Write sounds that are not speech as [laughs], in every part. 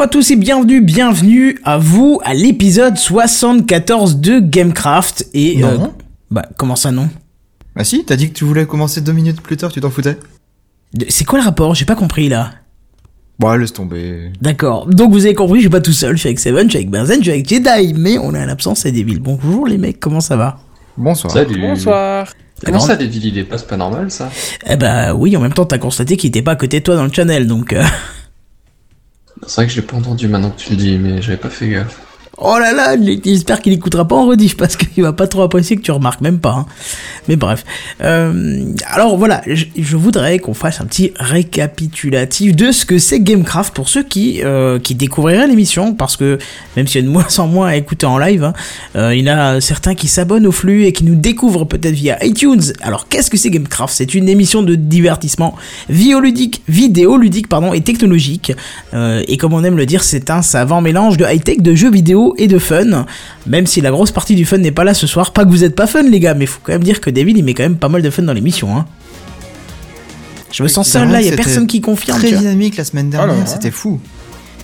Bonjour à tous et bienvenue, bienvenue à vous à l'épisode 74 de Gamecraft et... Non. euh, bah comment ça non? Bah si, t'as dit que tu voulais commencer deux minutes plus tard, tu t'en foutais C'est quoi le rapport? J'ai pas compris là. Bon, laisse tomber. D'accord, donc vous avez compris, je suis pas tout seul, je suis avec Seven, je suis avec Benzen, je suis avec Jedi, mais on est à l'absence et Devil. Bonjour les mecs, comment ça va? Bonsoir. Salut. Bonsoir. Comment Alors- ça, des villes, il est pas, c'est pas normal ça? Eh bah oui, en même temps t'as constaté qu'il était pas à côté de toi dans le channel, donc... euh, [laughs] C'est vrai que je l'ai pas entendu maintenant que tu le dis, mais j'avais pas fait gaffe. Oh là là, j'espère qu'il écoutera pas en rediff parce qu'il va pas trop apprécier que tu remarques même pas. hein. Mais bref. Euh, alors voilà, je, voudrais qu'on fasse un petit récapitulatif de ce que c'est Gamecraft pour ceux qui euh, qui découvriraient l'émission parce que même s'il y a de moins en moins à écouter en live, hein, euh, il y en a certains qui s'abonnent au flux et qui nous découvrent peut-être via iTunes. Alors qu'est-ce que c'est Gamecraft? C'est une émission de divertissement vidéoludique, vidéoludique pardon et technologique. Et comme on aime le dire, c'est un savant mélange de high-tech, de jeux vidéo et de fun. Même si la grosse partie du fun n'est pas là ce soir. Pas que vous êtes pas fun les gars, mais faut quand même dire que David il met quand même pas mal de fun dans l'émission. Hein. Je me sens seul là, il y a personne qui confirme. Très dynamique la semaine dernière, là. c'était fou.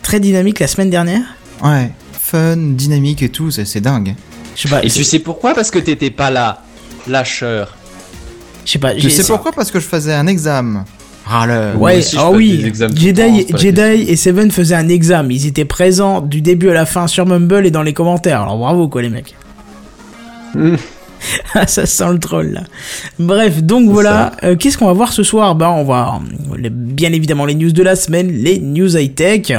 Très dynamique la semaine dernière. Ouais, fun, dynamique et tout, c'est c'est dingue. Je sais pas, Et tu sais pourquoi? Parce que t'étais pas là. Lâcheur. je sais pas. J'ai- sais pourquoi? Parce que je faisais un examen. Râleur. Ouais, aussi, ah oui, Jedi, Jedi et Seven faisaient un examen. Ils étaient présents du début à la fin sur Mumble et dans les commentaires. Alors bravo quoi les mecs. [laughs] Ah, ça sent le troll là. Bref, donc voilà. Euh, Qu'est-ce qu'on va voir ce soir? Ben on va les- bien évidemment les news de la semaine, les news high tech,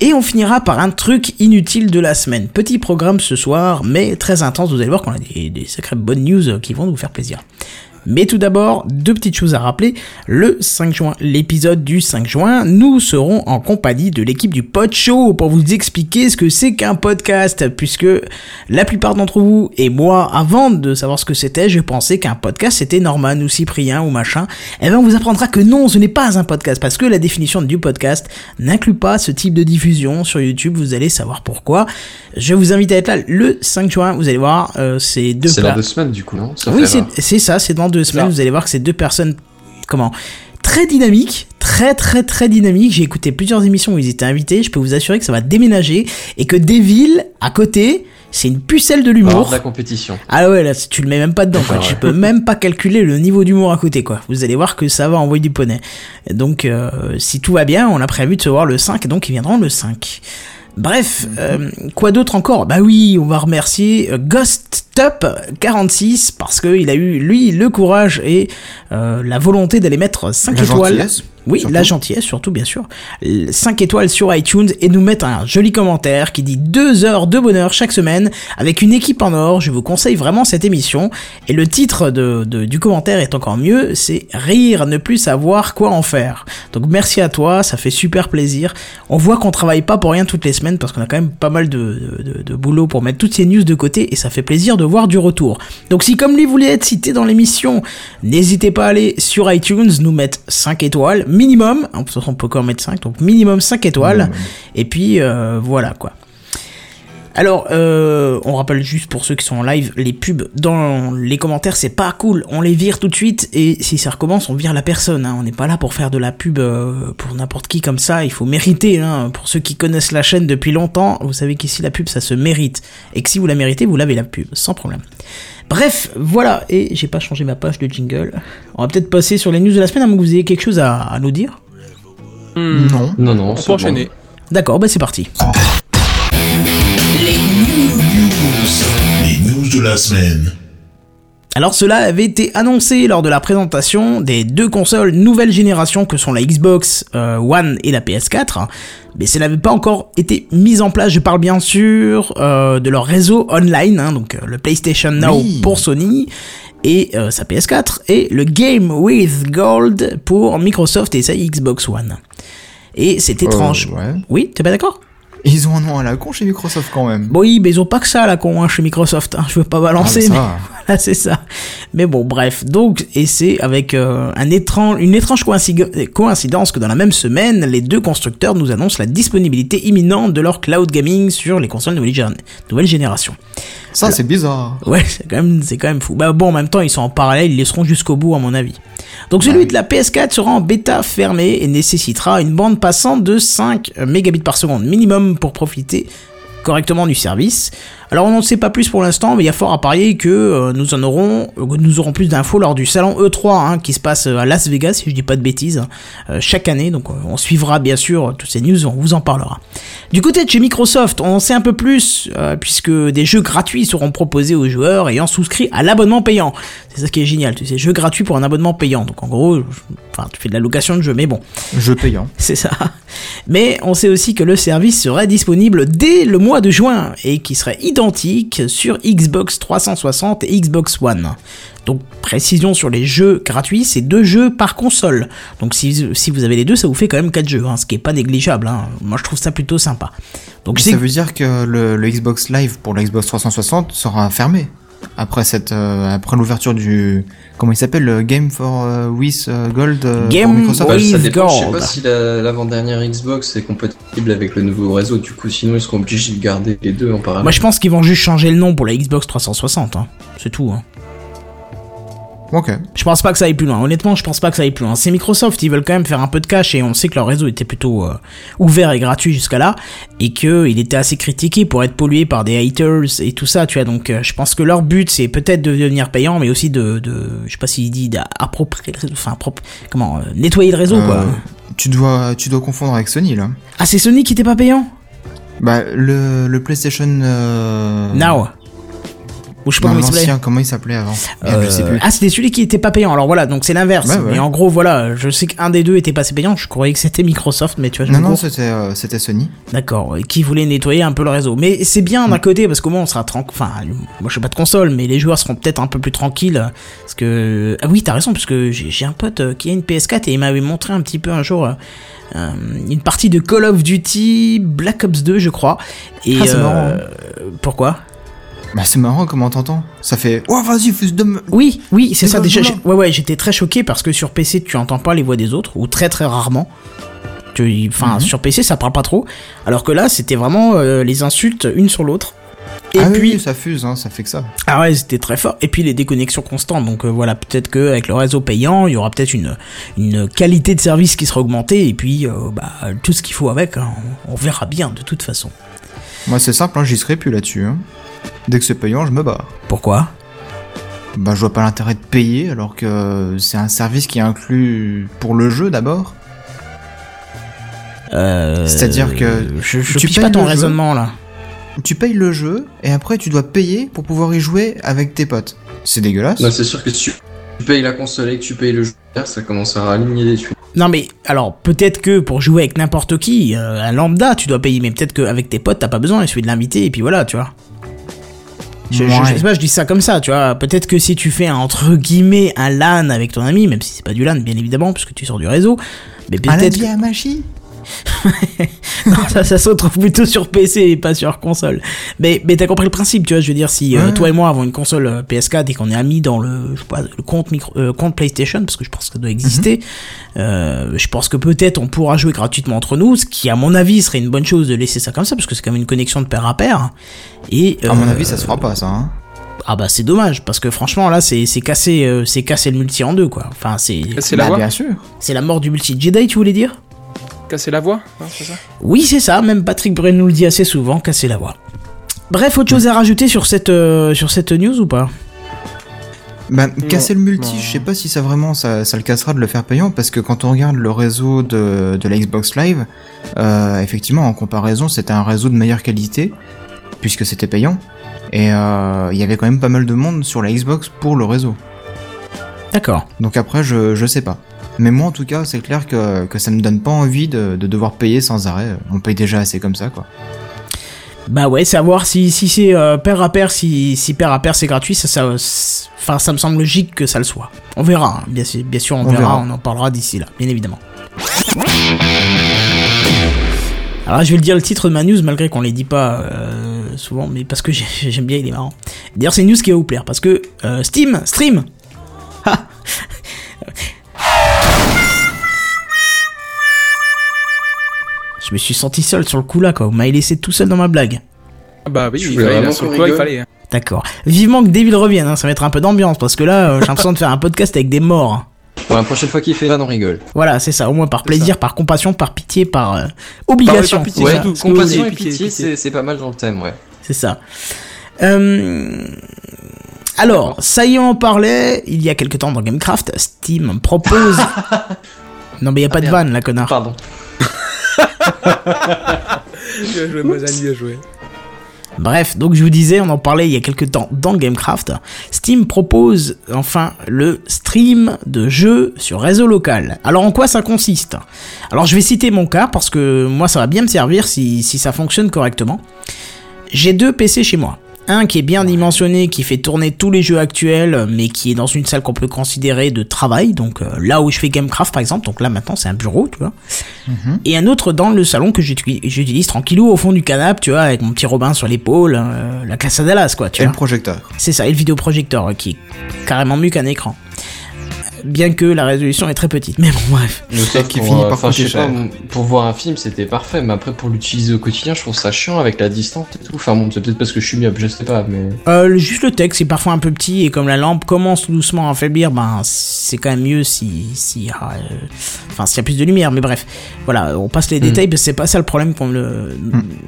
et on finira par un truc inutile de la semaine. Petit programme ce soir, mais très intense. Vous allez voir qu'on a des, des sacrées bonnes news euh, qui vont nous faire plaisir. Mais tout d'abord, deux petites choses à rappeler. Le 5 juin, l'épisode du 5 juin, nous serons en compagnie de l'équipe du Pod Show pour vous expliquer ce que c'est qu'un podcast, puisque la plupart d'entre vous et moi, avant de savoir ce que c'était, je pensais qu'un podcast c'était Norman ou Cyprien ou machin. Eh bien, on vous apprendra que non, ce n'est pas un podcast, parce que la définition du podcast n'inclut pas ce type de diffusion sur YouTube. Vous allez savoir pourquoi. Je vous invite à être là le 5 juin. Vous allez voir, euh, c'est deux C'est dans deux semaines du coup, non? Ça oui, c'est ça, c'est dans deux semaines. Vous allez voir que c'est deux personnes, comment Très dynamiques, très très très dynamiques. J'ai écouté plusieurs émissions où ils étaient invités. Je peux vous assurer que ça va déménager et que Deville, à côté, c'est une pucelle de l'humour. la compétition. Ah ouais, là, tu le mets même pas dedans, quoi. Ouais. Tu peux même pas calculer le niveau d'humour à côté, quoi. Vous allez voir que ça va envoyer du poney. Donc, euh, si tout va bien, on a prévu de se voir le 5, donc ils viendront le 5. Bref, euh, quoi d'autre encore? Bah oui, on va remercier euh, Ghost Top 46 parce que il a eu lui le courage et euh, la volonté d'aller mettre 5 La étoiles. gentillesse, Oui, surtout. la gentillesse surtout bien sûr. 5 étoiles sur iTunes et nous mettre un joli commentaire qui dit 2 heures de bonheur chaque semaine avec une équipe en or. Je vous conseille vraiment cette émission et le titre de, de- du commentaire est encore mieux, c'est rire, ne plus savoir quoi en faire. Donc merci à toi, ça fait super plaisir. On voit qu'on travaille pas pour rien toutes les semaines parce qu'on a quand même pas mal de, de, de- de boulot pour mettre toutes ces news de côté et ça fait plaisir de voir du retour. Donc si comme lui voulait être cité dans l'émission, n'hésitez pas à aller sur iTunes, nous mettre 5 étoiles minimum, plus on peut encore mettre 5, donc minimum 5 étoiles, et puis euh, voilà quoi. Alors, euh, on rappelle juste pour ceux qui sont en live, les pubs dans les commentaires, c'est pas cool. On les vire tout de suite et si ça recommence, on vire la personne. hein. On n'est pas là pour faire de la pub euh, pour n'importe qui comme ça. Il faut mériter. Hein. Pour ceux qui connaissent la chaîne depuis longtemps, vous savez qu'ici la pub, ça se mérite. Et que si vous la méritez, vous l'avez la pub, sans problème. Bref, voilà. Et j'ai pas changé ma page de jingle. On va peut-être passer sur les news de la semaine, à moins que vous ayez quelque chose à, à nous dire. Hmm. Non. Non, non, On c'est peut bon. enchaîner. D'accord, bah c'est parti. De la semaine. Alors cela avait été annoncé lors de la présentation des deux consoles nouvelle génération que sont la Xbox euh, One et la PS4, mais ça n'avait pas encore été mis en place. Je parle bien sûr euh, de leur réseau online, hein, donc euh, le PlayStation Now Oui. pour Sony et euh, sa PS4, et le Game with Gold pour Microsoft et sa Xbox One. Et c'est étrange. Ouais. Oui, t'es pas d'accord? Ils ont un nom à la con chez Microsoft quand même. Bon, oui, mais ils ont pas que ça là con hein, chez Microsoft. hein. Je veux pas balancer, Ah, mais mais ça, [laughs] voilà, c'est ça. Mais bon, bref. Donc, et c'est avec euh, un étrange, une étrange coïncid- coïncidence que dans la même semaine, les deux constructeurs nous annoncent la disponibilité imminente de leur cloud gaming sur les consoles nouvelle, nouvelle génération. Ça c'est bizarre. Ouais, c'est quand même, c'est quand même fou. Bah bon, en même temps, ils sont en parallèle, ils les seront jusqu'au bout, à mon avis. Donc celui de la PS4 sera en bêta fermée et nécessitera une bande passante de 5 mégabits par seconde minimum pour profiter correctement du service. Alors on n'en sait pas plus pour l'instant, mais il y a fort à parier que euh, nous en aurons, euh, nous aurons plus d'infos lors du salon E3 hein, qui se passe euh, à Las Vegas, si je dis pas de bêtises, hein, chaque année. Donc on suivra bien sûr toutes ces news, on vous en parlera. Du côté de chez Microsoft, on en sait un peu plus puisque des jeux gratuits seront proposés aux joueurs ayant souscrit à l'abonnement payant. C'est ça qui est génial, tu sais, jeux gratuits pour un abonnement payant. Donc en gros, je- enfin tu fais de la location de jeux, mais bon. Jeu payant. [laughs] C'est ça. Mais on sait aussi que le service serait disponible dès le mois de juin et qui serait identique sur Xbox 360 et Xbox One. Donc précision sur les jeux gratuits, c'est deux jeux par console. Donc si, si vous avez les deux, ça vous fait quand même quatre jeux, hein, ce qui est pas négligeable. hein. Moi je trouve ça plutôt sympa. Donc Ça veut dire que le, le Xbox Live pour la Xbox 360 sera fermé après cette euh, après l'ouverture du comment il s'appelle le Game for euh, with euh, Gold euh, Game pour Microsoft. Bah, ça With dépend, je sais Gold. pas si la- l'avant-dernière Xbox est compatible avec le nouveau réseau, du coup sinon ils seront obligés de garder les deux en parallèle. moi je pense qu'ils vont juste changer le nom pour la Xbox 360. hein. C'est tout. Hein. Ok. Je pense pas que ça aille plus loin. Honnêtement, je pense pas que ça aille plus loin. C'est Microsoft, ils veulent quand même faire un peu de cash et on sait que leur réseau était plutôt euh, ouvert et gratuit jusqu'à là et que il était assez critiqué pour être pollué par des haters et tout ça, tu vois. Donc, euh, je pense que leur but c'est peut-être de devenir payant, mais aussi de, de je sais pas s'il dit d'approprier le réseau, enfin, propre- comment, euh, nettoyer le réseau, quoi. Tu dois tu dois confondre avec Sony là. Ah, c'est Sony qui était pas payant? Bah le, le PlayStation. Now. Ou je sais pas non, comment il s'appelait. l'ancien, comment il s'appelait avant Merde, Je sais Euh, plus. Ah, c'était celui qui était pas payant. Alors voilà, donc c'est l'inverse. Ouais, ouais. Mais en gros, voilà, je sais qu'un des deux était passé payant. Je croyais que c'était Microsoft, mais tu vois, je Non non c'était euh, c'était Sony. D'accord, et qui voulait nettoyer un peu le réseau. Mais c'est bien Mm. d'un côté parce qu'au moins on sera tranquille. Enfin, moi je sais pas de console, mais les joueurs seront peut-être un peu plus tranquilles. Parce que. Ah oui, t'as raison, parce que j'ai un pote euh, qui a une PS4 et il m'avait montré un petit peu un jour. euh, une partie de Call of Duty Black Ops 2 je crois et Ah, marrant. pourquoi? Bah c'est marrant comment t'entends. Ça fait oh vas-y fils de me- oui oui c'est ça déjà ouais ouais j'étais très choqué parce que sur PC tu entends pas les voix des autres ou très très rarement Tu- enfin Mhm. sur PC ça parle pas trop alors que là c'était vraiment euh, les insultes une sur l'autre et ah puis oui, ça fuse hein, ça fait que ça. Ah ouais, c'était très fort. Et puis les déconnexions constantes. Donc euh, voilà, peut-être que avec le réseau payant, il y aura peut-être une, une qualité de service qui sera augmentée. Et puis euh, bah, tout ce qu'il faut avec, hein, on, on verra bien de toute façon. Moi c'est simple hein, j'y serai plus là-dessus. Dès que c'est payant je me barre. Pourquoi? Bah je vois pas l'intérêt de payer alors que c'est un service qui est inclus pour le jeu d'abord. euh, C'est-à-dire que je, je tu pige pas payes ton le jeu. raisonnement là. Tu payes le jeu et après tu dois payer pour pouvoir y jouer avec tes potes. C'est dégueulasse. Non, c'est sûr que si tu payes la console et que tu payes le jeu, ça commence à raligner des thunes. Non mais alors peut-être que pour jouer avec n'importe qui, euh, un lambda, tu dois payer. Mais peut-être qu'avec tes potes, t'as pas besoin. Il suffit de l'inviter et puis voilà, tu vois. Je, je- je Ouais. sais pas, je dis ça comme ça, tu vois. Peut-être que si tu fais un, entre guillemets un LAN avec ton ami, même si c'est pas du LAN, bien évidemment, puisque tu sors du réseau, mais peut-être. à magie [laughs] Non, ça, ça se retrouve plutôt sur PC et pas sur console. Mais, mais t'as compris le principe, tu vois. Je veux dire, si euh, Ouais. toi et moi avons une console euh, PS4 et qu'on est amis dans le, je sais pas, le compte micro, euh, compte PlayStation, parce que je pense que ça doit exister, Mhm. euh, je pense que peut-être on pourra jouer gratuitement entre nous, ce qui à mon avis serait une bonne chose de laisser ça comme ça, parce que c'est quand même une connexion de pair à pair. Et À mon avis ça se fera pas ça. Hein. Ah bah c'est dommage, parce que franchement là c'est c'est casser, euh, c'est casser le multi en deux quoi. Enfin c'est Casser la Bah, bien sûr. c'est la mort du multi Jedi, tu voulais dire? Casser la voix hein, c'est ça Oui, c'est ça, même Patrick Bruel nous le dit assez souvent, casser la voix. Bref, autre chose à rajouter sur cette, euh, sur cette news ou pas? Bah, casser le multi, je sais pas si ça vraiment ça, ça le cassera de le faire payant parce que quand on regarde le réseau de, de la Xbox Live, euh, effectivement en comparaison c'était un réseau de meilleure qualité puisque c'était payant et euh, il y avait quand même pas mal de monde sur la Xbox pour le réseau. D'accord. Donc après je, je sais pas. Mais moi en tout cas c'est clair que, que ça me donne pas envie de, de devoir payer sans arrêt. On paye déjà assez comme ça quoi. Bah ouais, savoir si, si c'est euh, pair à pair, si, si pair à pair c'est gratuit, ça, ça, c'est- enfin, ça me semble logique que ça le soit. On verra, hein. bien, sûr- bien sûr on, On verra, verra. on en parlera d'ici là, bien évidemment. Alors je vais le dire le titre de ma news malgré qu'on les dit pas euh, souvent, mais parce que j'ai- [laughs] j'aime bien, il est marrant. D'ailleurs, c'est une news qui va vous plaire parce que euh, Steam, stream. [laughs] je me suis senti seul sur le coup là, quoi. Vous m'avez laissé tout seul dans ma blague. Ah Bah oui, Je il fallait, sur le coup, il fallait. hein. D'accord. Vivement que Devil revienne, hein, ça va être un peu d'ambiance parce que là, euh, j'ai l'impression de faire un podcast avec des morts. Bon, la prochaine fois qu'il fait van, on rigole. Voilà, c'est ça. Au moins par plaisir, par compassion, par pitié, par euh, obligation. Par pitié, Ouais, surtout. compassion et pitié, c'est c'est pas mal dans le thème, ouais. C'est ça. Euh, Alors, ça y est, on en parlait. Il y a quelque temps dans Gamecraft, Steam propose. [laughs] non, mais il y a pas de merde. vanne, là, connard. Pardon. [laughs] Bref, donc je vous disais, on en parlait il y a quelques temps dans Gamecraft. Steam propose enfin le stream de jeux sur réseau local. Alors en quoi ça consiste? Alors je vais citer mon cas parce que moi ça va bien me servir si, si ça fonctionne correctement. J'ai deux PC chez moi. Un qui est bien dimensionné, qui fait tourner tous les jeux actuels, mais qui est dans une salle qu'on peut considérer de travail, donc euh, là où je fais Gamecraft par exemple, donc là maintenant c'est un bureau, tu vois. Et un autre dans le salon que j'utilise tranquillou au fond du canapé, tu vois, avec mon petit Robin sur l'épaule, euh, la classe à Dallas, quoi, tu Et vois. le projecteur. C'est ça, et le vidéoprojecteur euh, qui est carrément mieux qu'un écran. Bien que la résolution est très petite, mais bon, bref. Le seul qui pour, finit par coûter cher. pour voir un film, c'était parfait, mais après, pour l'utiliser au quotidien, je trouve ça chiant avec la distance et tout. Enfin bon, c'est peut-être parce que je suis myope, je sais pas, mais. Euh, juste le texte est parfois un peu petit et comme la lampe commence doucement à faiblir, ben c'est quand même mieux si si ah, euh, enfin s'il y a plus de lumière. Mais bref, voilà, on passe les détails parce que c'est pas ça le problème qu'on le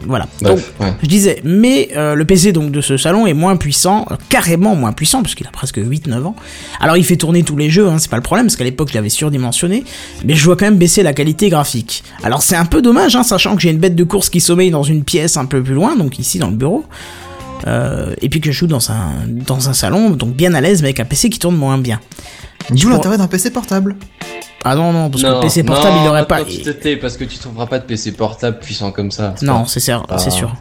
voilà. Donc ouais. je disais, mais euh, le PC donc de ce salon est moins puissant, euh, carrément moins puissant parce qu'il a presque 8-9 ans. Alors il fait tourner tous les jeux, hein, c'est pas le problème parce qu'à l'époque je l'avais surdimensionné, mais je vois quand même baisser la qualité graphique. Alors c'est un peu dommage, hein, sachant que j'ai une bête de course qui sommeille dans une pièce un peu plus loin, donc ici dans le bureau. Euh, et puis que je joue dans un, dans un salon, donc bien à l'aise, mais avec un PC qui tourne moins bien. D'où pour- l'intérêt d'un PC portable. Ah non, non, parce que le PC portable, non, il aurait attends, pas. Tais, parce que tu trouveras pas de PC portable puissant comme ça. c'est Non, c'est sûr, Ah. c'est sûr.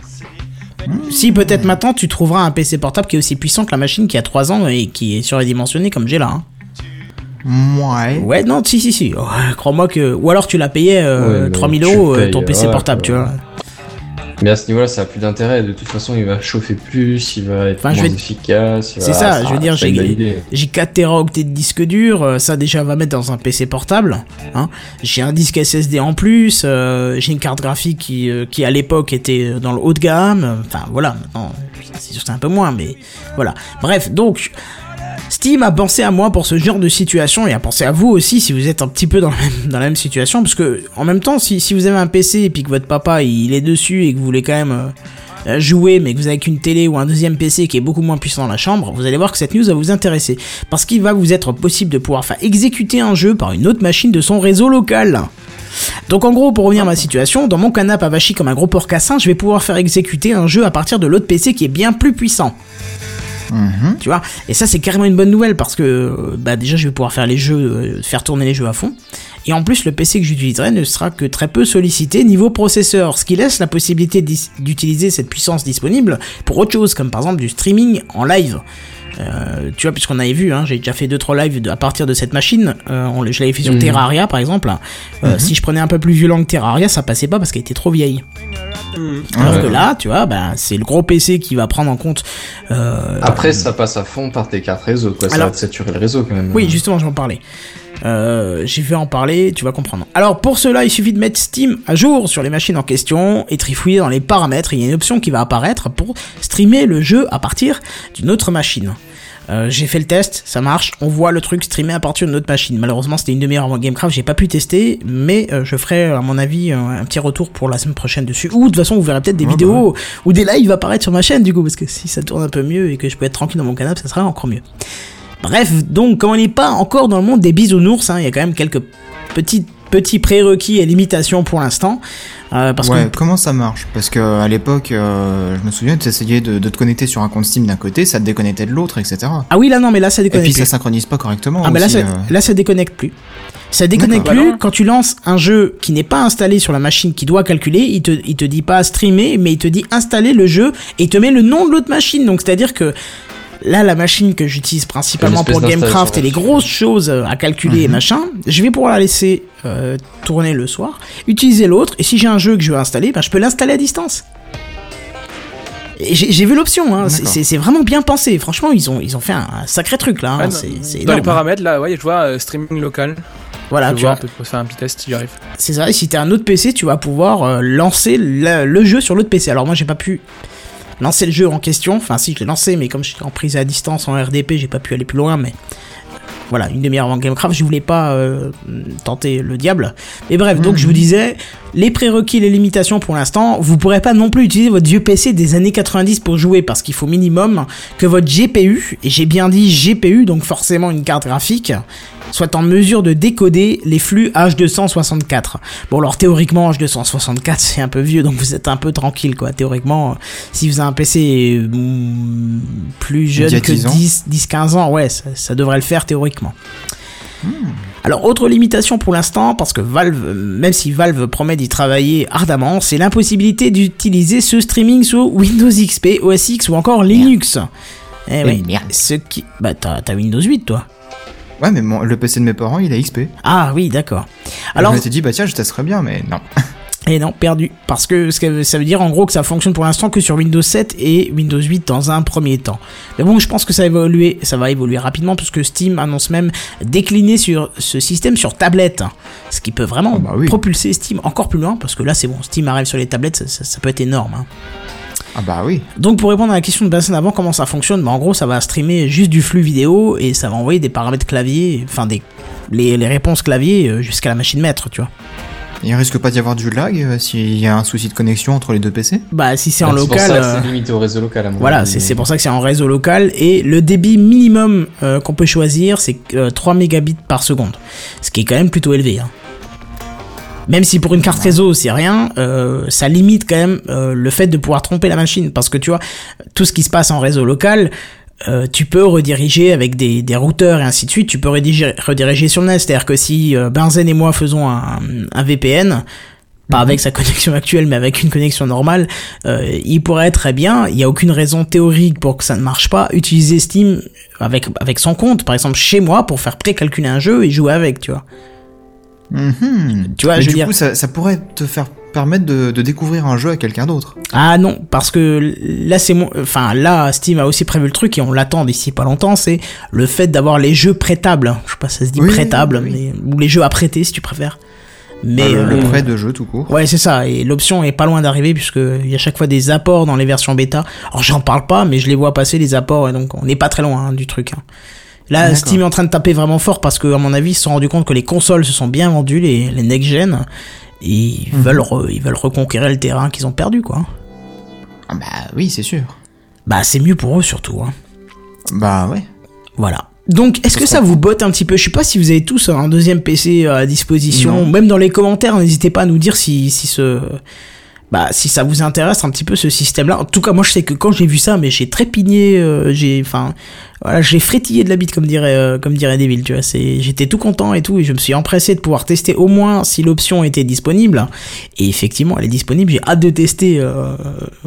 Si peut-être maintenant tu trouveras un PC portable qui est aussi puissant que la machine qui a 3 ans et qui est surdimensionné comme j'ai là. hein. Ouais. Ouais, non, si, si, si. Oh, Crois-moi que. Ou alors tu l'as payé euh, Ouais, mais 3000 tu euros euh, payes, ton PC ouais, portable, tu vois. Mais à ce niveau-là, ça a plus d'intérêt. De toute façon, il va chauffer plus, il va être Enfin, je moins vais- efficace. C'est va- ça, je veux dire, j'ai- bonne idée. J'ai 4 Teraoctets de disque dur, euh, ça déjà va mettre dans un PC portable. Hein. J'ai un disque SSD en plus, euh, j'ai une carte graphique qui, euh, qui à l'époque était dans le haut de gamme. Enfin voilà, maintenant c'est sûr que c'est un peu moins, mais voilà. Bref, donc Steam a pensé à moi pour ce genre de situation et a pensé à vous aussi si vous êtes un petit peu dans la même, situation, parce que en même temps, si, vous avez un PC et que votre papa il est dessus et que vous voulez quand même euh, euh, jouer, mais que vous avez qu'une télé ou un deuxième PC qui est beaucoup moins puissant dans la chambre, vous allez voir que cette news va vous intéresser. Parce qu'il va vous être possible de pouvoir faire exécuter un jeu par une autre machine de son réseau local. Donc en gros, pour revenir à ma situation, dans mon canapé avachi comme un gros porcassin, je vais pouvoir faire exécuter un jeu à partir de l'autre PC qui est bien plus puissant. Mhm. Tu vois Et ça, c'est carrément une bonne nouvelle parce que bah, déjà, je vais pouvoir faire les jeux, euh, faire tourner les jeux à fond. Et en plus, le PC que j'utiliserai ne sera que très peu sollicité niveau processeur, ce qui laisse la possibilité d'utiliser cette puissance disponible pour autre chose, comme par exemple du streaming en live. Euh, tu vois, puisqu'on avait vu, hein, j'ai déjà fait 2-3 lives de- à partir de cette machine. Euh, on je l'avais fait sur Mhm. Terraria par exemple. Euh, Si je prenais un peu plus violent que Terraria, ça passait pas parce qu'elle était trop vieille. Mhm. Alors Ouais. que là, tu vois, bah, c'est le gros PC qui va prendre en compte. Après, ça passe à fond par tes cartes réseau, quoi. Ça Alors- va te saturer le réseau quand même. Oui, justement, j'en parlais. Euh, J'ai fait en parler, tu vas comprendre. Alors pour cela, il suffit de mettre Steam à jour sur les machines en question et trifouiller dans les paramètres. Il y a une option qui va apparaître pour streamer le jeu à partir d'une autre machine. Euh, j'ai fait le test, ça marche, on voit le truc streamer à partir d'une autre machine. Malheureusement, c'était une demi-heure avant Gamecraft, j'ai pas pu tester, mais euh, je ferai, à mon avis, un, un petit retour pour la semaine prochaine dessus. Ou de toute façon, vous verrez peut-être des Ouais, vidéos ou des lives apparaître sur ma chaîne, du coup, parce que si ça tourne un peu mieux et que je peux être tranquille dans mon canapé, ça sera encore mieux. Bref, donc, comme on n'est pas encore dans le monde des bisounours, hein, il y a quand même quelques petites petits prérequis et limitations pour l'instant. Euh, parce ouais, que comment ça marche? Parce que à l'époque, euh, je me souviens, tu essayais de, de te connecter sur un compte Steam d'un côté, ça te déconnectait de l'autre, etc. ah oui là non mais là ça Et déconnecte puis plus. ça synchronise pas correctement. Ah bah là aussi, ça, euh. là ça déconnecte plus. Ça déconnecte plus Bah quand tu lances un jeu qui n'est pas installé sur la machine qui doit calculer, il te, il te dit pas streamer, mais il te dit installer le jeu et il te met le nom de l'autre machine. Donc c'est à dire que là, la machine que j'utilise principalement pour Gamecraft et les grosses choses à calculer et machin, je vais pouvoir la laisser euh, tourner le soir, utiliser l'autre, et si j'ai un jeu que je veux installer, ben, je peux l'installer à distance. J'ai vu l'option, hein. c'est- vraiment bien pensé. Franchement, ils ont, ils ont fait un, un sacré truc là. hein. Dans- énorme. les paramètres, là, ouais, je vois euh, streaming local. Voilà, je tu vois pour faire un petit test si j'y arrive. C'est ça, et si t'as un autre PC, tu vas pouvoir euh, lancer le, le jeu sur l'autre PC. Alors moi j'ai pas pu lancer le jeu en question, enfin si je l'ai lancé, mais comme j'étais en prise à distance en RDP, j'ai pas pu aller plus loin, mais voilà, une demi-heure avant Gamecraft, je voulais pas euh, tenter le diable. Mais bref, donc je vous disais, les prérequis, les limitations pour l'instant, vous pourrez pas non plus utiliser votre vieux PC des années 90 pour jouer, parce qu'il faut minimum que votre GPU, et j'ai bien dit GPU, donc forcément une carte graphique, soit en mesure de décoder les flux H264. Bon alors théoriquement H264 c'est un peu vieux donc vous êtes un peu tranquille quoi. Théoriquement si vous avez un PC euh, plus jeune que 10 ans. 10 10 15 ans ouais ça, ça devrait le faire théoriquement. Alors autre limitation pour l'instant parce que Valve même si Valve promet d'y travailler ardemment, c'est l'impossibilité d'utiliser ce streaming sur Windows XP, OS X ou encore Linux. Eh oui, merde. ce qui bah t'as Windows 8 toi. Ouais, mais mon- le PC de mes parents, il a XP. Ah oui, d'accord. Alors, Alors, je m'étais dit, bah tiens, je testerais bien, mais non. [laughs] et non, perdu. Parce que ce que ça veut dire en gros que ça fonctionne pour l'instant que sur Windows 7 et Windows 8 dans un premier temps. Mais bon, je pense que ça va évoluer, ça va évoluer rapidement puisque Steam annonce même décliner sur ce système sur tablette. Ce qui peut vraiment Ah bah oui. propulser Steam encore plus loin parce que là c'est bon, Steam arrive sur les tablettes, ça, ça- ça peut être énorme. hein. Ah bah oui. Donc pour répondre à la question de Benson avant comment ça fonctionne, bah en gros ça va streamer juste du flux vidéo et ça va envoyer des paramètres clavier, enfin des les, les réponses clavier euh, jusqu'à la machine maître, tu vois. Il risque pas d'y avoir du lag euh, s'il y a un souci de connexion entre les deux PC Bah si c'est en pour local, euh, c'est limité au réseau local à mon voilà, avis, c'est pour ça que c'est en réseau local et le débit minimum euh, qu'on peut choisir c'est euh, 3 mégabits par seconde, ce qui est quand même plutôt élevé. hein. Même si pour une carte réseau c'est rien, euh, ça limite quand même euh, le fait de pouvoir tromper la machine parce que tu vois tout ce qui se passe en réseau local. Euh, tu peux rediriger avec des, des routeurs et ainsi de suite, tu peux rediriger, rediriger sur le net. C'est-à-dire que si euh, Benzen et moi faisons un, un VPN, pas avec sa connexion actuelle, mais avec une connexion normale, euh, il pourrait très bien, il n'y a aucune raison théorique pour que ça ne marche pas, utiliser Steam avec, avec son compte, par exemple chez moi, pour faire pré-calculer un jeu et jouer avec, tu vois. Mhm. Tu vois, Mais je veux du dire- coup, ça, ça pourrait te faire permettre de, de découvrir un jeu à quelqu'un d'autre. Ah non, parce que là c'est mon, enfin là Steam a aussi prévu le truc et on l'attend d'ici pas longtemps, c'est le fait d'avoir les jeux prêtables. Je sais pas si ça se dit Oui, prêtable, oui, mais ou les jeux à prêter si tu préfères. Mais Ah, le, le euh, prêt de jeu tout court. Ouais, c'est ça. Et l'option est pas loin d'arriver puisque il y a chaque fois des apports dans les versions bêta. Alors j'en parle pas, mais je les vois passer les apports et donc on n'est pas très loin hein, du truc. hein. Là. Steam est en train de taper vraiment fort parce que, à mon avis, ils se sont rendus compte que les consoles se sont bien vendues, les, les next-gen, et ils, Mhm. veulent re- ils veulent reconquérir le terrain qu'ils ont perdu, quoi. Ah bah oui, c'est sûr. Bah, c'est mieux pour eux surtout. Hein. Bah ouais. Voilà. Donc, est-ce que ça vous botte un petit peu? Je sais pas si vous avez tous un deuxième PC à disposition. Non. Même dans les commentaires, n'hésitez pas à nous dire si, si ce, bah, si ça vous intéresse un petit peu ce système-là. En tout cas, moi, je sais que quand j'ai vu ça, mais j'ai trépigné, euh, j'ai, enfin, voilà, j'ai frétillé de la bite, comme dirait, euh, comme dirait Devil, tu vois. C'est, j'étais tout content et tout, et je me suis empressé de pouvoir tester au moins si l'option était disponible. Et effectivement, elle est disponible. J'ai hâte de tester euh,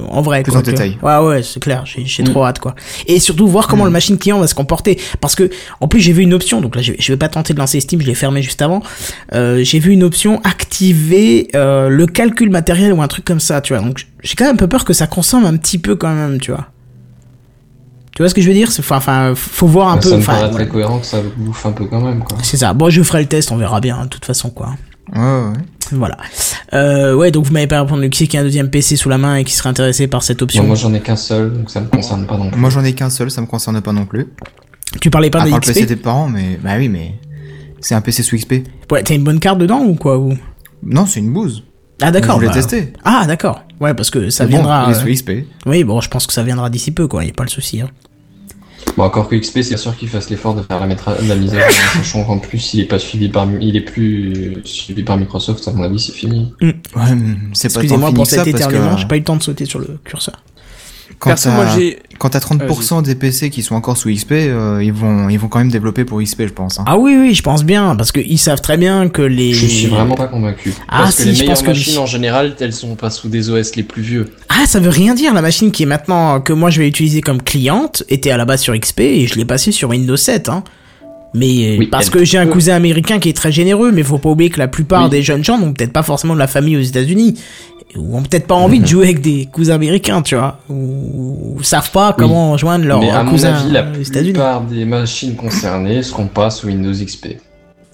en vrai. Plus quoi, en détail. Ouais, ouais, c'est clair. J'ai, j'ai Mm. trop hâte, quoi. Et surtout voir comment Mm. le machine client va se comporter. Parce que, en plus, j'ai vu une option. Donc là, je, je vais pas tenter de lancer Steam. Je l'ai fermé juste avant. Euh, j'ai vu une option activer euh, le calcul matériel ou un truc comme ça, tu vois. Donc j'ai quand même un peu peur que ça consomme un petit peu quand même, tu vois. Tu vois ce que je veux dire? Enfin, faut voir un Bah, peu. ça me paraît voilà. très cohérent que ça bouffe un peu quand même, quoi. C'est ça. Bon, je ferai le test, on verra bien, hein, de toute façon, quoi. Ouais, ouais, ouais. Voilà. Euh, ouais, donc vous m'avez pas répondu qui c'est qui a un deuxième PC sous la main et qui serait intéressé par cette option? Bon, moi j'en ai qu'un seul, donc ça me concerne pas non plus. Moi j'en ai qu'un seul, ça me concerne pas non plus. tu parlais pas de le PC des parents, mais bah oui, mais c'est un PC sous XP. Ouais, t'as une bonne carte dedans ou quoi ou... Non, c'est une bouse. Ah d'accord. Je voulais bah- tester. Ah d'accord. Ouais, parce que ça bon, viendra. il est euh, XP. Oui, bon, je pense que ça viendra d'ici peu, quoi. Y a pas le souci. Hein. Bon, encore que XP, c'est sûr qu'il fasse l'effort de faire la, mettre la [laughs] mise à jour, sachant qu'en plus il est pas suivi par, il est plus suivi par Microsoft, à mon avis c'est fini. Ouais, hum, c'est pas Excusez-moi pour que ça cet parce que éternuement, j'ai pas eu le temps de sauter sur le curseur. Quand Perso, moi t'as j'ai. quand t'as 30% des PC qui sont encore sous XP, euh, ils vont ils vont quand même développer pour XP, je pense. hein. Ah oui, oui, je pense bien, parce qu'ils savent très bien que les... Je suis vraiment pas convaincu. Ah, Parce si, que les je meilleures pense que machines en général, elles sont pas sous des OS les plus vieux. Ah, ça veut rien dire, la machine qui est maintenant, que moi je vais utiliser comme cliente, était à la base sur XP et je l'ai passée sur Windows 7, hein. Mais Oui, parce que j'ai un cousin américain qui est très généreux, mais faut pas oublier que la plupart Oui. des jeunes gens n'ont peut-être pas forcément de la famille aux États-Unis ou ont peut-être pas envie de jouer avec des cousins américains, tu vois, ou, ou savent pas comment joindre leurs Mais à mon cousins avis, la plupart des machines concernées seront pas sous Windows XP.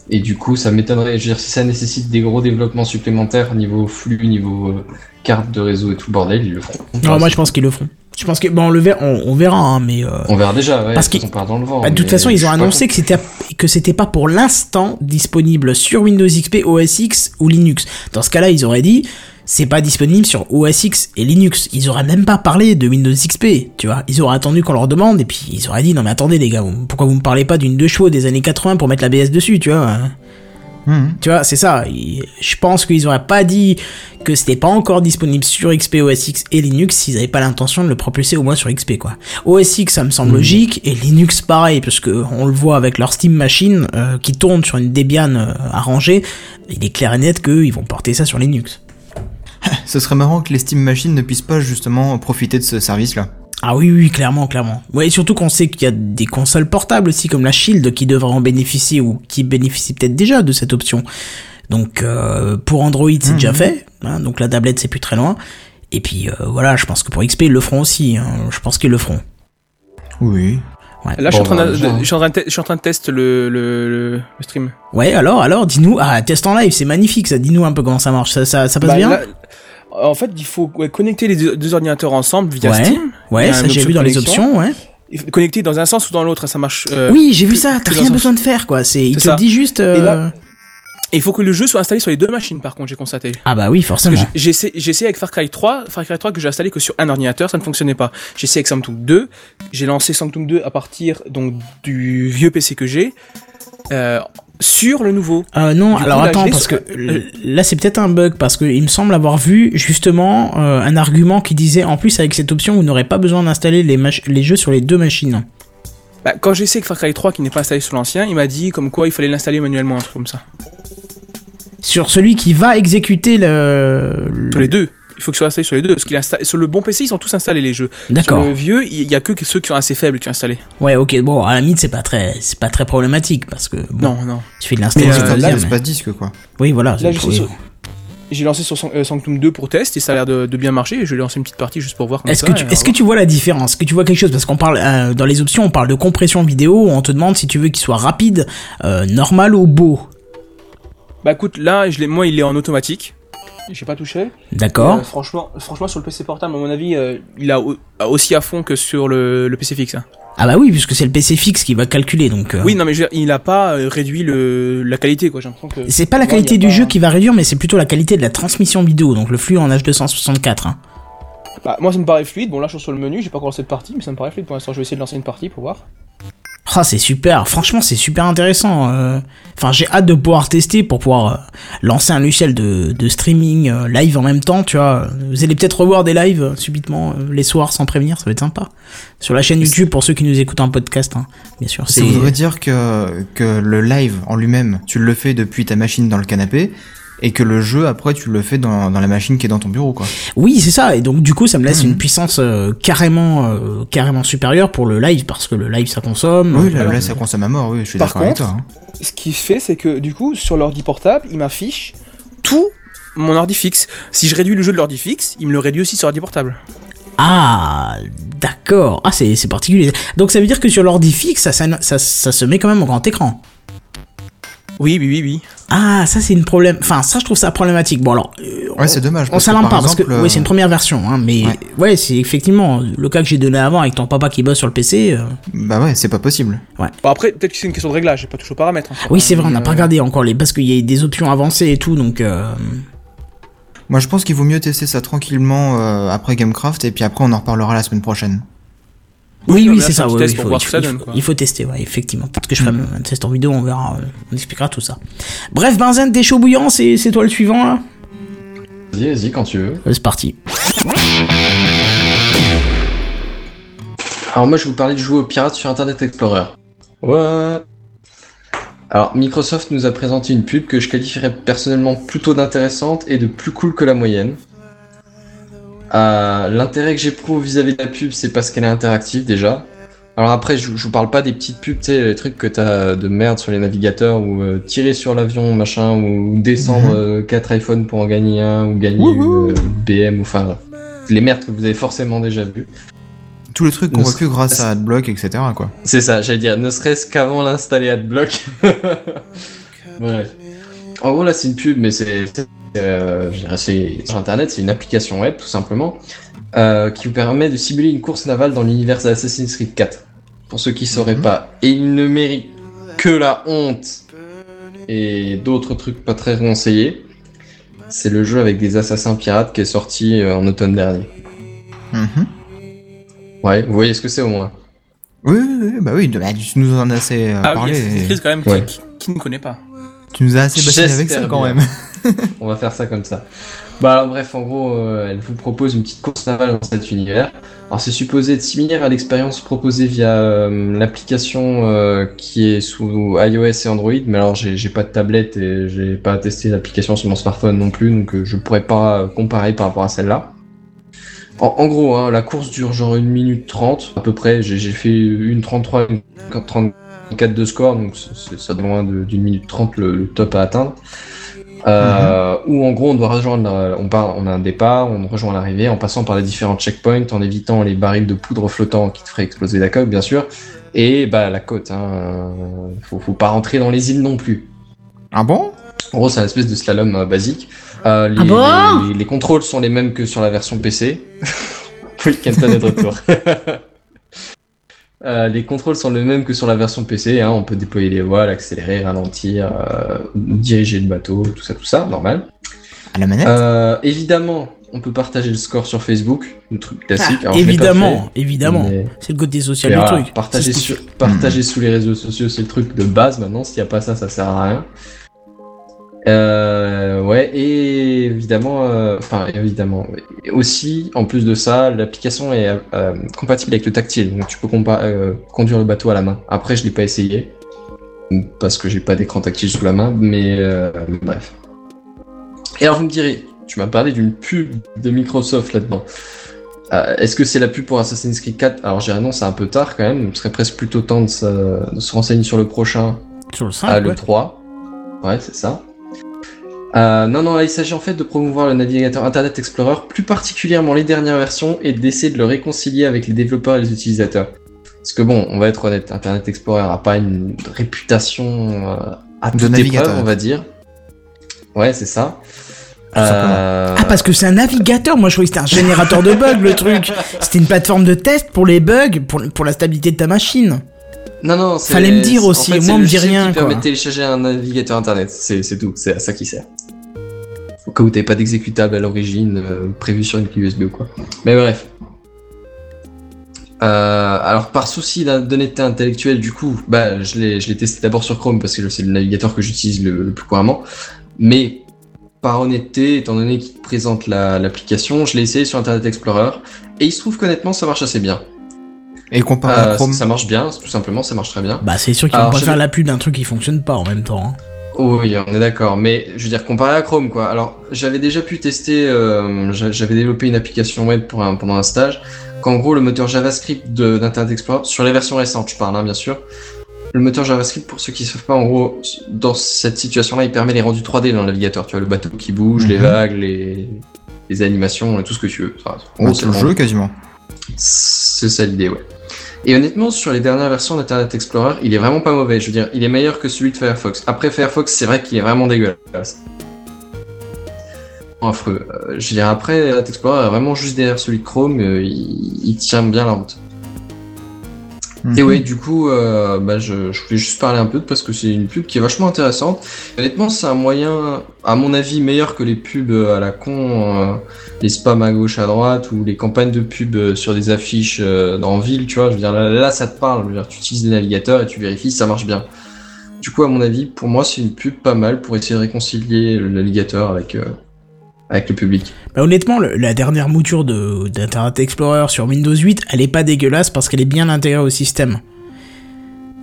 Et du coup, ça m'étonnerait. Je veux dire, si ça nécessite des gros développements supplémentaires niveau flux, niveau euh, carte de réseau et tout le bordel, ils le feront. Non, moi je pense qu'ils le feront. Je pense que bon, on le verra, on, on verra, hein, mais euh, On verra déjà, ouais, Parce qu'ils- part dans le vent. Bah, de toute façon, ils ont annoncé que c'était que c'était pas pour l'instant disponible sur Windows XP, OS X ou Linux. Dans ce cas-là, ils auraient dit c'est pas disponible sur OS X et Linux. Ils auraient même pas parlé de Windows XP, tu vois. Ils auraient attendu qu'on leur demande et puis ils auraient dit non mais attendez les gars, pourquoi vous me parlez pas d'une deux chevaux des années 80 pour mettre la BS dessus, tu vois? Mhm. Tu vois, c'est ça. Je pense qu'ils auraient pas dit que c'était pas encore disponible sur XP, OS X et Linux s'ils avaient pas l'intention de le propulser au moins sur XP, quoi. OS X, ça me semble logique, et Linux, pareil, parce que on le voit avec leur Steam Machine, euh, qui tourne sur une Debian euh, arrangée, il est clair et net qu'ils vont porter ça sur Linux. [laughs] Ce serait marrant que les Steam Machines ne puissent pas justement profiter de ce service-là. Ah oui, oui, clairement, clairement. Ouais, et surtout qu'on sait qu'il y a des consoles portables aussi, comme la Shield, qui devraient en bénéficier, ou qui bénéficient peut-être déjà de cette option. Donc, euh, pour Android, c'est déjà fait. hein, donc la tablette, c'est plus très loin. Et puis, euh, voilà, je pense que pour XP, ils le feront aussi. hein, je pense qu'ils le feront. Oui. Là, je suis en Bon, train de, je suis en train de, te- je suis en train de tester le, le, le, le stream. Ouais, alors, alors, dis-nous. Ah, test en live, c'est magnifique, ça. Dis-nous un peu comment ça marche. Ça, ça, ça passe Bah, bien là, en fait, il faut ouais, connecter les deux, deux ordinateurs ensemble via Ouais. Steam. Ouais, ça j'ai vu dans les options, ouais. Connecter dans un sens ou dans l'autre, ça marche. euh, oui, j'ai vu ça. T'as rien besoin de faire, quoi. C'est, il te ça. dit juste. Et euh, il faut que le jeu soit installé sur les deux machines, par contre, j'ai constaté. Ah bah oui, forcément. j'ai- essayé, avec Far Cry 3, Far Cry 3 que j'ai installé que sur un ordinateur, ça ne fonctionnait pas. J'ai essayé avec Sanctum 2, j'ai lancé Sanctum 2 à partir donc du vieux PC que j'ai euh, sur le nouveau. Euh, non, Du alors attends, parce que euh, là c'est peut-être un bug, parce que il me semble avoir vu justement euh, un argument qui disait en plus avec cette option vous n'aurez pas besoin d'installer les, jeux sur les deux machines. Bah, quand j'ai essayé avec Far Cry 3 qui n'est pas installé sur l'ancien, il m'a dit comme quoi il fallait l'installer manuellement, un truc comme ça. Sur celui qui va exécuter le... le- Sur les deux. Il faut que ce soit installé sur les deux. Parce qu'il est sur le bon PC, ils sont tous installés les jeux. Sur D'accord. le vieux, il y a que ceux qui sont assez faibles qui sont installés. Ouais, ok, bon, à la limite c'est pas très c'est pas très problématique parce que bon, Non, non. il suffit de l'installer Mais, sur euh, ça, l'espace disque, quoi. Oui, voilà. Là, sur- J'ai lancé sur San- euh, Sanctum 2 pour test et ça a l'air de, de bien marcher. Et je vais lancer une petite partie juste pour voir comment Est-ce ça que tu et est-ce on que tu vois la différence? Est-ce que tu vois quelque chose? Parce qu'on parle euh, dans les options on parle de compression vidéo, on te demande si tu veux qu'il soit rapide, euh, normal ou beau. Bah écoute, là, je l'ai- moi, il est en automatique. J'ai pas touché. D'accord. Euh, franchement, franchement, sur le PC portable, à mon avis, euh, il a au- a aussi à fond que sur le, le PC fixe. hein. Ah bah oui, puisque c'est le PC fixe qui va calculer donc. euh, Oui, non, mais je veux dire, il a pas réduit le, la qualité, quoi. J'ai l'impression que. C'est pas la qualité du pas- jeu qui va réduire, mais c'est plutôt la qualité de la transmission vidéo, donc le flux en H264. Hein. Bah, moi, ça me paraît fluide. Bon, là, je suis sur le menu, j'ai pas commencé de partie, mais ça me paraît fluide pour l'instant. Je vais essayer de lancer une partie pour voir. Ah, c'est super. Franchement, c'est super intéressant. euh. Enfin, j'ai hâte de pouvoir tester pour pouvoir euh, lancer un logiciel de, de streaming euh, live en même temps. Tu vois, vous allez peut-être revoir des lives subitement les soirs sans prévenir. Ça va être sympa. Sur la chaîne YouTube pour ceux qui nous écoutent en podcast, hein, bien sûr. Ça C'est voudrait dire que, que le live en lui-même, tu le fais depuis ta machine dans le canapé, et que le jeu, après, tu le fais dans, dans la machine qui est dans ton bureau, quoi. oui, c'est ça. Et donc du coup, ça me laisse Mhm. une puissance euh, carrément euh, carrément supérieure pour le live parce que le live ça consomme. Oui, Euh, là, là, ça consomme à mort, oui, je suis Par d'accord avec contre, toi. hein. Ce qu'il fait, c'est que du coup, sur l'ordi portable, il m'affiche tout mon ordi fixe. Si je réduis le jeu de l'ordi fixe, il me le réduit aussi sur l'ordi portable. Ah, d'accord. Ah, c'est c'est particulier. Donc ça veut dire que sur l'ordi fixe, ça, ça, ça, ça se met quand même au grand écran. Oui, oui, oui, oui. Ah, ça c'est une problème. Enfin, ça je trouve ça problématique. Bon alors, euh, Ouais, c'est dommage. on parce que, s'alarme par pas parce que oui, c'est une euh, première version, hein, mais ouais, Ouais. c'est effectivement le cas que j'ai donné avant avec ton papa qui bosse sur le PC. euh, Bah ouais, c'est pas possible. Bon, après, peut-être que c'est une question de réglage, j'ai pas touché aux paramètres. hein. Oui, c'est vrai, on n'a pas regardé encore les parce qu'il y a des options avancées et tout, donc. euh, Moi, je pense qu'il vaut mieux tester ça tranquillement euh, après Gamecraft, et puis après, on en reparlera la semaine prochaine. Oui, oui, c'est ça. ouais, il faut, il ça donne, il tester, ouais, effectivement. Peut-être que je ferai un test en vidéo, on verra, on expliquera tout ça. Bref, Benzen, t'es chaud bouillant, c'est toi le suivant là? Vas-y, vas-y, quand tu veux. Euh, C'est parti. Alors moi je vais vous parlais de jouer aux pirates sur Internet Explorer. What? Alors Microsoft nous a présenté une pub que je qualifierais personnellement plutôt d'intéressante et de plus cool que la moyenne. Euh, L'intérêt que j'éprouve vis-à-vis de la pub, c'est parce qu'elle est interactive déjà. Alors après, je, je vous parle pas des petites pubs, tu sais, les trucs que t'as de merde sur les navigateurs, ou euh, tirer sur l'avion, machin, ou descendre 4 iPhones pour en gagner un, ou gagner une euh, BM, ou enfin, les merdes que vous avez forcément déjà vues. Tous les trucs qu'on voit que grâce à AdBlock, etc. quoi. C'est ça, j'allais dire, ne serait-ce qu'avant l'installer AdBlock. [laughs] Bref. En gros, là, c'est une pub, mais c'est. C'est, euh, c'est sur internet, c'est une application web, tout simplement, euh, qui vous permet de simuler une course navale dans l'univers d'Assassin's Creed 4. Pour ceux qui sauraient Mhm. pas. Et il ne mérite que la honte et d'autres trucs pas très conseillés. C'est le jeu avec des assassins pirates qui est sorti euh, en automne dernier. Mhm. Ouais, vous voyez ce que c'est au moins. Oui, oui, oui, bah oui, bah, tu nous en as assez euh, Ah oui, parlé. Assassin's et Creed quand même, qui- Ouais. qui, qui ne connaît pas. Tu nous as assez bassiné avec ça quand bien. même. [laughs] On va faire ça comme ça. Bah alors bref, en gros, euh, elle vous propose une petite course navale dans cet univers. Alors c'est supposé être similaire à l'expérience proposée via euh, l'application euh, qui est sous iOS et Android, mais alors j'ai pas de tablette et j'ai pas testé l'application sur mon smartphone non plus, donc je pourrais pas comparer par rapport à celle-là. En, gros, hein, la course dure genre une minute 30 à peu près. J'ai fait une 33, une 34 de score, donc c'est- loin d'une minute 30 le, le top à atteindre. Euh, Où en gros on doit rejoindre, euh, on part, on a un départ, on rejoint l'arrivée en passant par les différents checkpoints, en évitant les barils de poudre flottants qui te feraient exploser la coque bien sûr, et bah la côte. Hein, euh, faut, faut pas rentrer dans les îles non plus. Ah bon? En gros, c'est un espèce de slalom euh, basique. Euh, les, Ah bon? les- les contrôles sont les mêmes que sur la version PC. oui, Kenton est de retour. [laughs] Euh, les contrôles sont les mêmes que sur la version PC. Hein. On peut déployer les voiles, accélérer, ralentir, euh, diriger le bateau, tout ça, tout ça, normal. À la manette Euh, évidemment, on peut partager le score sur Facebook, le truc classique. Ah, Alors, évidemment, fait, évidemment. mais- C'est le côté social du voilà, truc. Partager, sur, partager sous les réseaux sociaux, c'est le truc de base maintenant. S'il n'y a pas ça, ça sert à rien. Euh, ouais, et évidemment, euh, enfin évidemment, aussi, en plus de ça, l'application est euh, compatible avec le tactile, donc tu peux euh, conduire le bateau à la main. Après, je l'ai pas essayé parce que j'ai pas d'écran tactile sous la main, mais bref. Et alors vous me direz, tu m'as parlé d'une pub de Microsoft là-dedans. Est-ce que c'est la pub pour Assassin's Creed 4 Alors j'ai non, c'est un peu tard quand même. Ce serait presque plutôt temps de se, de se renseigner sur le prochain Sur le 5, ah, le ouais. 3. Ouais, c'est ça. Euh, non, non, là, il s'agit en fait de promouvoir le navigateur Internet Explorer, plus particulièrement les dernières versions, et d'essayer de le réconcilier avec les développeurs et les utilisateurs. Parce que bon, on va être honnête, Internet Explorer n'a pas une réputation euh, à De toute navigateur. épreuve, on va dire. Ouais, c'est ça. simplement. Euh, Ah, parce que c'est un navigateur. Moi, je croyais que c'était un générateur de bugs, le truc. C'était une plateforme de test pour les bugs, pour, pour la stabilité de ta machine. Non, non, c'est- Fallait me dire en aussi, fait, moi, on me dit rien, qui permet de télécharger un navigateur internet, c'est c'est tout, c'est à ça qui sert. Cas où t'avais pas d'exécutable à l'origine euh, prévu sur une clé USB ou quoi. Mais bref. Euh, alors par souci d'honnêteté intellectuelle, du coup, bah je l'ai je l'ai testé d'abord sur Chrome parce que c'est le navigateur que j'utilise le, le plus couramment. Mais par honnêteté, étant donné qu'il te présente la- l'application, je l'ai essayé sur Internet Explorer et il se trouve qu'honnêtement ça marche assez bien. Et comparé à Euh, Chrome ça marche bien, tout simplement, ça marche très bien. Bah, c'est sûr qu'ils vont pas faire la pub d'un truc qui fonctionne pas en même temps. hein. Oui, on est d'accord, mais je veux dire comparé à Chrome quoi. Alors j'avais déjà pu tester, euh, j'a- j'avais développé une application web pour un, pendant un stage. Qu'en gros le moteur JavaScript d'Internet Explorer sur les versions récentes, je parle hein, bien sûr. Le moteur JavaScript, pour ceux qui ne savent pas, en gros, dans cette situation-là, il permet les rendus 3D dans le navigateur. Tu vois, le bateau qui bouge, les Mhm. vagues, les, les animations, tout ce que tu veux. Enfin, en gros, c'est le jeu quasiment. c'est ça l'idée, ouais. Et honnêtement, sur les dernières versions d'Internet Explorer, il est vraiment pas mauvais. Je veux dire, il est meilleur que celui de Firefox. Après Firefox, c'est vrai qu'il est vraiment dégueulasse. Affreux. Euh, je veux dire, après, Internet Explorer est vraiment juste derrière celui de Chrome, euh, il, il tient bien la route. Et Mhm. ouais, du coup, euh, bah, je, je voulais juste parler un peu parce que c'est une pub qui est vachement intéressante. Honnêtement, c'est un moyen, à mon avis, meilleur que les pubs à la con, euh, les spams à gauche, à droite, ou les campagnes de pub euh, sur des affiches euh, dans ville, tu vois. Je veux dire, là, là, ça te parle. Je veux dire, tu utilises les navigateurs et tu vérifies si ça marche bien. Du coup, à mon avis, pour moi, c'est une pub pas mal pour essayer de réconcilier le navigateur avec, euh, avec le public. Bah, honnêtement, le- la dernière mouture de d'Internet Explorer sur Windows 8, elle est pas dégueulasse parce qu'elle est bien intégrée au système.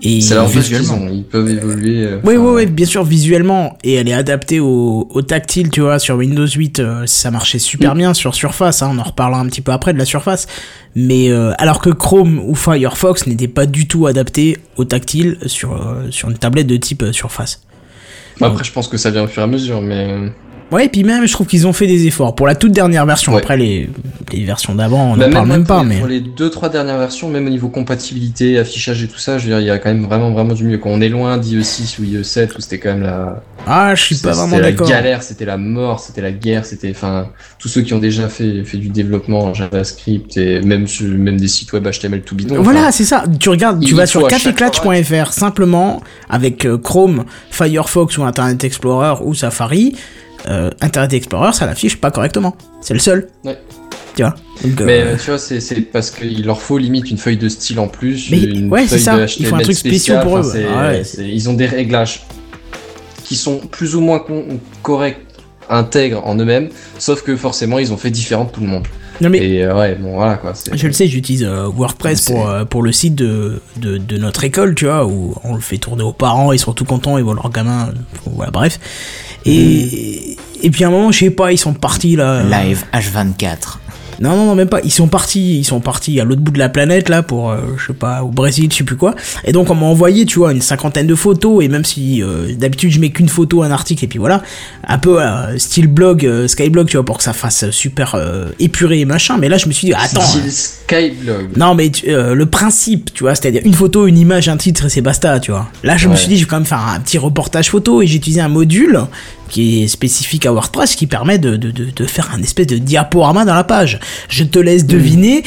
Et C'est leur visuellement. Ils peuvent évoluer. euh, Oui, oui, oui, bien sûr, visuellement. Et elle est adaptée au, au tactile, tu vois. Sur Windows 8, euh, ça marchait super bien sur Surface. Hein, on en reparlera un petit peu après de la Surface. Mais euh, alors que Chrome ou Firefox n'étaient pas du tout adaptés au tactile sur, euh, sur une tablette de type euh, Surface. Après, je pense que ça vient au fur et à mesure, mais. Ouais, et puis même, je trouve qu'ils ont fait des efforts. Pour la toute dernière version, Ouais. après les, les versions d'avant, on Bah, n'en parle même pour pas. les- Mais... Pour les deux, trois dernières versions, même au niveau compatibilité, affichage et tout ça, je veux dire, il y a quand même vraiment, vraiment du mieux. Quand on est loin d'IE6 ou IE7, où c'était quand même la. Ah, je suis pas c'était vraiment la d'accord. galère, c'était la mort, c'était la guerre, c'était, enfin, tous ceux qui ont déjà fait, fait du développement en JavaScript et même, même des sites web HTML tout bidon. Voilà, c'est ça. Tu regardes, tu vas sur caféclatch.fr simplement avec euh, Chrome, Firefox ou Internet Explorer ou Safari. Euh, Internet Explorer, ça l'affiche pas correctement. C'est le seul. Ouais. Tu vois. Donc, euh, Mais euh, tu vois, c'est parce qu'il leur faut limite une feuille de style en plus, Mais une ouais, c'est ça. Il faut un truc spécial pour eux. Ah ouais. Ils ont des réglages qui sont plus ou moins corrects, intègres en eux-mêmes, sauf que forcément ils ont fait différent de tout le monde. non mais Et euh, ouais, bon voilà quoi. je le sais, j'utilise euh, WordPress pour euh, pour le site de, de de notre école, tu vois, où on le fait tourner aux parents, ils sont tout contents, ils voient leurs gamins. euh, Voilà, bref. Et et puis à un moment, je sais pas, ils sont partis là. Live H24. Non, non, non, même pas. Ils sont partis, ils sont partis à l'autre bout de la planète, là, pour, euh, je sais pas, au Brésil, je sais plus quoi. Et donc, on m'a envoyé, tu vois, une cinquantaine de photos, et même si, euh, d'habitude, je mets qu'une photo, un article, et puis voilà, un peu, euh, style blog, Skyblog, tu vois, pour que ça fasse super épuré et machin. Mais là, je me suis dit, attends. Style Skyblog. Non, mais tu- le principe, tu vois, c'est-à-dire une photo, une image, un titre, et c'est basta, tu vois. Là, je me suis dit, je vais quand même faire un petit reportage photo, et j'ai utilisé un module qui est spécifique à WordPress, qui permet de, de, de, de faire un espèce de diaporama dans la page. Je te laisse deviner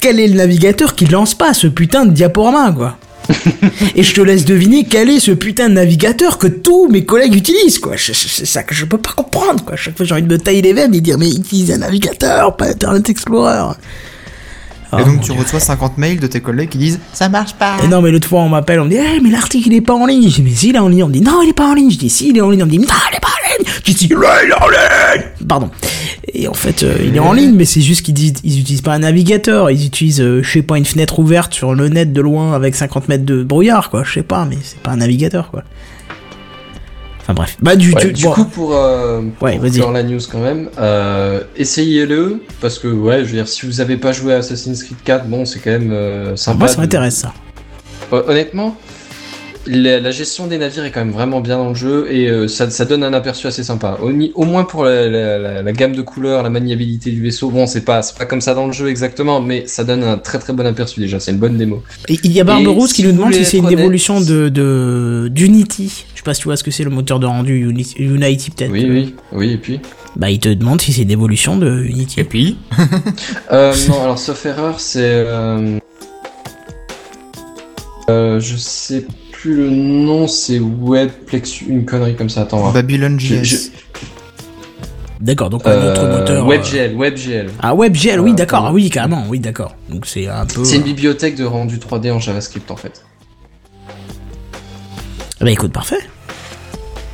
quel est le navigateur qui lance pas ce putain de diaporama, quoi. [laughs] et je te laisse deviner quel est ce putain de navigateur que tous mes collègues utilisent, quoi. C'est ça que je peux pas comprendre, quoi. Chaque fois, j'ai envie de me tailler les veines et dire, mais utilise un navigateur, pas Internet Explorer. Et Oh, donc tu Dieu. reçois 50 mails de tes collègues qui disent ça marche pas. Et non, mais l'autre fois, on m'appelle, on me dit, eh, mais l'article, il est pas en ligne. Je dis, mais si, il est en ligne. On me dit, non, il est pas en ligne. Je dis, si, il est en ligne. On me dit, non, il est pas en ligne. Je dis, il est en ligne. Pardon. Et en fait, euh, il est en ligne, mais c'est juste qu'ils disent, ils utilisent pas un navigateur. Ils utilisent, euh, je sais pas, une fenêtre ouverte sur le net de loin avec 50 mètres de brouillard, quoi. Je sais pas, mais c'est pas un navigateur, quoi. Enfin bref. Bah, du, Ouais, tu- du bon. coup, pour, euh, pour Ouais, la news quand même, euh, essayez-le, parce que, ouais, je veux dire, si vous avez pas joué à Assassin's Creed 4, bon, c'est quand même euh, sympa. moi, ça de- m'intéresse, ça. Hon- Honnêtement, la, la gestion des navires est quand même vraiment bien dans le jeu et euh, ça, ça donne un aperçu assez sympa. Au, moins pour la, la- la- la gamme de couleurs, la maniabilité du vaisseau. Bon, c'est pas, c'est pas comme ça dans le jeu exactement, mais ça donne un très très bon aperçu déjà. C'est une bonne démo. Et il y a Barberousse qui si nous demande si c'est une évolution de, de, d'Unity. Je sais pas si tu vois ce que c'est le moteur de rendu Uni- Unity, peut-être. Oui, oui, oui, et puis? Bah, il te demande si c'est une évolution de Unity. Et puis? [laughs] Euh, non, alors sauf erreur, c'est. Euh... euh, je sais plus le nom, c'est Webplex, une connerie comme ça. Attends, voir. Babylon JS. je- D'accord, donc un autre Euh, moteur. euh, WebGL, WebGL. Ah, WebGL, oui, Euh, d'accord. Ah, oui, carrément, oui, d'accord. Donc c'est un peu. C'est une bibliothèque de rendu 3D en JavaScript en fait. Bah, écoute, parfait.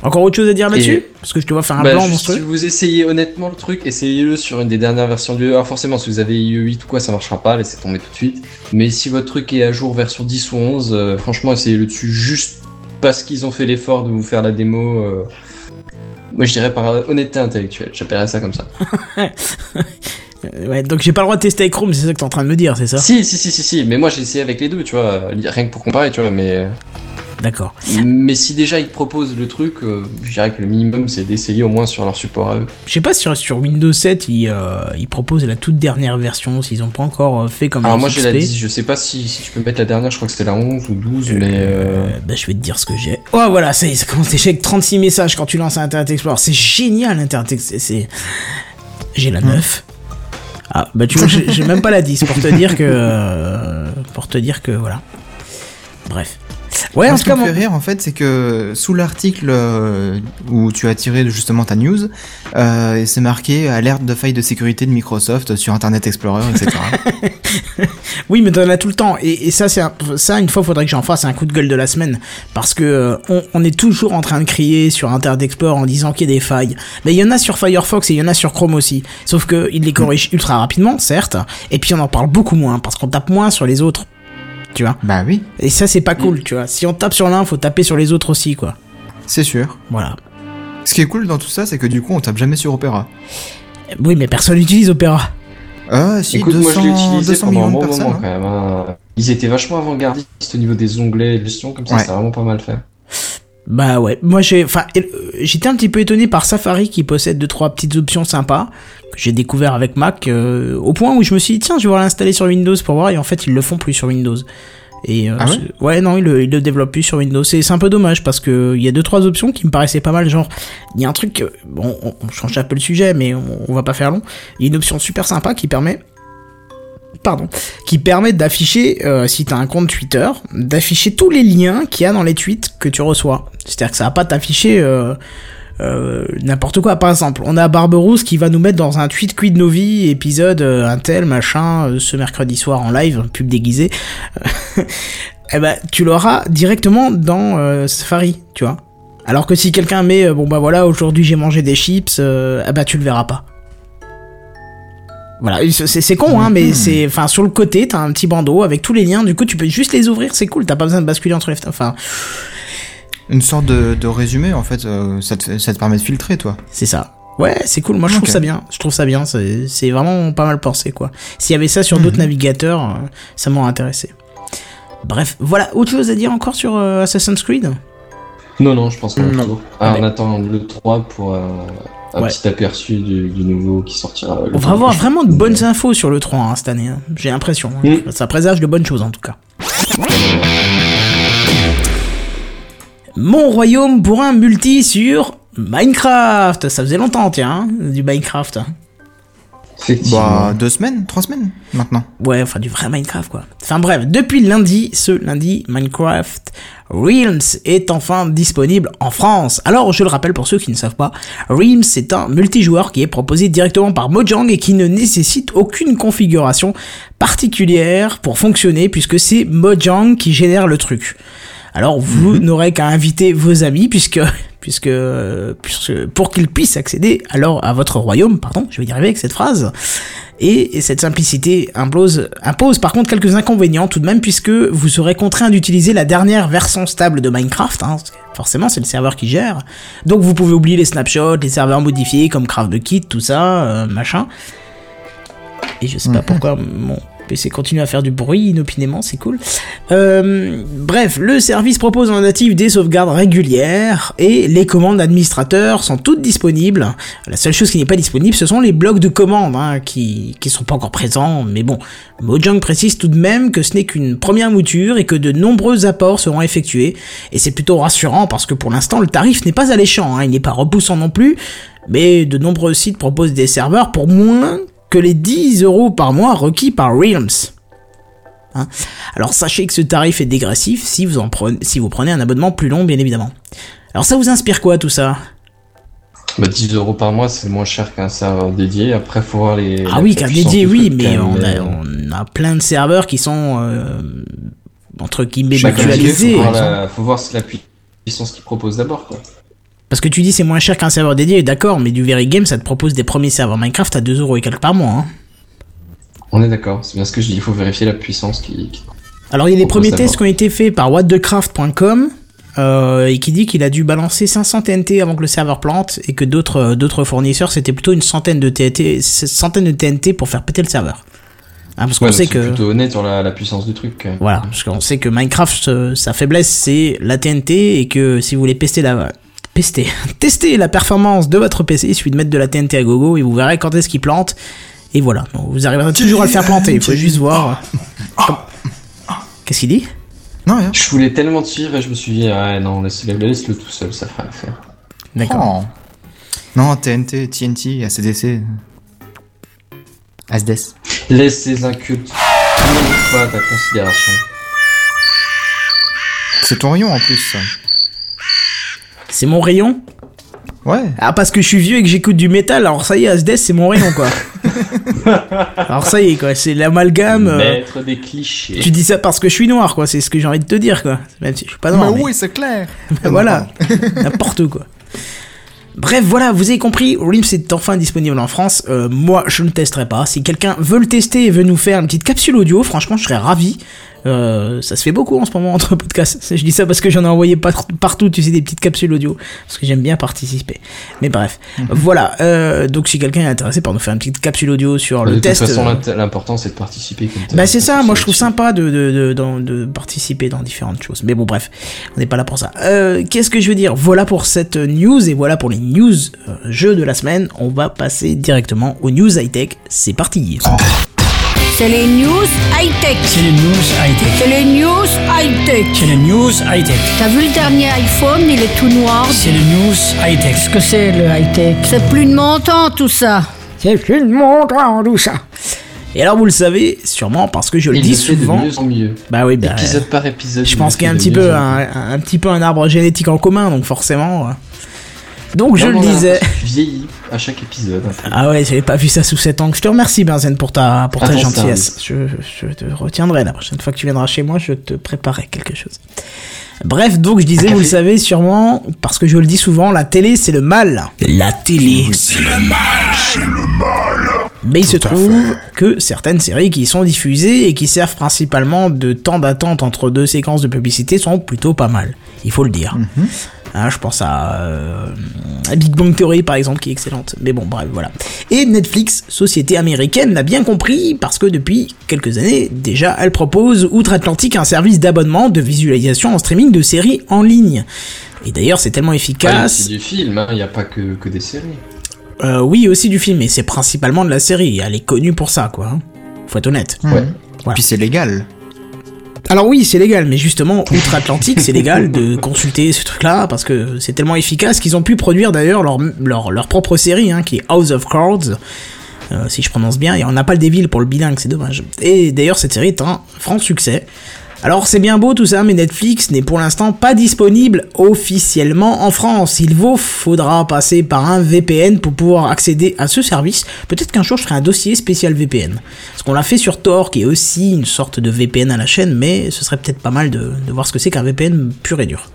Encore autre chose à dire là-dessus Parce que je te vois faire un Bah, blanc monstrueux. si vous essayez honnêtement le truc, essayez-le sur une des dernières versions du. Alors forcément, si vous avez IE8 ou quoi, ça marchera pas, laissez tomber tout de suite. Mais si votre truc est à jour version 10 ou 11, euh, franchement, essayez-le dessus juste parce qu'ils ont fait l'effort de vous faire la démo. euh, Moi, je dirais par honnêteté intellectuelle. J'appellerais ça comme ça. Euh, [laughs] ouais, donc j'ai pas le droit de tester avec Chrome, c'est ça que t'es en train de me dire, c'est ça? Si, si, si, si, si. Mais moi, j'ai essayé avec les deux, tu vois. Rien que pour comparer, tu vois. Mais, D'accord. mais si déjà ils te proposent le truc, euh, je dirais que le minimum, c'est d'essayer au moins sur leur support à eux. Je sais pas si sur, sur Windows 7, ils, euh, ils proposent la toute dernière version, s'ils ont pas encore euh, fait comme Alors les moi j'ai la XP. 10, je sais pas si, si tu peux mettre la dernière, je crois que c'était la 11 ou 12, mais... Euh... Bah, je vais te dire ce que j'ai. Oh, voilà, ça y est, ça commence déjà avec 36 messages quand tu lances un Internet Explorer. C'est génial, Internet Explorer. C'est... J'ai la 9. Ah, bah, tu vois, j'ai j'ai même pas la 10 pour te dire que. euh, pour te dire que, voilà. Bref. Ouais, Moi, en ce qui me fait rire, en fait, c'est que sous l'article euh, où tu as tiré justement ta news, euh, c'est marqué alerte de faille de sécurité de Microsoft sur Internet Explorer, etc. [laughs] Oui, mais t'en as tout le temps. Et, et ça, c'est un- ça, une fois, faudrait que j'en fasse un coup de gueule de la semaine. Parce que euh, on, on est toujours en train de crier sur Internet Explorer en disant qu'il y a des failles. Mais il y en a sur Firefox et il y en a sur Chrome aussi. Sauf que il les corrige ultra rapidement, certes. Et puis on en parle beaucoup moins parce qu'on tape moins sur les autres. Tu vois. bah oui, Et ça, c'est pas cool, tu vois. Si on tape sur l'un, faut taper sur les autres aussi, quoi. c'est sûr. Voilà. Ce qui est cool dans tout ça, c'est que du coup, on tape jamais sur Opera. Oui, mais personne n'utilise Opera. Ah, si, Écoute, 200, moi je l'ai utilisé 200 pendant un bon personnes. moment hein. quand même. hein. Ils étaient vachement avant-gardistes au niveau des onglets et des gestions, comme ça, Ouais. c'est vraiment pas mal fait. Bah ouais, moi j'ai, enfin, j'étais un petit peu étonné par Safari qui possède deux trois petites options sympas que j'ai découvert avec Mac, euh, au point où je me suis dit tiens, je vais l'installer sur Windows pour voir et en fait ils le font plus sur Windows. Et euh, Ah ouais ouais non, ils le, ils le développent plus sur Windows. C'est c'est un peu dommage parce que il y a deux trois options qui me paraissaient pas mal. Genre, il y a un truc, bon, on, on change un peu le sujet, mais on, on va pas faire long. Il y a une option super sympa qui permet pardon, qui permet d'afficher, euh, si t'as un compte Twitter, d'afficher tous les liens qu'il y a dans les tweets que tu reçois. C'est-à-dire que ça va pas t'afficher euh, euh, n'importe quoi. Par exemple, on a Barberousse qui va nous mettre dans un tweet Quid Novi, épisode euh, un tel, machin, euh, ce mercredi soir en live, pub déguisé. [laughs] eh ben, tu l'auras directement dans Safari, tu vois. Alors que si quelqu'un met, bon bah voilà, aujourd'hui j'ai mangé des chips, eh ben tu le verras pas. Voilà, c'est c'est con, hein, mais c'est, enfin, sur le côté, t'as un petit bandeau avec tous les liens. Du coup, tu peux juste les ouvrir, c'est cool. T'as pas besoin de basculer entre les, enfin, Une sorte de, de résumé, en fait, euh, ça, te, ça te permet de filtrer, toi. c'est ça. Ouais, c'est cool. Moi, je trouve ça bien. Je trouve ça bien. C'est vraiment pas mal pensé, quoi. S'il y avait ça sur d'autres Mhm. navigateurs, euh, ça m'aurait intéressé. Bref, voilà. Autre chose à dire encore sur euh, Assassin's Creed? Non, non, je pense qu'on Non. Ah, Ouais. on attend le 3 pour euh, un Ouais. petit aperçu du, du nouveau qui sortira. le On va avoir vraiment de bonnes infos sur le 3 hein, cette année. hein. J'ai l'impression. hein. Mm. Ça présage de bonnes choses en tout cas. Mon royaume pour un multi sur Minecraft. Ça faisait longtemps, tiens, hein, du Minecraft. Effectivement. Bah, deux semaines, trois semaines, maintenant. Ouais, enfin du vrai Minecraft quoi. Enfin bref, depuis lundi, ce lundi, Minecraft Realms est enfin disponible en France. Alors je le rappelle pour ceux qui ne savent pas, Realms c'est un multijoueur qui est proposé directement par Mojang et qui ne nécessite aucune configuration particulière pour fonctionner puisque c'est Mojang qui génère le truc. Alors vous n'aurez qu'à inviter vos amis puisque puisque, puisque pour qu'ils puissent accéder alors à votre royaume, pardon, je vais y arriver avec cette phrase. Et, et cette simplicité impose, impose par contre quelques inconvénients tout de même puisque vous serez contraint d'utiliser la dernière version stable de Minecraft. Hein, forcément, c'est le serveur qui gère. Donc vous pouvez oublier les snapshots, les serveurs modifiés comme CraftBucket, tout ça, euh, machin. Et je sais pas Mhm. pourquoi mon PC continue à faire du bruit inopinément, c'est cool. Euh, bref, le service propose en native des sauvegardes régulières et les commandes d'administrateurs sont toutes disponibles. La seule chose qui n'est pas disponible, ce sont les blocs de commandes hein, qui qui sont pas encore présents. Mais bon, Mojang précise tout de même que ce n'est qu'une première mouture et que de nombreux apports seront effectués. Et c'est plutôt rassurant parce que pour l'instant, le tarif n'est pas alléchant, hein, il n'est pas repoussant non plus. Mais de nombreux sites proposent des serveurs pour moins que les 10 euros par mois requis par Realms. Hein Alors sachez que ce tarif est dégressif si vous, en prenez, si vous prenez un abonnement plus long, bien évidemment. Alors ça vous inspire quoi tout ça? Bah, 10 euros par mois, c'est moins cher qu'un serveur dédié. Après, faut voir les. Ah oui, qu'un dédié, oui, mais on a, on a plein de serveurs qui sont euh, entre guillemets Chaque dédié, mutualisés. Faut voir, la... faut voir si la pu- puissance qu'ils proposent d'abord, quoi. Parce que tu dis c'est moins cher qu'un serveur dédié, d'accord, mais du Very Game ça te propose des premiers serveurs Minecraft à 2 euros et quelques par mois. Hein. On est d'accord, c'est bien ce que je dis. Il faut vérifier la puissance qui. Alors il y a des premiers tests qui ont été faits par whatthecraft.com euh, et qui dit qu'il a dû balancer 500 TNT avant que le serveur plante et que d'autres euh, d'autres fournisseurs c'était plutôt une centaine de TNT, centaine de TNT pour faire péter le serveur. Hein, parce qu'on sait que plutôt honnête sur la, la puissance du truc. voilà, parce qu'on sait que Minecraft euh, sa faiblesse c'est la TNT et que si vous voulez pester la pester, tester la performance de votre PC, il suffit de mettre de la TNT à gogo et vous verrez quand est-ce qu'il plante. Et voilà, Donc, vous arriverez toujours à le faire planter. Il faut juste voir. Comme- Qu'est-ce qu'il dit? Non, rien. Je voulais tellement te suivre et je me suis dit, ouais, non, laisse-le laisse -le tout seul, ça fera l'affaire. D'accord. Oh. Non, TNT, TNT, ACDC. Asdes. Laisse ces incultes. Pas ta considération. C'est ton rayon en plus. ça. C'est mon rayon Ouais. Ah, parce que je suis vieux et que j'écoute du métal, alors ça y est, Asdes, c'est mon rayon, quoi. [laughs] alors ça y est, quoi, c'est l'amalgame. euh, Maître des clichés. Tu dis ça parce que je suis noir, quoi, c'est ce que j'ai envie de te dire, quoi. Même si je suis pas noir. Mais mais- oui, c'est clair. [laughs] Ben voilà, [laughs] n'importe quoi. Bref, voilà, vous avez compris, Rims est enfin disponible en France. Euh, moi, je ne testerai pas. Si quelqu'un veut le tester et veut nous faire une petite capsule audio, franchement, je serais ravi. Euh, ça se fait beaucoup en ce moment entre podcasts. [laughs] Je dis ça parce que j'en ai envoyé par- partout, tu sais, des petites capsules audio. Parce que j'aime bien participer. Mais bref, voilà. Euh, donc, si quelqu'un est intéressé par nous faire une petite capsule audio sur de le toute test. façon, euh, l'important c'est de participer. Comme bah c'est ça, moi je trouve sympa de, de, de, de participer dans différentes choses. Mais bon bref, on n'est pas là pour ça. Euh, Qu'est-ce que je veux dire? Voilà pour cette news et voilà pour les news euh, jeux de la semaine. On va passer directement aux news high-tech. C'est parti. C'est les news high-tech. C'est les news high-tech. C'est les news high-tech. C'est les news high-tech. T'as vu le dernier iPhone, il est tout noir. C'est les news high-tech. Qu'est-ce que c'est le high-tech? C'est plus de montant tout ça. C'est plus le monde en tout ça. Et alors vous le savez sûrement parce que je le Il dis de souvent. mieux en mieux. Bah oui, bah, épisode par épisode. je pense qu'il y a un de petit peu un, un petit peu un arbre génétique en commun, donc forcément. euh. Donc je le disais. Tu vieillis à chaque épisode. Ah ouais, j'avais pas vu ça sous cet angle. Je te remercie Benzen pour ta pour ta gentillesse. Je, je te retiendrai la prochaine fois que tu viendras chez moi, je te préparerai quelque chose. Bref, donc je disais, vous le savez sûrement, parce que je le dis souvent, la télé c'est le mal. La télé c'est le mal. Mais il se trouve que certaines séries qui y sont diffusées et qui servent principalement de temps d'attente entre deux séquences de publicité sont plutôt pas mal. Il faut le dire. Hein, je pense à, euh, à Big Bang Theory par exemple qui est excellente. Mais bon bref voilà. Et Netflix, société américaine, l'a bien compris parce que depuis quelques années déjà elle propose outre-Atlantique un service d'abonnement de visualisation en streaming de séries en ligne. Et d'ailleurs c'est tellement Ah, efficace. c'est du film, hein, il n'y a pas que, que des séries. Euh, oui aussi du film, mais c'est principalement de la série. Elle est connue pour ça quoi. hein. Faut être honnête. Ouais. Voilà. Puis c'est légal. Alors oui, c'est légal, mais justement, outre-Atlantique, c'est légal de [laughs] consulter ce truc-là, parce que c'est tellement efficace qu'ils ont pu produire d'ailleurs leur, leur, leur propre série, hein, qui est House of Cards, euh, si je prononce bien, et on n'a pas le Devil pour le bilingue, c'est dommage. Et d'ailleurs, cette série est un franc succès. Alors c'est bien beau tout ça, mais Netflix n'est pour l'instant pas disponible officiellement en France. Il vous faudra passer par un VPN pour pouvoir accéder à ce service. Peut-être qu'un jour je ferai un dossier spécial VPN. Parce qu'on l'a fait sur Tor, qui est aussi une sorte de VPN à la chaîne, mais ce serait peut-être pas mal de, de voir ce que c'est qu'un VPN pur et dur.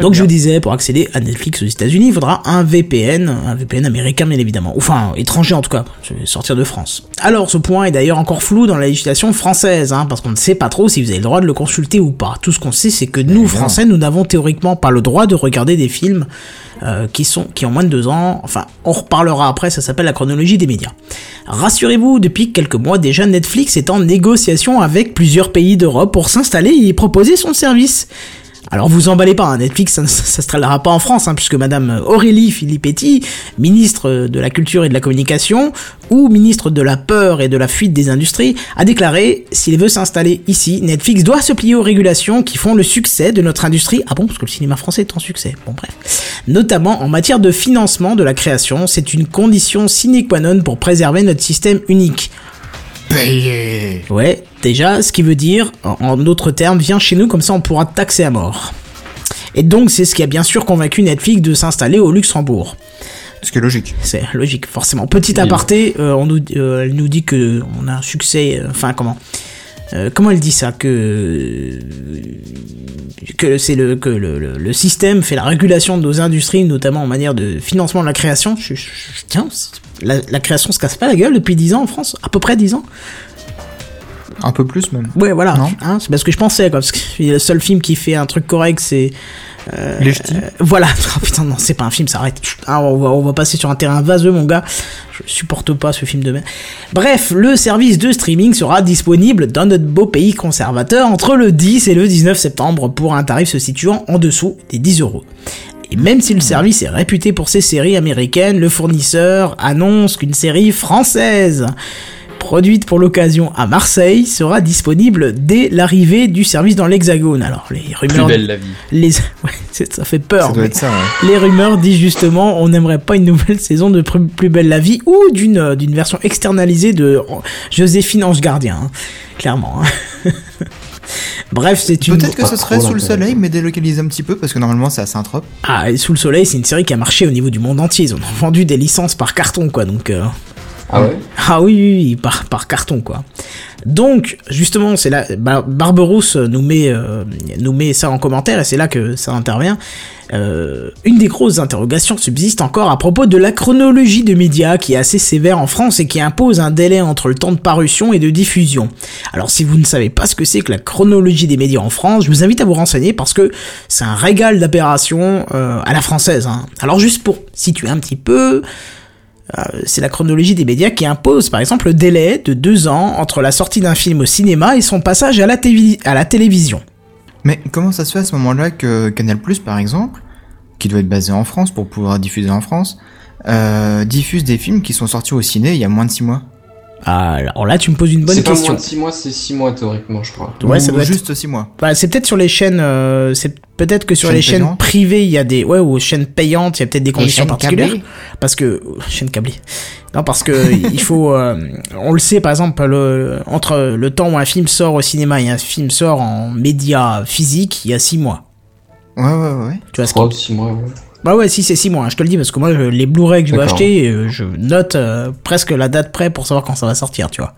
Donc je vous disais, pour accéder à Netflix aux États-Unis, il faudra un VPN, un VPN américain bien évidemment, enfin étranger en tout cas, je vais sortir de France. Alors ce point est d'ailleurs encore flou dans la législation française, hein, parce qu'on ne sait pas trop si vous avez le droit de le consulter ou pas. Tout ce qu'on sait, c'est que nous Français, nous n'avons théoriquement pas le droit de regarder des films euh, qui sont qui ont moins de deux ans. Enfin, on reparlera après, ça s'appelle la chronologie des médias. Rassurez-vous, depuis quelques mois déjà, Netflix est en négociation avec plusieurs pays d'Europe pour s'installer et y proposer son service. Alors vous emballez pas, hein, Netflix ça ne s'installera pas en France, hein, puisque Madame Aurélie Filippetti, ministre de la Culture et de la Communication, ou ministre de la Peur et de la Fuite des Industries, a déclaré s'il veut s'installer ici, Netflix doit se plier aux régulations qui font le succès de notre industrie. Ah bon, parce que le cinéma français est en succès. Bon bref. Notamment en matière de financement de la création, c'est une condition sine qua non pour préserver notre système unique. Payé. Ouais, déjà, ce qui veut dire, en- en d'autres termes, viens chez nous, comme ça on pourra te taxer à mort. Et donc, c'est ce qui a bien sûr convaincu Netflix de s'installer au Luxembourg. Ce qui est logique. C'est logique, forcément. Petit aparté, euh, on nous, euh, elle nous dit que on a un succès. euh, Enfin, comment Euh, Comment elle dit ça Que que c'est le que le, le- le système fait la régulation de nos industries, notamment en manière de financement de la création. Je, je- je- tiens, la, la création se casse pas la gueule depuis 10 ans en France, à peu près 10 ans. Un peu plus même. Ouais, voilà. Hein, c'est parce que je pensais, quoi, parce que [laughs] le seul film qui fait un truc correct, c'est. Euh, euh, voilà. [laughs] Oh, putain, non, c'est pas un film, ça arrête. Ah, on, va, on va passer sur un terrain vaseux, mon gars. Je supporte pas ce film de merde. Bref, le service de streaming sera disponible dans notre beau pays conservateur entre le 10 et le 19 septembre pour un tarif se situant en dessous des 10 euros. Et même si le service est réputé pour ses séries américaines, le fournisseur annonce qu'une série française produite pour l'occasion à Marseille sera disponible dès l'arrivée du service dans l'Hexagone. Alors les Plus rumeurs, belle la vie. [laughs] les, ouais, ça fait peur. Ça doit mais être ça, ouais. Les rumeurs disent justement, on n'aimerait pas une nouvelle [laughs] saison de Plus, Plus belle la vie ou d'une euh, d'une version externalisée de Joséphine Ange Gardien, hein. clairement. hein. [laughs] Bref, c'est une. Peut-être que ce serait sous le soleil, mais délocalisé un petit peu, parce que normalement c'est à Saint-Trope. Ah, et Sous le soleil, c'est une série qui a marché au niveau du monde entier. Ils ont vendu des licences par carton, quoi. Donc. euh, Ah Ah oui, oui, par, carton quoi. Donc justement, c'est là, Bar- Barberousse nous met, euh, nous met ça en commentaire et c'est là que ça intervient. Euh, une des grosses interrogations subsiste encore à propos de la chronologie de médias qui est assez sévère en France et qui impose un délai entre le temps de parution et de diffusion. Alors si vous ne savez pas ce que c'est que la chronologie des médias en France, je vous invite à vous renseigner parce que c'est un régal d'aberrations euh, à la française. hein. Alors juste pour situer un petit peu, c'est la chronologie des médias qui impose par exemple le délai de deux ans entre la sortie d'un film au cinéma et son passage à la, télévision. Mais comment ça se fait à ce moment-là que Canal+, par exemple, qui doit être basé en France pour pouvoir diffuser en France, euh, diffuse des films qui sont sortis au ciné il y a moins de 6 mois? Ah, alors là tu me poses une bonne C'est pas question. moins de 6 mois, c'est 6 mois théoriquement, je crois. Ouais, être- juste 6 mois. Bah, c'est peut-être sur les chaînes, euh, c'est peut-être que sur Chaînes les chaînes payantes privées il y a des, ouais, ou chaînes payantes il y a peut-être des conditions chaînes particulières. câblées Parce que chaîne câblée. Non, parce que il faut, euh, on le sait par exemple, le, entre le temps où un film sort au cinéma et un film sort en média physique, il y a six mois. Ouais, ouais, ouais. Tu vois ce 3 ou qui 6 mois, ouais. Bah ouais, si c'est 6 mois, hein, je te le dis, parce que moi, je- les Blu-ray que je D'accord. acheter, euh, je note euh, presque la date près pour savoir quand ça va sortir, tu vois.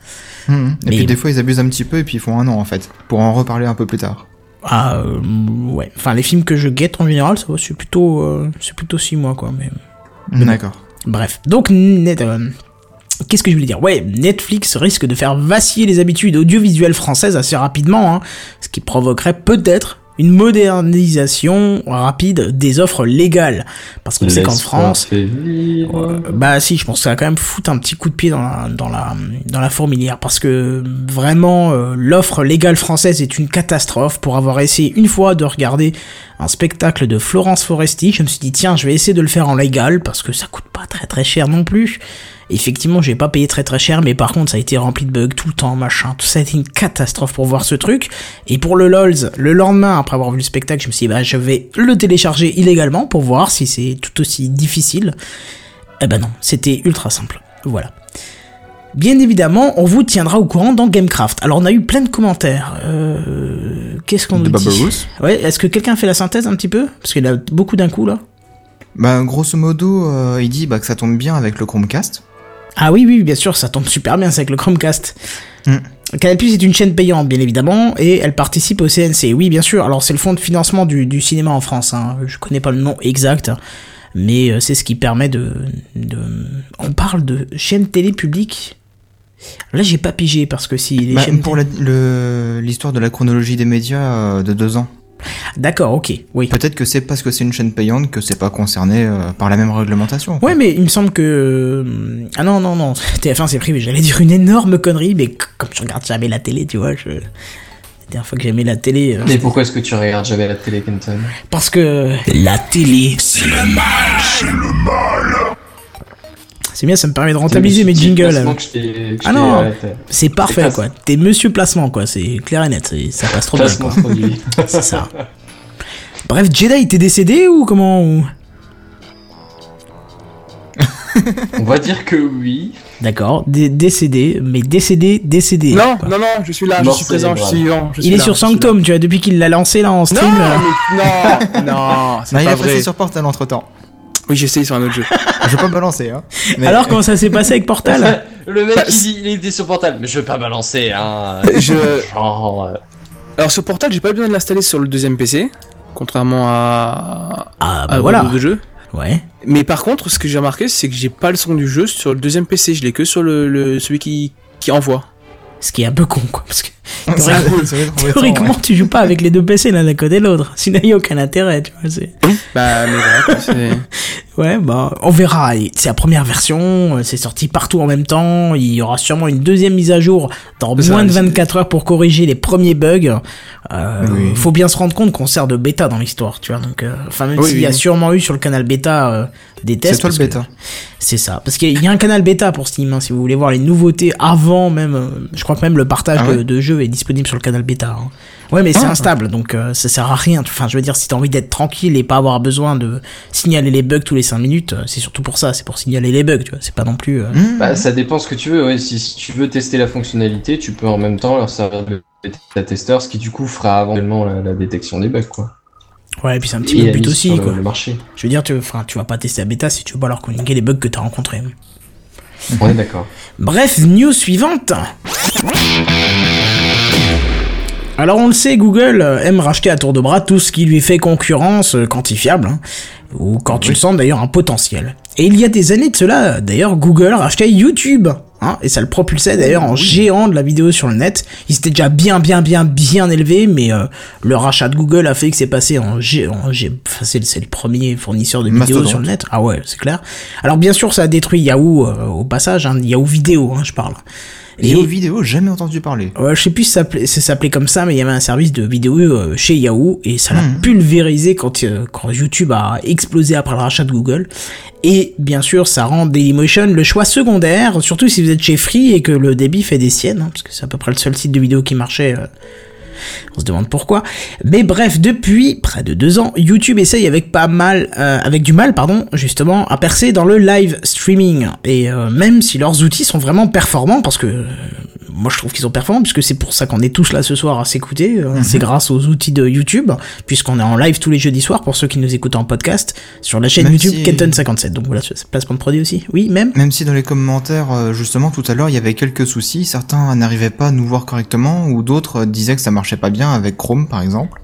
Mhm. Et Mais- puis des fois ils abusent un petit peu et puis ils font un an en fait, pour en reparler un peu plus tard. Ah, euh, ouais. Enfin, les films que je guette en général, ça va, c'est plutôt, euh, c'est plutôt 6 mois, quoi. Mais D'accord. bref. Donc, net, euh, qu'est-ce que je voulais dire? Ouais, Netflix risque de faire vaciller les habitudes audiovisuelles françaises assez rapidement, hein, ce qui provoquerait peut-être une modernisation rapide des offres légales. Parce qu'on sait qu'en France. Euh, bah si, je pense que ça va quand même foutre un petit coup de pied dans la, dans la, dans la fourmilière parce que vraiment euh, l'offre légale française est une catastrophe. Pour avoir essayé une fois de regarder un spectacle de Florence Foresti, je me suis dit tiens, je vais essayer de le faire en légal parce que ça coûte pas très très cher non plus. Effectivement, j'ai pas payé très très cher, mais par contre, ça a été rempli de bugs tout le temps, machin. Tout ça a été une catastrophe pour voir ce truc. Et pour le LOLs, le lendemain, après avoir vu le spectacle, je me suis dit, bah, je vais le télécharger illégalement pour voir si c'est tout aussi difficile. Eh ben non, c'était ultra simple. Voilà. Bien évidemment, on vous tiendra au courant dans Gamecraft. Alors on a eu plein de commentaires. Euh, Qu'est-ce qu'on nous dit Ouais, est-ce que quelqu'un fait la synthèse un petit peu? Parce qu'il a beaucoup d'un coup là. Bah grosso modo, euh, il dit bah, que ça tombe bien avec le Chromecast. Ah oui, oui, bien sûr, ça tombe super bien, c'est avec le Chromecast. Hmm. Canal Plus est une chaîne payante, bien évidemment, et elle participe au CNC. Oui, bien sûr. Alors c'est le fonds de financement du, du cinéma en France. Hein. Je connais pas le nom exact, mais euh, c'est ce qui permet de, de. On parle de chaîne télé publique. Là, j'ai pas pigé parce que si les Bah, chaînes. pour l'histoire de la chronologie des médias euh, de deux ans. D'accord, ok, oui. Peut-être que c'est parce que c'est une chaîne payante que c'est pas concerné euh, par la même réglementation. quoi. Ouais, mais il me semble que. euh, Ah non, non, non, [laughs] TF1 c'est privé. J'allais dire une énorme connerie, mais comme je regarde jamais la télé, tu vois, je. La dernière fois que j'aimais la télé. euh, Mais pourquoi est-ce que tu regardes jamais la télé, Kenton? Parce que. La télé, c'est le mal C'est bien, ça me permet de rentabiliser mes jingles. Ah non. C'est parfait, quoi. T'es monsieur placement, quoi. C'est clair et net. c'est- Ça passe trop bien, quoi. [laughs] C'est ça. Bref, Jedi, t'es décédé ou comment ou- [laughs] On va dire que oui. D'accord, dé- décédé, mais décédé, décédé. Non, quoi. non, non, je suis là, je suis présent, je suis vivant. je suis Il est là, sur. Sanctum, tu vois, depuis qu'il l'a lancé là en Non, stream. mais non, [laughs] non, c'est Bah, il est passé sur Portal entre temps. Oui, j'ai essayé sur un autre jeu. [laughs] Je vais pas me balancer, hein. Mais- Alors, comment ça s'est passé avec Portal Le mec Bah, il il était sur Portal, mais je vais pas balancer hein. Je... Genre, euh, Alors sur Portal, j'ai pas besoin de l'installer sur le deuxième PC, contrairement à, Ah, à bah voilà. de jeu. Ouais. Mais par contre, ce que j'ai remarqué, c'est que j'ai pas le son du jeu sur le deuxième PC, je l'ai que sur le, le- celui qui, qui envoie. Ce qui est un peu con, quoi. Parce que [laughs] être embêtant, théoriquement, ouais. tu joues pas avec les deux PC l'un à côté de l'autre. Sinon, il n'y a aucun intérêt, tu vois. Bah, mais voilà, quoi, c'est... [laughs] Ouais, bah, on verra. C'est la première version, euh, c'est sorti partout en même temps. Il y aura sûrement une deuxième mise à jour dans Ça, moins de c'est- 24 heures pour corriger les premiers bugs. Euh, Oui. Faut bien se rendre compte qu'on sert de bêta dans l'histoire, tu vois. Donc, euh, enfin, même Oui, s'il y a sûrement eu sur le canal bêta euh, des tests. C'est toi le bêta. C'est ça. Parce qu'il y a un canal bêta pour Steam, hein, si vous voulez voir les nouveautés avant même. je crois que même le partage Ah de, de jeux est disponible sur le canal bêta. hein. Ouais, mais c'est Ah. instable, donc euh, ça sert à rien. Enfin, je veux dire, si t'as envie d'être tranquille et pas avoir besoin de signaler les bugs tous les 5 minutes, euh, c'est surtout pour ça, c'est pour signaler les bugs, tu vois. C'est pas non plus. euh, Mmh. Bah, ça dépend ce que tu veux. Ouais. Si, si tu veux tester la fonctionnalité, tu peux en même temps leur servir de bêta-testeur, ce qui du coup fera éventuellement la, la détection des bugs, quoi. Ouais, et puis c'est un petit Et peu le but aussi, quoi. le marché. Je veux dire, tu, tu vas pas tester la bêta si tu veux pas leur communiquer les bugs que t'as rencontrés. On est d'accord. Bref, news suivante. Alors on le sait, Google euh, aime racheter à tour de bras tout ce qui lui fait concurrence euh, quantifiable, hein, ou quand tu le sens d'ailleurs un potentiel. Et il y a des années de cela, d'ailleurs, Google rachetait YouTube, hein, et ça le propulsait d'ailleurs en géant de la vidéo sur le net. Il s'était déjà bien bien bien bien élevé, mais euh, le rachat de Google a fait que c'est passé en G, en G enfin, c'est, le premier fournisseur de vidéos sur le net. Ah ouais, c'est clair. Alors bien sûr, ça a détruit Yahoo euh, au passage, hein, Yahoo Vidéo, hein, je parle. Et aux vidéos, jamais entendu parler. Ouais, je sais plus si ça s'appelait- ça s'appelait comme ça, mais il y avait un service de vidéo euh, chez Yahoo et ça l'a Mhm. pulvérisé quand, euh, quand YouTube a explosé après le rachat de Google. Et bien sûr, ça rend Dailymotion le choix secondaire, surtout si vous êtes chez Free et que le débit fait des siennes, hein, parce que c'est à peu près le seul site de vidéo qui marchait. euh, on se demande pourquoi. Mais bref, depuis près de deux ans, YouTube essaye avec pas mal, euh, avec du mal, pardon, justement, à percer dans le live streaming. Et euh, même si leurs outils sont vraiment performants, parce que euh, moi je trouve qu'ils sont performants, puisque c'est pour ça qu'on est tous là ce soir à s'écouter. euh, C'est grâce aux outils de YouTube, puisqu'on est en live tous les jeudis soirs pour ceux qui nous écoutent en podcast sur la chaîne Même YouTube si- Kenton57. Donc voilà, c'est placement de produit aussi. Oui, même. Même si dans les commentaires, justement, tout à l'heure, il y avait quelques soucis, certains n'arrivaient pas à nous voir correctement, ou d'autres disaient que ça marchait pas bien avec Chrome, par exemple.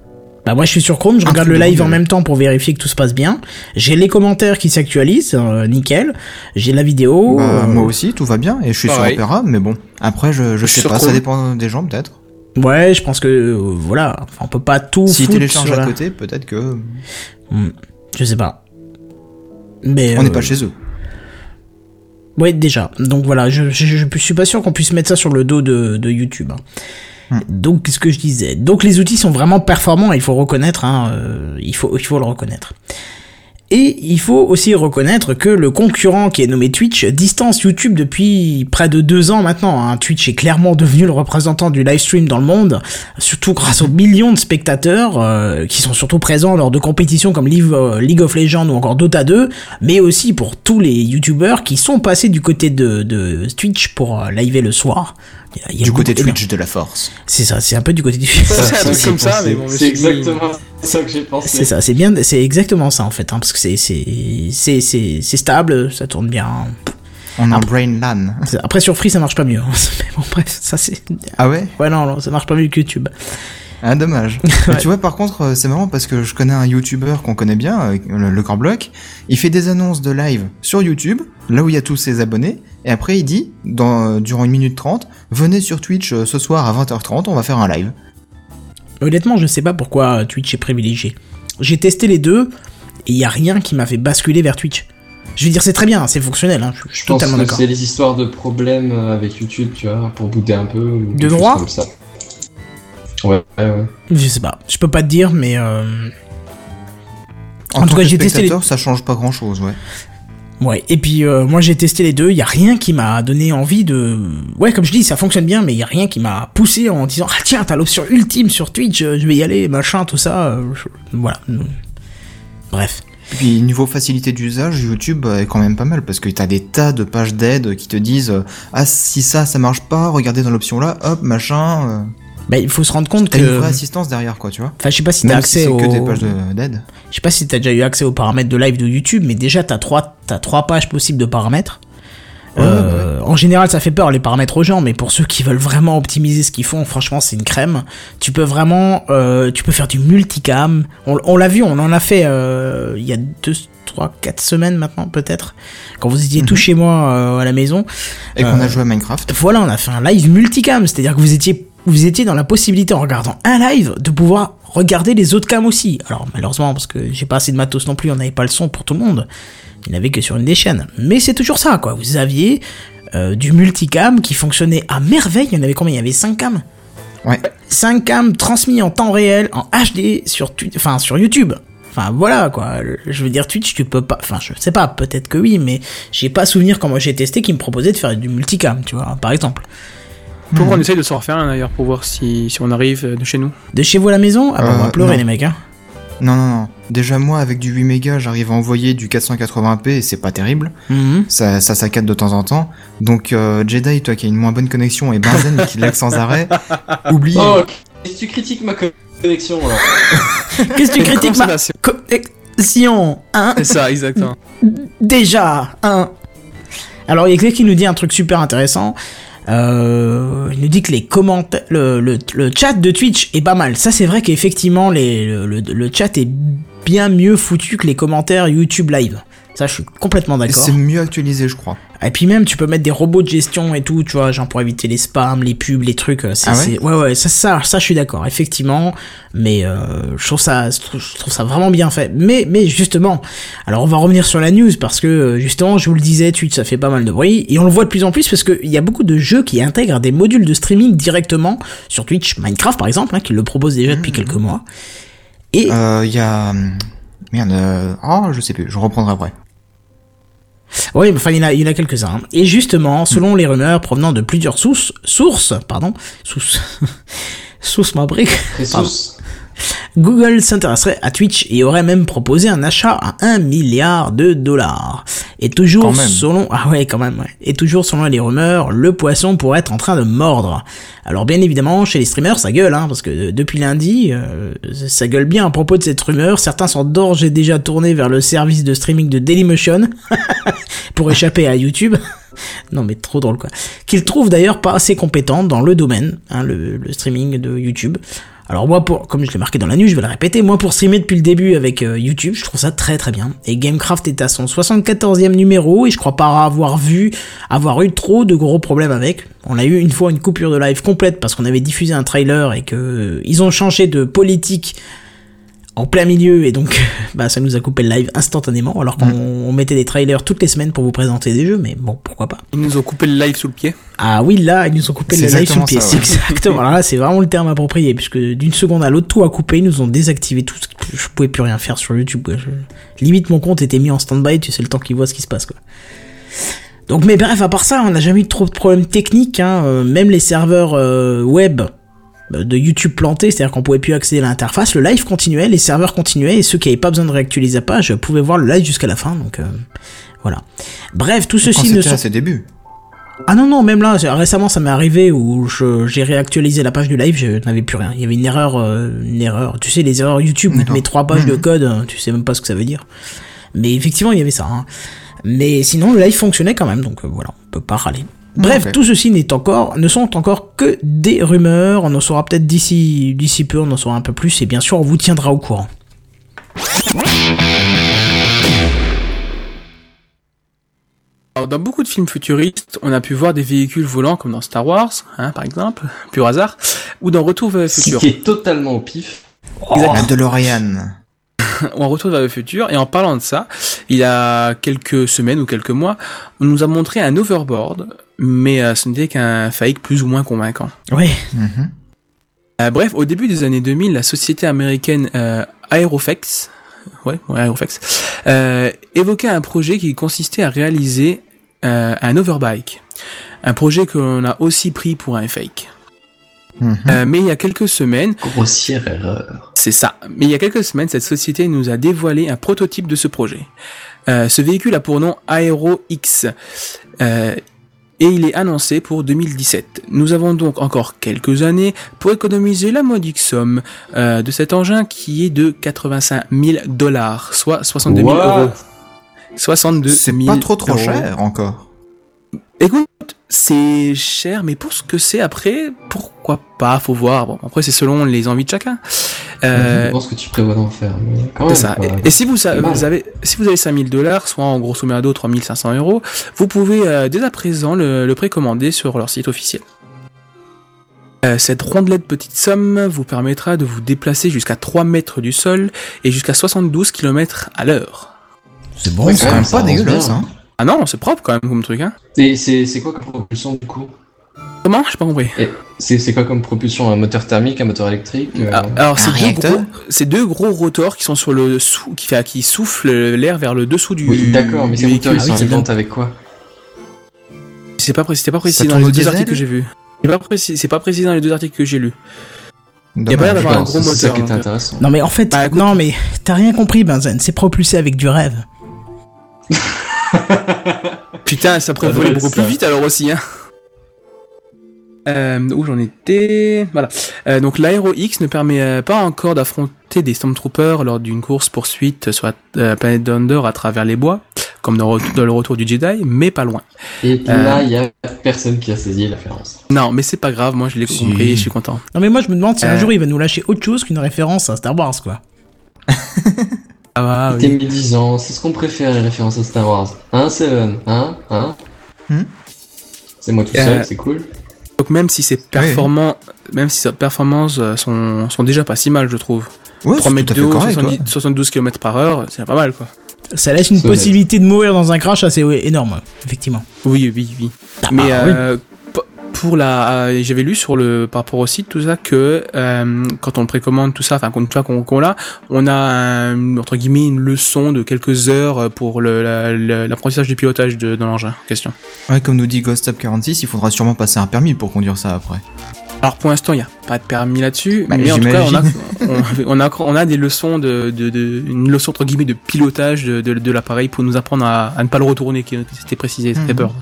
Bah moi je suis sur Chrome, je regarde le live en même temps pour vérifier que tout se passe bien. J'ai les commentaires qui s'actualisent, euh, nickel. J'ai la vidéo. Bah, euh, Moi aussi, tout va bien, et je suis pareil. sur Opera, mais bon, après, je, je Je suis sais pas, ça dépend des gens, peut-être. Ouais, je pense que euh, voilà, enfin, on peut pas tout téléchargent sur à la- côté, peut-être que Hmm, je sais pas. Mais on n'est euh, pas chez eux. Ouais, déjà. Donc voilà, je, je, je suis pas sûr qu'on puisse mettre ça sur le dos de, de YouTube. hein. Hmm. Donc, ce que je disais? Donc, les outils sont vraiment performants, il faut reconnaître, hein, euh, il, faut, il faut le reconnaître. Et il faut aussi reconnaître que le concurrent qui est nommé Twitch distance YouTube depuis près de deux ans maintenant. hein. Twitch est clairement devenu le représentant du live stream dans le monde, surtout grâce aux millions de spectateurs euh, qui sont surtout présents lors de compétitions comme League, euh, of Legends ou encore Dota 2, mais aussi pour tous les YouTubeurs qui sont passés du côté de, Twitch pour euh, liver le soir. Il y a- il y a Du côté Twitch de la force. C'est ça, c'est un peu du côté du. C'est comme ça, mais bon, C'est exactement ça que j'ai pensé. C'est ça, c'est bien, c'est exactement ça en fait, hein, parce que c'est c'est c'est c'est c'est stable, ça tourne bien. On a un brain LAN. Après sur Free ça marche pas mieux, hein. [laughs] mais bon bref, ça c'est. Ah ouais? Ouais non, non, ça marche pas mieux que YouTube. Ah dommage. [laughs] Mais tu vois par contre euh, c'est marrant parce que je connais un YouTuber qu'on connaît bien, euh, le, le Corblock. Il fait des annonces de live sur YouTube, là où il y a tous ses abonnés, et après il dit, dans, euh, durant une minute trente, venez sur Twitch ce soir à 20h30, on va faire un live. Honnêtement, je sais pas pourquoi Twitch est privilégié. J'ai testé les deux et il y a rien qui m'a fait basculer vers Twitch. Je veux dire, c'est très bien, c'est fonctionnel, hein, je, je suis Je totalement d'accord. c'est les histoires de problèmes avec YouTube, tu vois, pour bouder un peu. ou De droit comme ça. Ouais, ouais, ouais. Je sais pas, je peux pas te dire, mais euh... En En, tout cas, j'ai testé les- ça change pas grand chose, ouais. Ouais, et puis euh, moi j'ai testé les deux, il y a rien qui m'a donné envie de... Ouais, comme je dis, ça fonctionne bien, mais il y a rien qui m'a poussé en disant « Ah tiens, t'as l'option ultime sur Twitch, euh, je vais y aller, machin, tout ça. je- Voilà. Bref. Et puis niveau facilité d'usage, YouTube est quand même pas mal parce que t'as des tas de pages d'aide qui te disent ah si ça ça marche pas, regardez dans l'option là, hop machin. Bah, il faut se rendre compte que... une vraie assistance derrière quoi, tu vois. Enfin, je sais pas si t'as si accès c'est au... que des pages de- d'aide. Je sais pas si t'as déjà eu accès aux paramètres de live de YouTube, mais déjà t'as trois, t'as trois pages possibles de paramètres. Ouais, Euh, En général, ça fait peur les paramètres aux gens, mais pour ceux qui veulent vraiment optimiser ce qu'ils font, franchement, c'est une crème. Tu peux vraiment, euh, tu peux faire du multicam. On, on l'a vu, on en a fait euh, il y a deux, trois, quatre semaines maintenant peut-être, quand vous étiez tous chez moi à la maison. Et qu'on a joué à Minecraft. Voilà, on a fait un live multicam, c'est-à-dire que vous étiez, vous étiez dans la possibilité en regardant un live de pouvoir regarder les autres cams aussi. Alors malheureusement, parce que j'ai pas assez de matos non plus, on n'avait pas le son pour tout le monde. Il n'y en avait que sur une des chaînes. Mais c'est toujours ça, quoi. Vous aviez euh, du multicam qui fonctionnait à merveille. Il y en avait combien? Il y avait 5 cams? Ouais. 5 cams transmis en temps réel, en HD, sur, enfin, sur YouTube. Enfin voilà quoi, je veux dire Twitch tu peux pas, enfin je sais pas, peut-être que oui, mais j'ai pas souvenir quand moi j'ai testé qui me proposait de faire du multicam, tu vois, par exemple. Faut qu'on essaye de s'en refaire un d'ailleurs pour voir si, si on arrive euh, de chez nous? De chez vous à la maison? Ah bah on va Euh, pleurer non. les mecs hein. Non, non, non. Déjà, moi, avec du 8 mégas, j'arrive à envoyer du 480p et c'est pas terrible. Mhm. Ça, ça saccade de temps en temps. Donc, euh, Jedi, toi qui as une moins bonne connexion et Benzen qui lag sans arrêt, [laughs] oublie. Oh, qu'est-ce que tu critiques ma connexion alors [laughs] Qu'est-ce que tu critiques ma connexion hein C'est ça, exactement. Déjà, hein Alors, il y a quelqu'un qui nous dit un truc super intéressant. Euh, il nous dit que les commentaires, le, le, le chat de Twitch est pas mal. Ça, c'est vrai qu'effectivement, le, le chat est bien mieux foutu que les commentaires YouTube Live. Ça, je suis complètement d'accord. C'est mieux actualisé, je crois. Et puis même, tu peux mettre des robots de gestion et tout, tu vois, genre pour éviter les spams, les pubs, les trucs. euh, Ah ouais ouais, ouais, ça, ça, ça, je suis d'accord, effectivement. Mais euh, je trouve ça, je trouve, je trouve ça vraiment bien fait. Mais, mais justement, alors on va revenir sur la news parce que euh, justement, je vous le disais, Twitch, ça fait pas mal de bruit et on le voit de plus en plus parce qu'il y a beaucoup de jeux qui intègrent des modules de streaming directement sur Twitch. Minecraft, par exemple, hein, qui le propose déjà depuis quelques mois. Et Euh, Il y a. Merde, euh... oh, je sais plus, je reprendrai après. Oui, mais enfin, il y en a, il y en a quelques-uns. hein. Et justement, selon les rumeurs provenant de plusieurs sources, sources, pardon, sources, [laughs] sources ma brique, Pardon. Google s'intéresserait à Twitch et aurait même proposé un achat à 1 milliard de dollars. Et toujours selon, ah ouais, quand même, ouais. Et toujours selon les rumeurs, le poisson pourrait être en train de mordre. Alors bien évidemment, chez les streamers, ça gueule, hein, parce que euh, depuis lundi, euh, ça gueule bien à propos de cette rumeur. Certains sont d'ores et déjà tournés vers le service de streaming de Dailymotion [laughs] pour échapper à YouTube. [laughs] Non mais trop drôle quoi. Qu'ils trouvent d'ailleurs pas assez compétents dans le domaine, hein, le, le streaming de YouTube. Alors moi pour, comme je l'ai marqué dans la news, je vais le répéter, moi pour streamer depuis le début avec euh, YouTube, je trouve ça très très bien. Et Gamecraft est à son 74e numéro et je crois pas avoir vu, avoir eu trop de gros problèmes avec. On a eu une fois une coupure de live complète parce qu'on avait diffusé un trailer et que euh, ils ont changé de politique en plein milieu et donc [laughs] bah ça nous a coupé le live instantanément alors qu'on on mettait des trailers toutes les semaines pour vous présenter des jeux mais bon pourquoi pas. Ils nous ont coupé le live sous le pied. Ah oui, là, ils nous ont coupé le live sous le pied. C'est ouais. exactement. Alors là, c'est vraiment le terme approprié, puisque d'une seconde à l'autre, tout a coupé. Ils nous ont désactivé tout. Je pouvais plus rien faire sur YouTube. Je- Limite, mon compte était mis en stand-by. Tu sais le temps qu'ils voient ce qui se passe, quoi. Donc, mais bref, à part ça, on n'a jamais eu trop de problèmes techniques. Hein. Euh, Même les serveurs euh, web de YouTube plantés, c'est-à-dire qu'on pouvait plus accéder à l'interface, le live continuait, les serveurs continuaient, et ceux qui n'avaient pas besoin de réactualiser la page pouvaient voir le live jusqu'à la fin. Donc, euh, voilà. Bref, tout ceci ne sont à ses débuts. ah non, non, même là, récemment, ça m'est arrivé où j'ai réactualisé la page du live, je n'avais plus rien. Il y avait une erreur, euh, une erreur. Tu sais, les erreurs YouTube, mets trois pages de Mhm. code, euh, tu sais même pas ce que ça veut dire. Mais effectivement, il y avait ça. hein. Mais sinon, le live fonctionnait quand même, donc euh, voilà, on peut pas râler. Bref, tout ceci n'est encore, ne sont encore que des rumeurs. On en saura peut-être d'ici, d'ici peu, on en saura un peu plus, et bien sûr, on vous tiendra au courant. Alors, dans beaucoup de films futuristes, on a pu voir des véhicules volants comme dans Star Wars, hein, par exemple, [laughs] pur hasard, ou dans Retour vers le Ce futur. qui est totalement au pif. La DeLorean. [laughs] On retourne vers le futur, et en parlant de ça, il y a quelques semaines ou quelques mois, on nous a montré un overboard, mais euh, ce n'était qu'un fake plus ou moins convaincant. Ouais. Mhm. Euh, bref, au début des années 2000, la société américaine euh, Aeroflex, ouais, ouais, Aeroflex, euh, évoquait un projet qui consistait à réaliser euh, un overbike. Un projet que l'on a aussi pris pour un fake. Mhm. Euh, mais il y a quelques semaines, Grossière erreur. c'est ça. Mais il y a quelques semaines, cette société nous a dévoilé un prototype de ce projet. Euh, ce véhicule a pour nom Aero X. Euh, et il est annoncé pour 2017. Nous avons donc encore quelques années pour économiser la modique somme euh, de cet engin qui est de 85 000 dollars, soit 62 000 What? euros. 62 C'est 000 pas trop trop euros. cher encore. Écoute, c'est cher, mais pour ce que c'est après, pourquoi pas? Faut voir. Bon, après c'est selon les envies de chacun. Euh, Je pense que tu prévois d'en faire. c'est ça. quoi. Et, et si vous, avez, si vous avez 5000 dollars, soit en grosso merdo 3500 euros, vous pouvez euh, dès à présent le, le précommander sur leur site officiel. Euh, cette rondelette petite somme vous permettra de vous déplacer jusqu'à 3 mètres du sol et jusqu'à 72 km à l'heure. C'est bon, Ouais, c'est quand quand même, pas dégueulasse, hein. Ah non, c'est propre quand même comme truc, hein. Et c'est quoi comme propulsion du coup? Comment J'ai pas compris. Et C'est c'est quoi comme propulsion Un moteur thermique, un moteur électrique euh, Ah, alors c'est deux, gros, c'est deux gros rotors qui sont sur le sous, qui, fait, qui soufflent l'air vers le dessous du. Oui, d'accord, mais ces moteurs ils Ah sont oui, alimentés avec quoi C'est pas précis, c'est pas précis dans les deux articles que j'ai vus. C'est pas précis, c'est pas précis dans les deux articles que j'ai lus. Il y a pas l'air d'avoir un Non, gros c'est ça moteur. qui était donc, intéressant. Non mais en fait, Bah, non mais t'as rien compris Benzen, c'est propulsé avec du rêve. Putain, ça pourrait voler beaucoup plus vite alors aussi. Hein. Euh, où j'en étais Voilà. Euh, donc l'aéro X ne permet euh, pas encore d'affronter des Stormtroopers lors d'une course poursuite sur la euh, planète Thunder à travers les bois, comme dans, le retour du Jedi, mais pas loin. Et Euh. là, il y a personne qui a saisi la référence. Non, mais c'est pas grave, moi je l'ai Si. compris, je suis content. Non mais moi je me demande si un Euh. jour il va nous lâcher autre chose qu'une référence à Star Wars quoi. [laughs] Ah bah, T'es oui. médisant, c'est ce qu'on préfère les références à Star Wars. Hein, Seven? Hein Hein? Hmm? C'est moi tout Euh, seul, c'est cool. Donc même si ces performants, même si ces performances euh, sont, sont déjà pas si mal, je trouve. Ouais, 3 c'est mètres de haut, correct. 70 ouais. 72 km par heure, c'est pas mal quoi. Ça laisse une possibilité de mourir dans un crash assez énorme, effectivement. Oui, oui, oui. Ah, Mais oui. euh, p- pour la, euh, j'avais lu sur le par rapport au site tout ça que euh, quand on précommande tout ça, enfin une fois qu'on qu'on l'a, on a entre guillemets une leçon de quelques heures pour l'apprentissage du pilotage de, de l'engin en question. Ouais, comme nous dit Ghost Up 46, il faudra sûrement passer un permis pour conduire ça après. Alors pour l'instant il n'y a pas de permis là-dessus, Bah, mais en tout cas on a, on, on a on a des leçons de, de, de une leçon entre guillemets de pilotage de, de, de l'appareil pour nous apprendre à, à ne pas le retourner, qui c'était précisé, ça fait peur.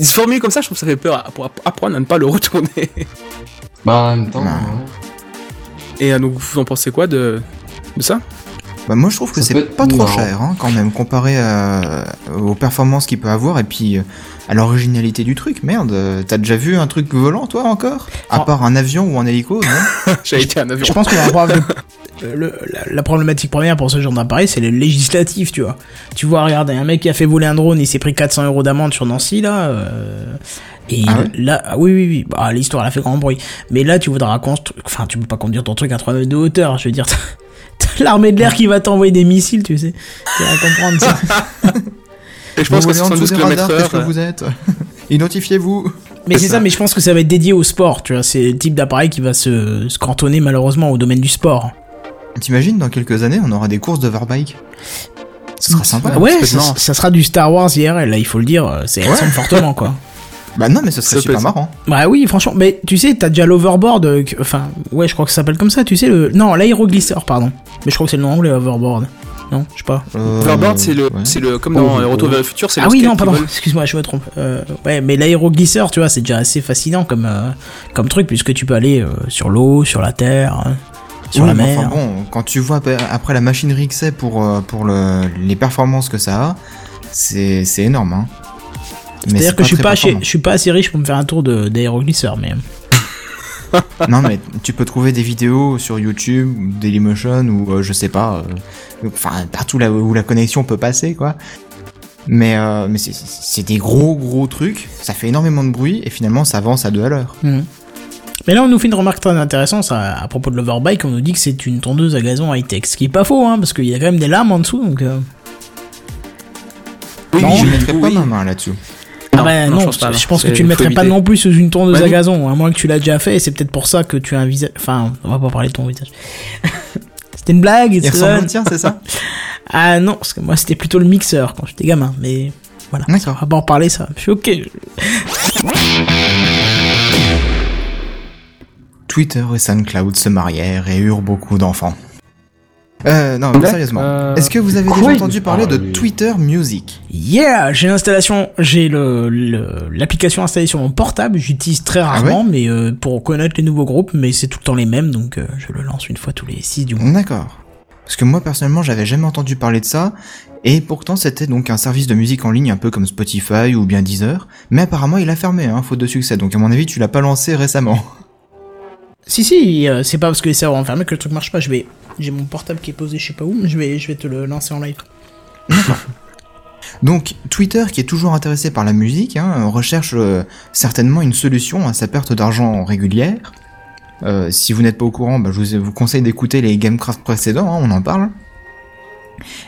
Se formuler comme ça, je trouve que ça fait peur pour apprendre à ne pas le retourner. Bah, en même temps, Bah. Et euh, donc, vous en pensez quoi de, de ça? Bah moi je trouve que c'est pas trop marrant. cher hein, quand même comparé à- aux performances qu'il peut avoir et puis euh, à l'originalité du truc. Merde, euh, t'as déjà vu un truc volant toi encore? À part un avion ou un hélico, non? [laughs] J'ai été un avion. Je pense [laughs] le- le- la, la problématique première pour ce genre d'appareil, c'est le législatif, tu vois. Tu vois, regarde, un mec qui a fait voler un drone, il s'est pris 400 euros d'amende sur Nancy, là. euh, et Ah ouais? là, ah oui, oui, oui, bah, l'histoire, elle a fait grand bruit. Mais là, tu voudras construire, enfin, tu peux pas conduire ton truc à 3 mètres de hauteur, je veux dire, [laughs] l'armée de l'air qui va t'envoyer des missiles, tu sais. Tu vas comprendre ça. [laughs] Et je pense Vous que volez en dessous 72 des km qu'est-ce que heure. vous êtes? [laughs] Identifiez-vous Mais c'est ça, ça. mais je pense que ça va être dédié au sport, tu vois. C'est le type d'appareil qui va se, se cantonner malheureusement au domaine du sport. T'imagines dans quelques années on aura des courses d'overbike Ce sera sympa. Ah ouais, ça, sera du Star Wars IRL, là, il faut le dire, euh, c'est Ouais. ressemble fortement, quoi. Bah non mais ce serait Ça super marrant. Bah oui, franchement, mais tu sais, t'as déjà l'overboard, euh, que- enfin, ouais, je crois que ça s'appelle comme ça, tu sais, le... Non, l'aéroglisseur, pardon. Mais je crois que c'est le nom anglais, overboard. Non, je sais pas. Euh, Overboard, c'est le, ouais. c'est le, comme Oh, dans oh. Retour vers le futur, c'est Ah le oui, skate non, qui pardon, vole. excuse-moi, je me trompe. Euh, ouais, mais l'aéroglisseur, tu vois, c'est déjà assez fascinant comme, euh, comme truc, puisque tu peux aller euh, sur l'eau, sur la terre, hein, sur Oui, la mais mer. Enfin bon, quand tu vois après- après la machinerie que c'est pour, euh, pour le, les performances que ça a, c'est c'est énorme. Hein. C'est-à-dire c'est que je suis pas, chez- performant. je suis pas assez riche pour me faire un tour de- d'aéroglisseur, mais... [laughs] Non mais tu peux trouver des vidéos sur YouTube, Dailymotion ou euh, je sais pas, euh, enfin partout là où la connexion peut passer quoi. Mais, euh, mais c'est- des gros gros trucs, ça fait énormément de bruit et finalement ça avance à deux à l'heure. Mhm. Mais là, on nous fait une remarque très intéressante à propos de l'overbike. On nous dit que c'est une tondeuse à gazon high-tech. Ce qui est pas faux, hein, parce qu'il y a quand même des lames en dessous. Donc, euh, Oui, Non, je oui, mettrais pas oui. ma main là-dessus. Bah non, je pense, pas, non. je pense que tu le faut mettrais pas non plus sous une tondeuse Bah à gazon, à moins que tu l'as déjà fait. Et c'est peut-être pour ça que tu as un visage. Enfin, on va pas parler de ton visage. [laughs] c'était une blague. Il ressemble tien, c'est ça? [laughs] Ah non, parce que moi c'était plutôt le mixeur quand j'étais gamin. Mais voilà, on D'accord. va pas en reparler ça. Je suis ok. Twitter et SoundCloud se marièrent et eurent beaucoup d'enfants. Euh, non, mais sérieusement. euh, Est-ce que vous avez déjà entendu parler de Twitter Music? Yeah, j'ai l'installation, j'ai le le- l'application installée sur mon portable. J'utilise très rarement, mais euh, pour connaître les nouveaux groupes, mais c'est tout le temps les mêmes, donc euh, je le lance une fois tous les 6 du mois. D'accord. Parce que moi personnellement j'avais jamais entendu parler de ça, et pourtant c'était donc un service de musique en ligne un peu comme Spotify ou bien Deezer, mais apparemment il a fermé, hein, faute de succès, donc à mon avis tu l'as pas lancé récemment. [laughs] Si si, euh, c'est pas parce que les serveurs ont fermé que le truc marche pas. Je vais, j'ai mon portable qui est posé, je sais pas où, mais je vais, je vais te le lancer en live. Donc Twitter qui est toujours intéressé par la musique, hein, recherche euh, certainement une solution à sa perte d'argent régulière. Euh, si vous n'êtes pas au courant, bah, je vous, conseille d'écouter les Gamecraft précédents, hein, on en parle.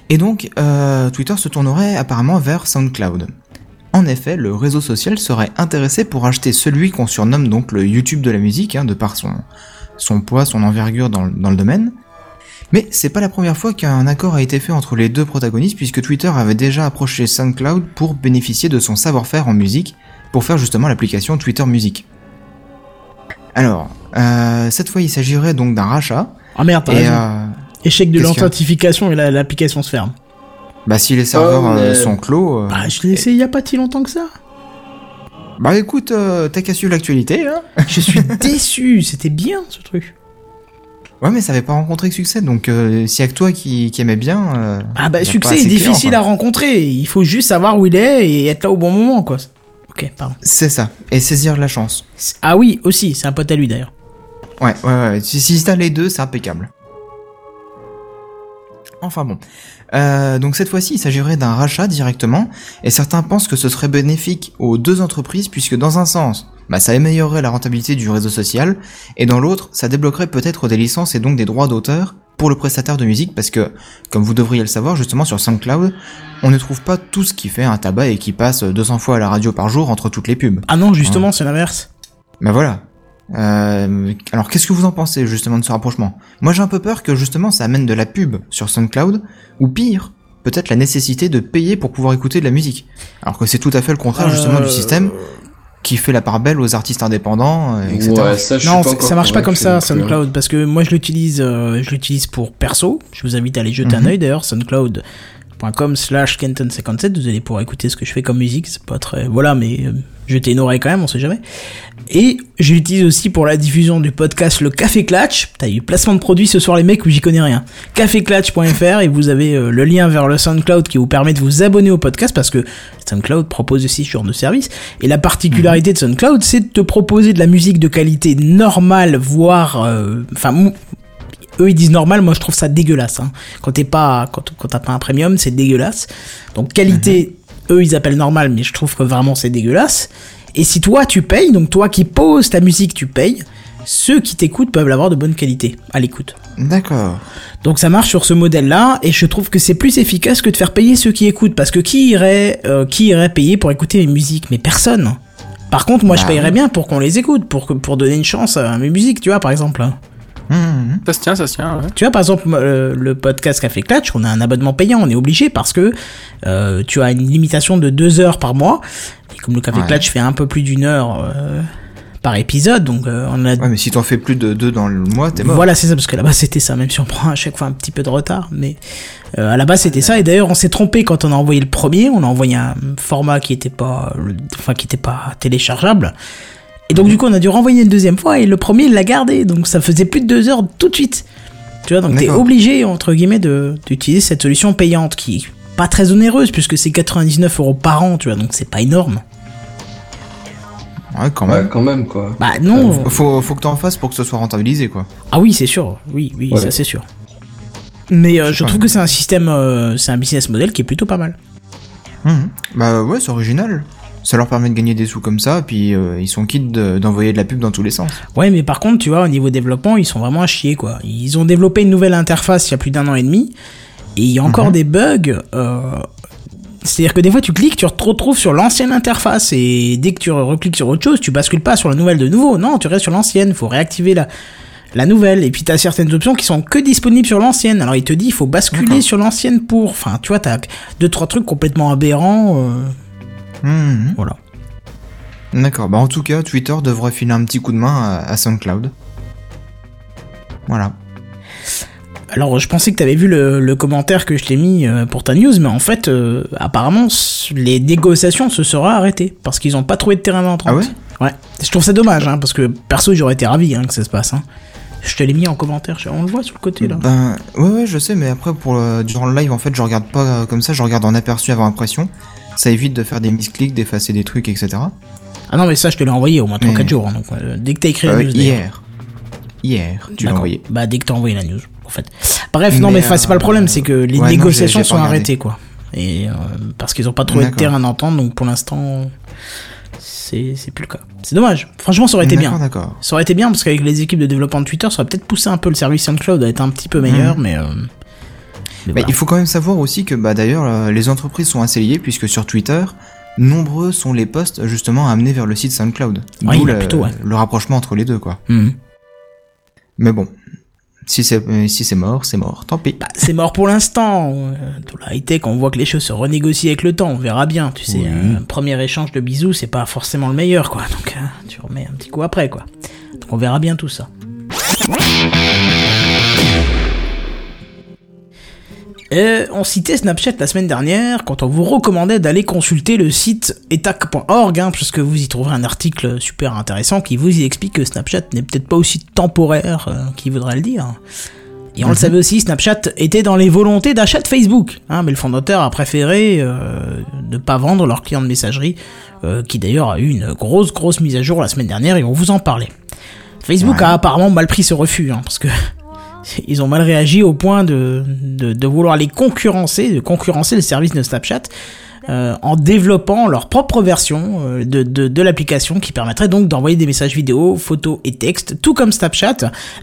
Et donc, euh, Twitter se tournerait apparemment vers SoundCloud. En effet, le réseau social serait intéressé pour acheter celui qu'on surnomme donc le YouTube de la musique, hein, de par son, son poids, son envergure dans, le- dans le domaine. Mais c'est pas la première fois qu'un accord a été fait entre les deux protagonistes, puisque Twitter avait déjà approché SoundCloud pour bénéficier de son savoir-faire en musique, pour faire justement l'application Twitter Music. Alors, euh, cette fois, il s'agirait donc d'un rachat. Ah merde, t'as Et raison. euh, Échec de l'authentification et la- l'application se ferme. Bah, si les serveurs Oh, mais- euh, sont clos. euh, Bah, je l'ai essayé il y a pas si longtemps que ça. Bah écoute, euh, t'as qu'à suivre l'actualité, hein. [laughs] Je suis déçu, c'était bien ce truc. Ouais, mais ça avait pas rencontré de succès, donc euh, s'il y a que toi qui, qui aimait bien. euh, Ah bah succès est clients, difficile à rencontrer, il faut juste savoir où il est et être là au bon moment quoi. Ok, pardon. C'est ça, et saisir la chance. Ah oui, aussi, c'est un pote à lui d'ailleurs. Ouais, ouais, ouais. Si, si t'as les deux, c'est impeccable. Enfin bon. Euh, donc cette fois-ci, il s'agirait d'un rachat directement, et certains pensent que ce serait bénéfique aux deux entreprises, puisque dans un sens, bah, ça améliorerait la rentabilité du réseau social, et dans l'autre, ça débloquerait peut-être des licences et donc des droits d'auteur pour le prestataire de musique, parce que, comme vous devriez le savoir, justement sur SoundCloud, on ne trouve pas tout ce qui fait un tabac et qui passe 200 fois à la radio par jour entre toutes les pubs. Ah non, justement, c'est l'inverse. Bah voilà. Euh, alors qu'est-ce que vous en pensez justement de ce rapprochement? Moi j'ai un peu peur que justement ça amène de la pub sur SoundCloud, ou pire, peut-être la nécessité de payer pour pouvoir écouter de la musique. Alors que c'est tout à fait le contraire justement Euh, du système qui fait la part belle aux artistes indépendants, euh, etc. Ouais, ça, Non, pas ça marche pas comme ça, hein. SoundCloud, parce que moi je l'utilise, euh, je l'utilise pour perso. Je vous invite à aller jeter un Mhm. œil d'ailleurs, soundcloud.com slash Kenton57, vous allez pouvoir écouter ce que je fais comme musique, c'est pas très, voilà, mais euh, jetez une oreille quand même, on sait jamais. Et je l'utilise aussi pour la diffusion du podcast Le Café Clatch. T'as eu placement de produit ce soir les mecs où j'y connais rien. Caféclatch.fr et vous avez euh, le lien vers le SoundCloud qui vous permet de vous abonner au podcast parce que SoundCloud propose aussi ce genre de service. Et la particularité de SoundCloud, c'est de te proposer de la musique de qualité normale, voire, euh, enfin, eux ils disent normal, moi je trouve ça dégueulasse. Hein. Quand t'es pas, quand, quand t'as pas un premium, c'est dégueulasse. Donc qualité, eux ils appellent normal, mais je trouve que vraiment c'est dégueulasse. Et si toi tu payes, donc toi qui poses ta musique, tu payes. Ceux qui t'écoutent peuvent l'avoir de bonne qualité à l'écoute. D'accord. Donc ça marche sur ce modèle-là, et je trouve que c'est plus efficace que de faire payer ceux qui écoutent, parce que qui irait, euh, qui irait payer pour écouter mes musiques? Mais personne. Par contre, moi je Bah payerais oui. bien pour qu'on les écoute, pour, que- pour donner une chance à mes musiques, tu vois, par exemple. Mhm. Ça se tient, ça se tient. ouais. Tu vois, par exemple, euh, le podcast Café Clatch, on a un abonnement payant, on est obligé parce que euh, tu as une limitation de deux heures par mois. Et comme le Café Ouais. Clatch fait un peu plus d'une heure euh, par épisode, donc euh, on a Ouais, mais si t'en fais plus de deux dans le mois, t'es mort. voilà, c'est ça, parce que là-bas c'était ça, même si on prend à chaque fois un petit peu de retard. Mais euh, à la base c'était ça, et d'ailleurs on s'est trompé quand on a envoyé le premier, on a envoyé un format qui était pas, enfin qui était pas téléchargeable. Et donc du coup on a dû renvoyer une deuxième fois, et le premier il l'a gardé, donc ça faisait plus de deux heures tout de suite. Tu vois, donc t'es obligé entre guillemets de d'utiliser cette solution payante qui est pas très onéreuse puisque c'est 99 euros par an, tu vois, donc c'est pas énorme. Ouais, quand Ouais, même. quand même, quoi. Bah non, Faut, faut que t'en fasses pour que ce soit rentabilisé, quoi. Ah oui, c'est sûr. Oui, oui, Ouais. ça c'est sûr. Mais euh, je trouve que c'est un système, euh, c'est un business model qui est plutôt pas mal. Mhm. Bah ouais, c'est original. Ça leur permet de gagner des sous comme ça, puis euh, ils sont quittes de- d'envoyer de la pub dans tous les sens. Ouais, mais par contre, tu vois, au niveau développement, ils sont vraiment à chier, quoi. Ils ont développé une nouvelle interface il y a plus d'un an et demi, et il y a encore Mhm. des bugs. euh, C'est-à-dire que des fois, tu cliques, tu te retrouves sur l'ancienne interface, et dès que tu recliques sur autre chose, tu bascules pas sur la nouvelle de nouveau. Non, tu restes sur l'ancienne. Faut réactiver la la nouvelle. Et puis t'as certaines options qui sont que disponibles sur l'ancienne. Alors il te dit, il faut basculer sur l'ancienne pour. Enfin, tu vois, t'as deux trois trucs complètement aberrants. euh, Mhm. Voilà. D'accord, bah en tout cas, Twitter devrait filer un petit coup de main à, à SoundCloud. Voilà. Alors, je pensais que t'avais vu le, le commentaire que je t'ai mis euh, pour ta news, mais en fait, euh, apparemment, les négociations se seraient arrêtées parce qu'ils ont pas trouvé de terrain d'entente. Ah ouais? Ouais. Je trouve ça dommage, hein, parce que perso, j'aurais été ravi hein, que ça se passe. Hein. Je te l'ai mis en commentaire, on le voit sur le côté là. Ben, ouais, ouais, je sais, mais après, pour le- durant le live, en fait, je regarde pas euh, comme ça, je regarde en aperçu avant impression. Ça évite de faire des misclics, d'effacer des trucs, etc. Ah non, mais ça, je te l'ai envoyé au moins 3-4 Mais- jours. hein, donc, euh, dès que t'as écrit la Euh, news. hier. Hier, tu l'as envoyé. Bah, dès que t'as envoyé la news, en fait. Bref, non, Mais, c'est pas le euh, problème, c'est que les ouais, négociations sont arrêtées, quoi. Et parce qu'ils ont pas trouvé de terrain d'entente, donc pour l'instant, c'est plus le cas. C'est dommage. Franchement, ça aurait été bien. Ça aurait été bien parce qu'avec les équipes de développement de Twitter, ça aurait peut-être poussé un peu le service SoundCloud à être un petit peu meilleur, mais. euh, mais voilà. il faut quand même savoir aussi que bah, d'ailleurs euh, les entreprises sont assez liées puisque sur Twitter, nombreux sont les posts justement amenés vers le site SoundCloud. Ouais, D'où le, plutôt, ouais. le rapprochement entre les deux quoi. Mhm. Mais bon, si c'est euh, si c'est mort, c'est mort. Tant pis. Bah, c'est mort pour l'instant. Euh, Dans la high-tech, on voit que les choses se renégocient avec le temps. On verra bien. Tu sais, Oui. un premier échange de bisous, c'est pas forcément le meilleur, quoi. Donc, euh, tu remets un petit coup après, quoi. Donc, on verra bien tout ça. Euh, on citait Snapchat la semaine dernière quand on vous recommandait d'aller consulter le site etac.org, hein, puisque vous y trouverez un article super intéressant qui vous y explique que Snapchat n'est peut-être pas aussi temporaire euh, qu'il voudrait le dire. Et on le savait aussi, Snapchat était dans les volontés d'achat de Facebook, hein, mais le fondateur a préféré euh, ne pas vendre leur client de messagerie, euh, qui d'ailleurs a eu une grosse grosse mise à jour la semaine dernière et on vous en parlait. Facebook a apparemment mal pris ce refus, hein, parce que ils ont mal réagi au point de, de, de vouloir les concurrencer, de concurrencer le service de Snapchat euh, en développant leur propre version euh, de, de, de l'application qui permettrait donc d'envoyer des messages vidéo, photos et textes, tout comme Snapchat,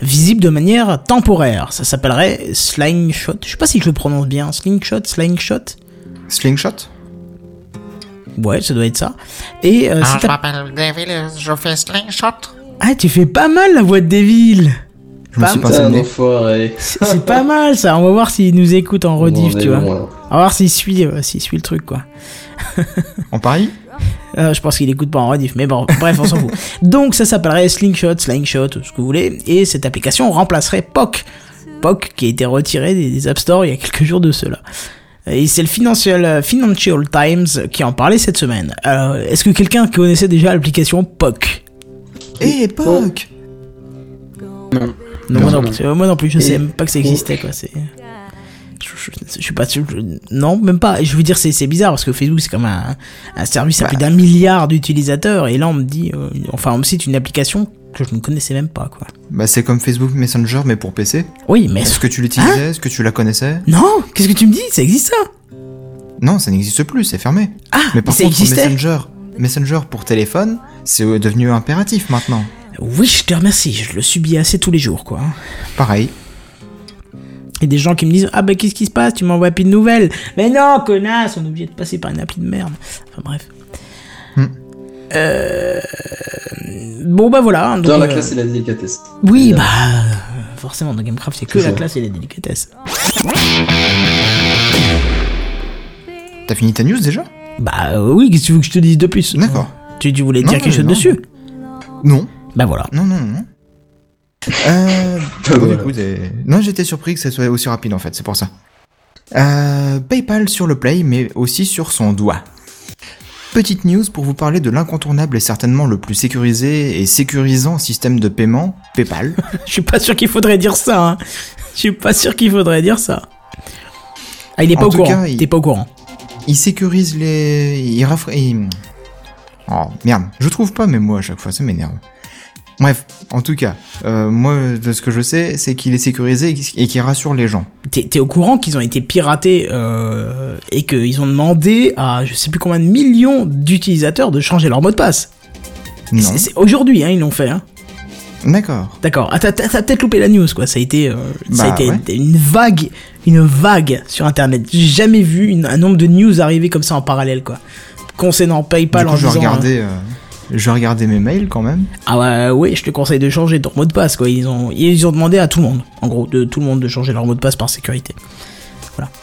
visibles de manière temporaire. Ça s'appellerait Slingshot. Je sais pas si je le prononce bien. Slingshot, Slingshot? Slingshot? Ouais, ça doit être ça. Et euh, Ah, je m'appelle Devil, je fais slingshot. ah, tu fais pas mal la voix de Devil. Je me suis pas. C'est pas mal ça. On va voir s'il nous écoute en rediff, tu vois. loin. On va voir s'il suit, euh, s'il suit le truc, quoi. En Paris Euh, je pense qu'il écoute pas en rediff, mais bon, bref, on s'en fout. Donc ça s'appellerait Slingshot, Slingshot, ce que vous voulez, et cette application remplacerait POC. POC qui a été retiré des, des App Store il y a quelques jours de cela. Et c'est le Financial, euh, Financial Times qui en parlait cette semaine. Alors, est-ce que quelqu'un connaissait déjà l'application POC? Eh, Poc non, moi non, plus. Euh, moi non plus, je sais Et- même pas que ça existait, quoi. C'est. Je, je- je suis pas sûr. Non, même pas. Je veux dire, c'est c'est bizarre parce que Facebook, c'est comme un, un service à plus d'un milliard d'utilisateurs. Et là, on me dit. euh, enfin, on me cite une application que je ne connaissais même pas, quoi. Bah c'est comme Facebook Messenger mais pour PC. Oui, mais. Est-ce que tu l'utilisais Est-ce que tu la connaissais? Non Qu'est-ce que tu me dis? Ça existe ça? Non, ça n'existe plus, c'est fermé. Ah Mais par contre, Messenger, Messenger pour téléphone, c'est devenu impératif maintenant. Oui, je te remercie. Je le subis assez tous les jours, quoi. Pareil. Et des gens qui me disent Ah, bah, qu'est-ce qui se passe? Tu m'envoies plus de nouvelles. Mais non, connasse On est obligé de passer par une appli de merde. Enfin, bref. Hmm. Euh... Bon, bah voilà. donc, Dans la euh, classe et la délicatesse. Oui, bah forcément dans Gamecraft c'est que la classe et la délicatesse. T'as fini ta news déjà? Bah euh, oui, qu'est-ce que tu veux que je te dise de plus? D'accord. Tu, tu voulais Non, dire quelque chose non. dessus? Non, Bah voilà. non, non, non. [laughs] Euh, Ah, voilà. écoute, euh, non, j'étais surpris que ça soit aussi rapide en fait, c'est pour ça. Euh, PayPal sur le Play, mais aussi sur son doigt. Petite news pour vous parler de l'incontournable et certainement le plus sécurisé et sécurisant système de paiement, PayPal. [laughs] Je suis pas sûr qu'il faudrait dire ça. Hein. Je suis pas sûr qu'il faudrait dire ça. Ah, il est pas au courant. cas, il- T'es pas au courant. Il sécurise les... Il raffra... il- Oh, merde, je trouve pas mes mots à chaque fois, ça m'énerve. Bref, en tout cas, euh, moi, de ce que je sais, c'est qu'il est sécurisé et qu'il- rassure les gens. T'es au courant qu'ils ont été piratés euh, et qu'ils ont demandé à je sais plus combien de millions d'utilisateurs de changer leur mot de passe? Non. Aujourd'hui, hein, ils l'ont fait. Hein. D'accord. D'accord. Ah, t'as peut-être loupé la news, quoi. Ça a été, euh, ça a Bah, été ouais. une vague, une vague sur Internet. J'ai jamais vu une- un nombre de news arriver comme ça en parallèle, quoi. Concernant PayPal du coup, en je disant. regarder, euh, je vais regarder mes mails quand même. Ah ouais, ouais, je te conseille de changer ton mot de passe, quoi. Ils ont, ils ont demandé à tout le monde, en gros, de tout le monde de changer leur mot de passe par sécurité.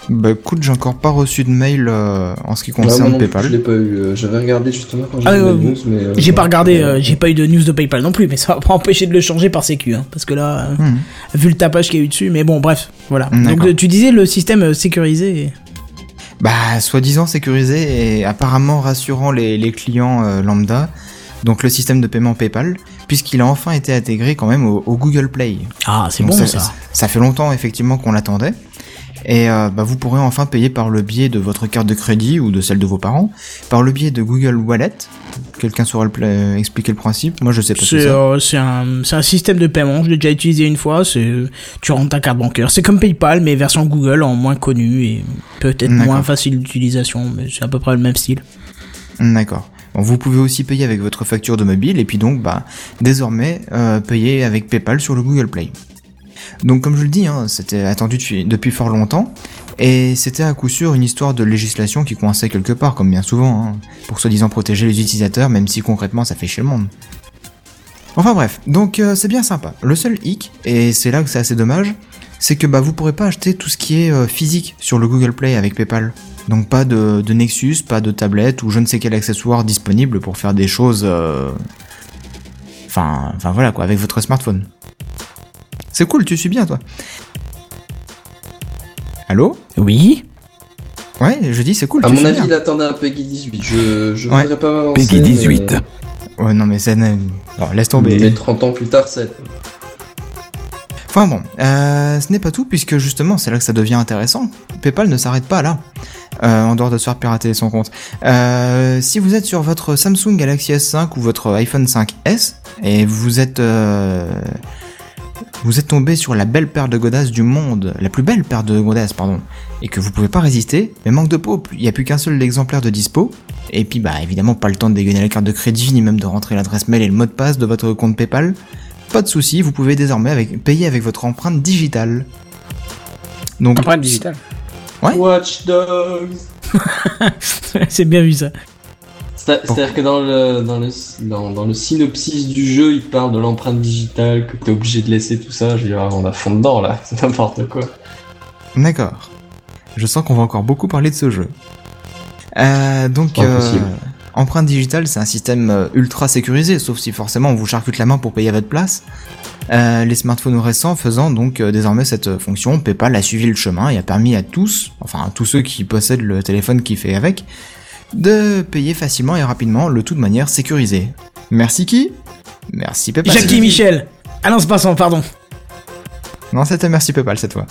Bah écoute, j'ai encore pas reçu de mail euh, en ce qui moi concerne PayPal. Je l'ai pas eu. euh, J'avais regardé justement quand j'ai Ah, euh, news, mais. euh, J'ai pas ouais. regardé, euh, j'ai pas eu de news de PayPal non plus, mais ça va pas [laughs] empêcher de le changer par sécu, hein, parce que là, euh, Mhm. vu le tapage qu'il y a eu dessus, mais bon, bref, voilà. Donc D'accord. euh, tu disais le système sécurisé. et- Bah, soi-disant sécurisé et apparemment rassurant les, les clients euh, lambda. Donc le système de paiement PayPal, puisqu'il a enfin été intégré quand même au, au Google Play. Ah, c'est bon ça, ça. ça fait longtemps effectivement qu'on l'attendait. Et euh, bah, vous pourrez enfin payer par le biais de votre carte de crédit ou de celle de vos parents, par le biais de Google Wallet. Quelqu'un saura le expliquer le principe Moi je sais pas C'est euh, c'est un, système de paiement, je l'ai déjà utilisé une fois, c'est tu rentres ta carte bancaire. C'est comme PayPal, mais version Google en moins connu et peut-être moins facile d'utilisation, mais c'est à peu près le même style. D'accord. Vous pouvez aussi payer avec votre facture de mobile et puis donc bah désormais euh, payer avec PayPal sur le Google Play. Donc comme je le dis, hein, c'était attendu depuis, fort longtemps et c'était à coup sûr une histoire de législation qui coinçait quelque part, comme bien souvent, hein, pour soi-disant protéger les utilisateurs, même si concrètement ça fait chier le monde. Enfin bref, donc euh, c'est bien sympa. Le seul hic, et c'est là que c'est assez dommage, c'est que bah vous pourrez pas acheter tout ce qui est euh, physique sur le Google Play avec PayPal. Donc pas de, de Nexus, pas de tablette ou je ne sais quel accessoire disponible pour faire des choses. euh, Enfin, enfin voilà quoi, avec votre smartphone. C'est cool, tu suis bien, toi. Allô? Oui? Ouais, je dis c'est cool. À tu mon suis avis, bien. il attendait un Peggy 18. Je, je Ouais. voudrais pas m'avancer. Peggy 18. mais- Ouais, non, mais ça. Non, laisse tomber. Mais 30 ans plus tard, c'est. Enfin bon, euh, ce n'est pas tout, puisque justement, c'est là que ça devient intéressant. PayPal ne s'arrête pas là, euh, en dehors de se faire pirater son compte. Euh, si vous êtes sur votre Samsung Galaxy S5 ou votre iPhone 5S, et vous êtes... vous êtes tombé sur la belle paire de godasses du monde, la plus belle paire de godasses, pardon, et que vous pouvez pas résister, mais manque de peau, il n'y a plus qu'un seul exemplaire de dispo, et puis bah évidemment pas le temps de dégainer la carte de crédit, ni même de rentrer l'adresse mail et le mot de passe de votre compte PayPal, pas de souci, vous pouvez désormais avec, payer avec votre empreinte digitale. Donc, Empreinte digitale. Ouais. Watch Dogs [laughs] c'est bien vu ça. C'est- C'est-à-dire que dans le, dans, le, dans, dans le synopsis du jeu, il parle de l'empreinte digitale, que t'es obligé de laisser tout ça. Je veux dire, on a fond dedans là, [laughs] c'est n'importe quoi. D'accord. Je sens qu'on va encore beaucoup parler de ce jeu. Euh, donc. Empreinte digitale, c'est un système euh, ultra sécurisé, sauf si forcément on vous charcute la main pour payer à votre place. Euh, les smartphones récents faisant donc euh, désormais cette fonction, PayPal a suivi le chemin et a permis à tous, enfin à tous ceux qui possèdent le téléphone qui fait avec, de payer facilement et rapidement, le tout de manière sécurisée. Merci qui Merci PayPal. Jackie Michel. Ah non, c'est pas son, pardon. Non, c'était merci PayPal cette fois.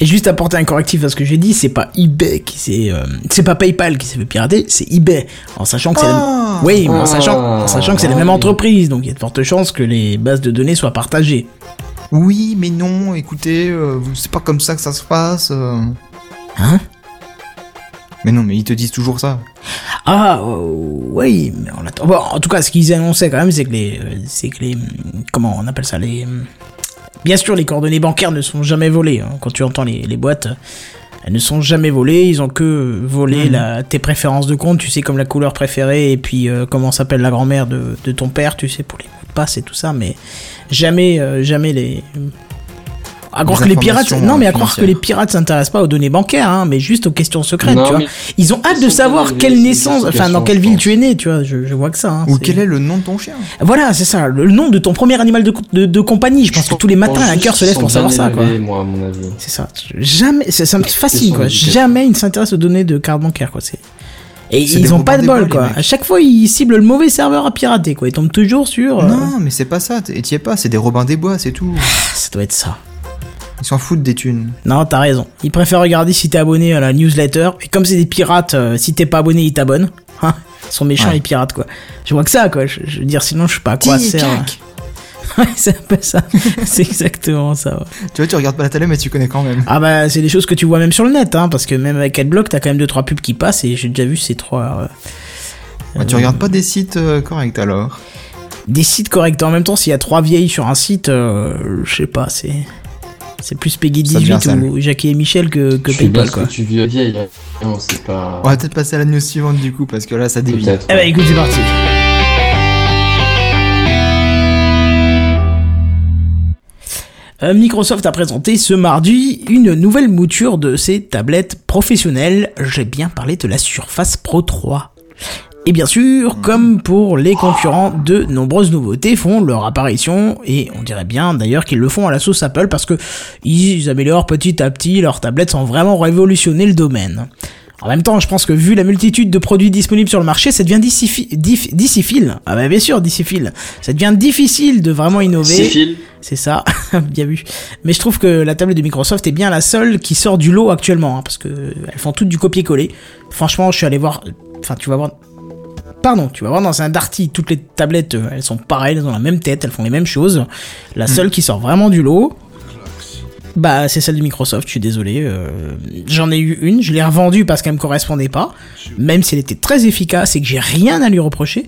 Et juste apporter un correctif à ce que j'ai dit, c'est pas eBay qui s'est, euh, c'est pas PayPal qui s'est fait pirater, c'est eBay. En sachant que c'est la... Ah Oui, mais en Ah. sachant, en sachant que c'est la Ah même oui. entreprise, donc il y a de fortes chances que les bases de données soient partagées. Oui, mais non, écoutez, euh, c'est pas comme ça que ça se passe. euh. Hein? Mais non, mais ils te disent toujours ça. Ah, euh, oui, mais on attend. Bon, en tout cas, ce qu'ils annonçaient quand même, c'est que les, c'est que les, hum, comment on appelle ça, les, hum, bien sûr, les coordonnées bancaires ne sont jamais volées. hein. Quand tu entends les, les boîtes, elles ne sont jamais volées. Ils ont que volé Mhm. la, tes préférences de compte, tu sais, comme la couleur préférée et puis euh, comment s'appelle la grand-mère de, de ton père, tu sais, pour les mots de passe et tout ça, mais jamais, euh, jamais les. À croire que les pirates, non mais à euh, croire que les pirates s'intéressent pas aux données bancaires, hein, mais juste aux questions secrètes, Non, tu vois. Ils ont hâte de savoir quelle naissance, enfin dans quelle ville tu es né, tu vois. Je, je vois que ça. hein, Ou quel est le nom de ton chien Voilà, c'est ça. Le nom de ton premier animal de, de, de compagnie. Je pense que tous les matins un cœur se lève pour savoir ça, quoi. C'est ça. Jamais, ça, ça me fascine, quoi. Jamais ils ne s'intéressent aux données de carte bancaire, quoi. C'est et ils ont pas de Robin des bol, Bois, quoi. À chaque fois, ils ciblent le mauvais serveur à pirater, quoi. Ils tombent toujours sur. euh, Non, mais c'est pas ça, t- t'y es pas, c'est des Robins des Bois, c'est tout. Ça doit être ça. Ils s'en foutent des thunes. Non, t'as raison. Ils préfèrent regarder si t'es abonné à la newsletter. Et comme c'est des pirates, euh, si t'es pas abonné, ils t'abonnent. Hein ils sont méchants, Ouais. les pirates, quoi. Je vois que ça, quoi. Je, je veux dire, sinon, je sais pas à quoi sert. tac. [laughs] Ouais, c'est un peu ça. [laughs] c'est exactement ça. ouais. Tu vois, tu regardes pas la télé, mais tu connais quand même. Ah bah, c'est des choses que tu vois même sur le net, hein. Parce que même avec Adblock, t'as quand même deux trois pubs qui passent. Et j'ai déjà vu ces trois. euh, tu regardes pas des sites euh, corrects alors? des sites corrects. En même temps, s'il y a trois vieilles sur un site, euh, je sais pas, c'est. C'est plus Peggy Ça devient 18 sale. ou Jackie et Michel que, que Je sais bien PayPal, quoi. que tu vieux vieille. Non, c'est pas. On va peut-être passer à la news suivante du coup, parce que là ça dévie. Eh bah, écoute, c'est parti. Euh, Microsoft a présenté ce mardi une nouvelle mouture de ses tablettes professionnelles. J'ai bien parlé de la Surface Pro 3. Et bien sûr, comme pour les concurrents, de nombreuses nouveautés font leur apparition, et on dirait bien d'ailleurs qu'ils le font à la sauce Apple parce que ils améliorent petit à petit leurs tablettes sans vraiment révolutionner le domaine. En même temps, je pense que vu la multitude de produits disponibles sur le marché, ça devient diffi- dif- difficile. Ah bah bien sûr, difficile. Ça devient difficile de vraiment innover. C'est ça, [laughs] bien vu. Mais je trouve que la tablette de Microsoft est bien la seule qui sort du lot actuellement, hein, parce que elles font toutes du copier-coller. Franchement, je suis allé voir. Enfin, tu vas voir. Pardon, tu vas voir dans un Darty, toutes les tablettes, euh, elles sont pareilles, elles ont la même tête, elles font les mêmes choses. La seule qui sort vraiment du lot, bah c'est celle de Microsoft. Je suis désolé. euh, J'en ai eu une, je l'ai revendue parce qu'elle me correspondait pas, même si elle était très efficace et que j'ai rien à lui reprocher.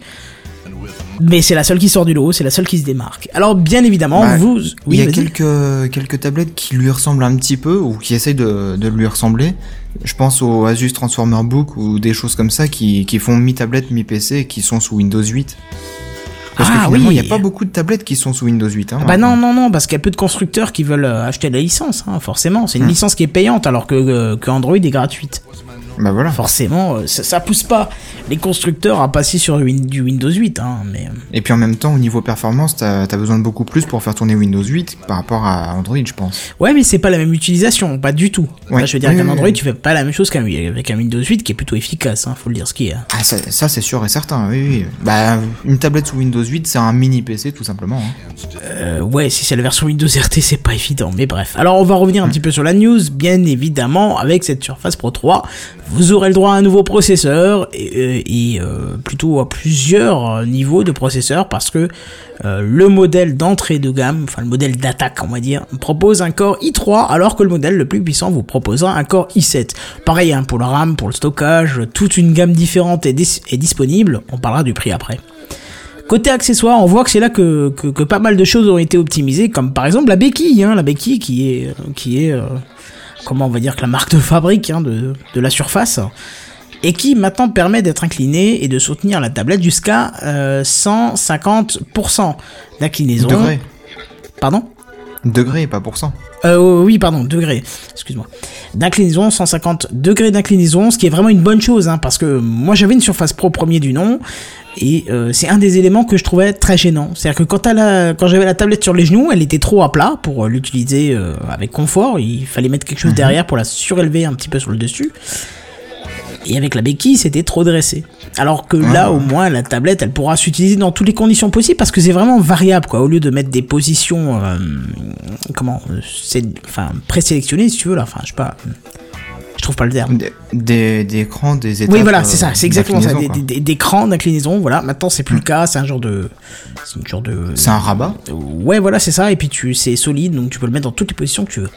Mais c'est la seule qui sort du lot, c'est la seule qui se démarque. Alors bien évidemment, Bah, vous, Il y a quelques, quelques tablettes qui lui ressemblent un petit peu, ou qui essayent de, de lui ressembler. Je pense au Asus Transformer Book ou des choses comme ça qui, qui font mi-tablette, mi-PC et qui sont sous Windows 8. Parce Ah, que finalement, il oui. n'y a pas beaucoup de tablettes qui sont sous Windows 8. Hein, Bah non, non, non, parce qu'il y a peu de constructeurs qui veulent euh, acheter la licence, hein, forcément. C'est une Hmm. licence qui est payante alors que, euh, que Android est gratuite. Bah voilà. Forcément, euh, ça, ça pousse pas les constructeurs à passer sur du Windows 8, hein, mais... Et puis en même temps, au niveau performance, t'as as besoin de beaucoup plus pour faire tourner Windows 8 par rapport à Android, je pense. Ouais, mais c'est pas la même utilisation, pas du tout. Je veux dire, Oui, qu'un Android, oui. tu fais pas la même chose qu'un avec un Windows 8 qui est plutôt efficace, hein, faut le dire ce qui est. hein. Ah, ça, ça, c'est sûr et certain, oui, oui. Bah, une tablette sous Windows 8, c'est un mini PC, tout simplement. hein. Euh, ouais, si c'est la version Windows RT, c'est pas évident, mais bref. Alors, on va revenir un petit peu sur la news, bien évidemment, avec cette Surface Pro 3, vous aurez le droit à un nouveau processeur, et, euh, euh, plutôt à plusieurs euh, niveaux de processeur, parce que le modèle d'entrée de gamme, enfin le modèle d'attaque, on va dire, propose un Core i3, alors que le modèle le plus puissant vous proposera un Core i7. Pareil, hein, pour le RAM, pour le stockage, toute une gamme différente est, dis- est disponible, on parlera du prix après. Côté accessoires, on voit que c'est là que, que, pas mal de choses ont été optimisées, comme par exemple la béquille, hein, la béquille qui est, qui est, comment on va dire que la marque de fabrique hein, de, de la surface, et qui maintenant permet d'être inclinée et de soutenir la tablette jusqu'à euh, 150% d'inclinaison. Degrés. Pardon? Degrés, pas pour cent. euh, oui, pardon, degrés. Excuse-moi. D'inclinaison, 150 degrés d'inclinaison, ce qui est vraiment une bonne chose, hein, parce que moi j'avais une Surface Pro premier du nom, et euh, c'est un des éléments que je trouvais très gênant. C'est-à-dire que quand, t'as la, quand j'avais la tablette sur les genoux, elle était trop à plat pour euh, l'utiliser euh, avec confort. Il fallait mettre quelque chose derrière pour la surélever un petit peu sur le dessus. Et avec la béquille, c'était trop dressé. Alors que là, Ah. au moins, la tablette, elle pourra s'utiliser dans toutes les conditions possibles parce que c'est vraiment variable, quoi. Au lieu de mettre des positions, euh, comment, enfin, présélectionnées, si tu veux, là. Enfin, je sais pas. Euh, trouve pas le terme. Des, des, des écrans, des étapes. Oui, voilà, euh, c'est ça, c'est exactement ça. Des, des, crans d'inclinaison, voilà. Maintenant, c'est plus le cas. C'est un genre de, c'est une genre de. C'est un rabat Ouais, voilà, c'est ça. Et puis tu, c'est solide, donc tu peux le mettre dans toutes les positions que tu veux.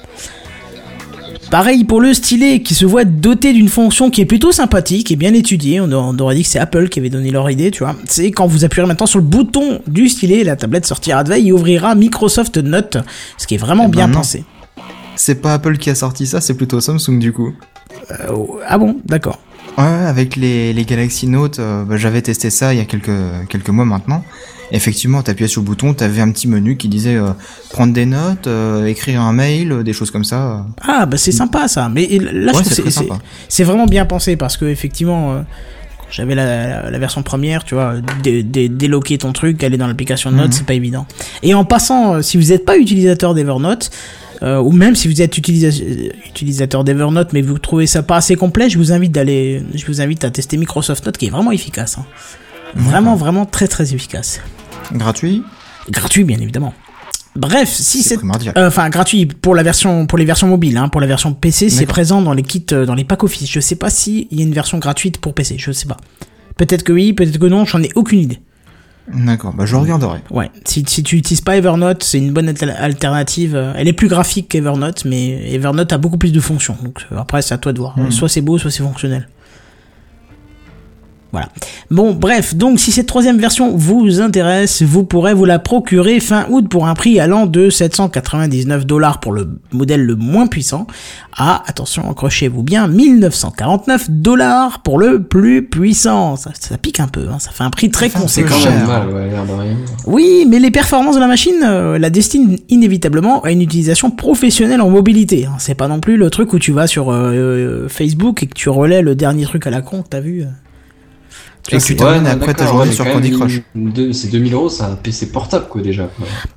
Pareil pour le stylet, qui se voit doté d'une fonction qui est plutôt sympathique et bien étudiée. On, on aurait dit que c'est Apple qui avait donné leur idée, tu vois. C'est quand vous appuierez maintenant sur le bouton du stylet, la tablette sortira de veille et ouvrira Microsoft Note, ce qui est vraiment Eh ben bien non. pensé. C'est pas Apple qui a sorti ça, c'est plutôt Samsung du coup. Euh, ah bon, d'accord. Ouais, avec les, les Galaxy Note, euh, bah, j'avais testé ça il y a quelques, quelques mois maintenant. Effectivement, t'appuyais sur le bouton, t'avais un petit menu qui disait euh, prendre des notes, écrire un mail, des choses comme ça. Ah bah c'est sympa ça. Mais là Ouais, c'est vraiment bien pensé parce que effectivement quand j'avais la, la, la version première, tu vois, dé, dé- déloquer ton truc, aller dans l'application notes, Mhm. c'est pas évident. Et en passant, si vous n'êtes pas utilisateur d'Evernote, euh, ou même si vous êtes utilisa- utilisateur d'Evernote mais vous trouvez ça pas assez complet, je vous invite d'aller, je vous invite à tester Microsoft Note qui est vraiment efficace. hein. Vraiment, vraiment très très efficace. Gratuit Gratuit bien évidemment. Bref, si C'est euh, Enfin, gratuit pour la version, pour les versions mobiles. Hein. Pour la version PC, c'est présent dans les kits, euh, dans les packs Office. Je sais pas si il y a une version gratuite pour PC. Je sais pas. Peut-être que oui, peut-être que non. J'en ai aucune idée. D'accord, bah je regarderai. Ouais. Si, si tu utilises pas Evernote, c'est une bonne alter- alternative. Euh, Elle est plus graphique qu'Evernote, mais Evernote a beaucoup plus de fonctions. Donc euh, après, c'est à toi de voir. Mhm. Soit c'est beau, soit c'est fonctionnel. Voilà. Bon, bref, donc si cette troisième version vous intéresse, vous pourrez vous la procurer fin août pour un prix allant de 799 dollars pour le modèle le moins puissant à, attention, accrochez-vous bien, 1949 dollars pour le plus puissant. Ça, ça pique un peu, hein, ça fait un prix très conséquent. quand même cher. mal, ouais. Oui, mais les performances de la machine euh, la destinent inévitablement à une utilisation professionnelle en mobilité. hein. C'est pas non plus le truc où tu vas sur euh, euh, Facebook et que tu relais le dernier truc à la con que t'as vu. Euh. Et tu Ouais, termines non, après ta journée ouais, sur Candy Crush. C'est 2000 euros, c'est un PC portable, quoi, déjà.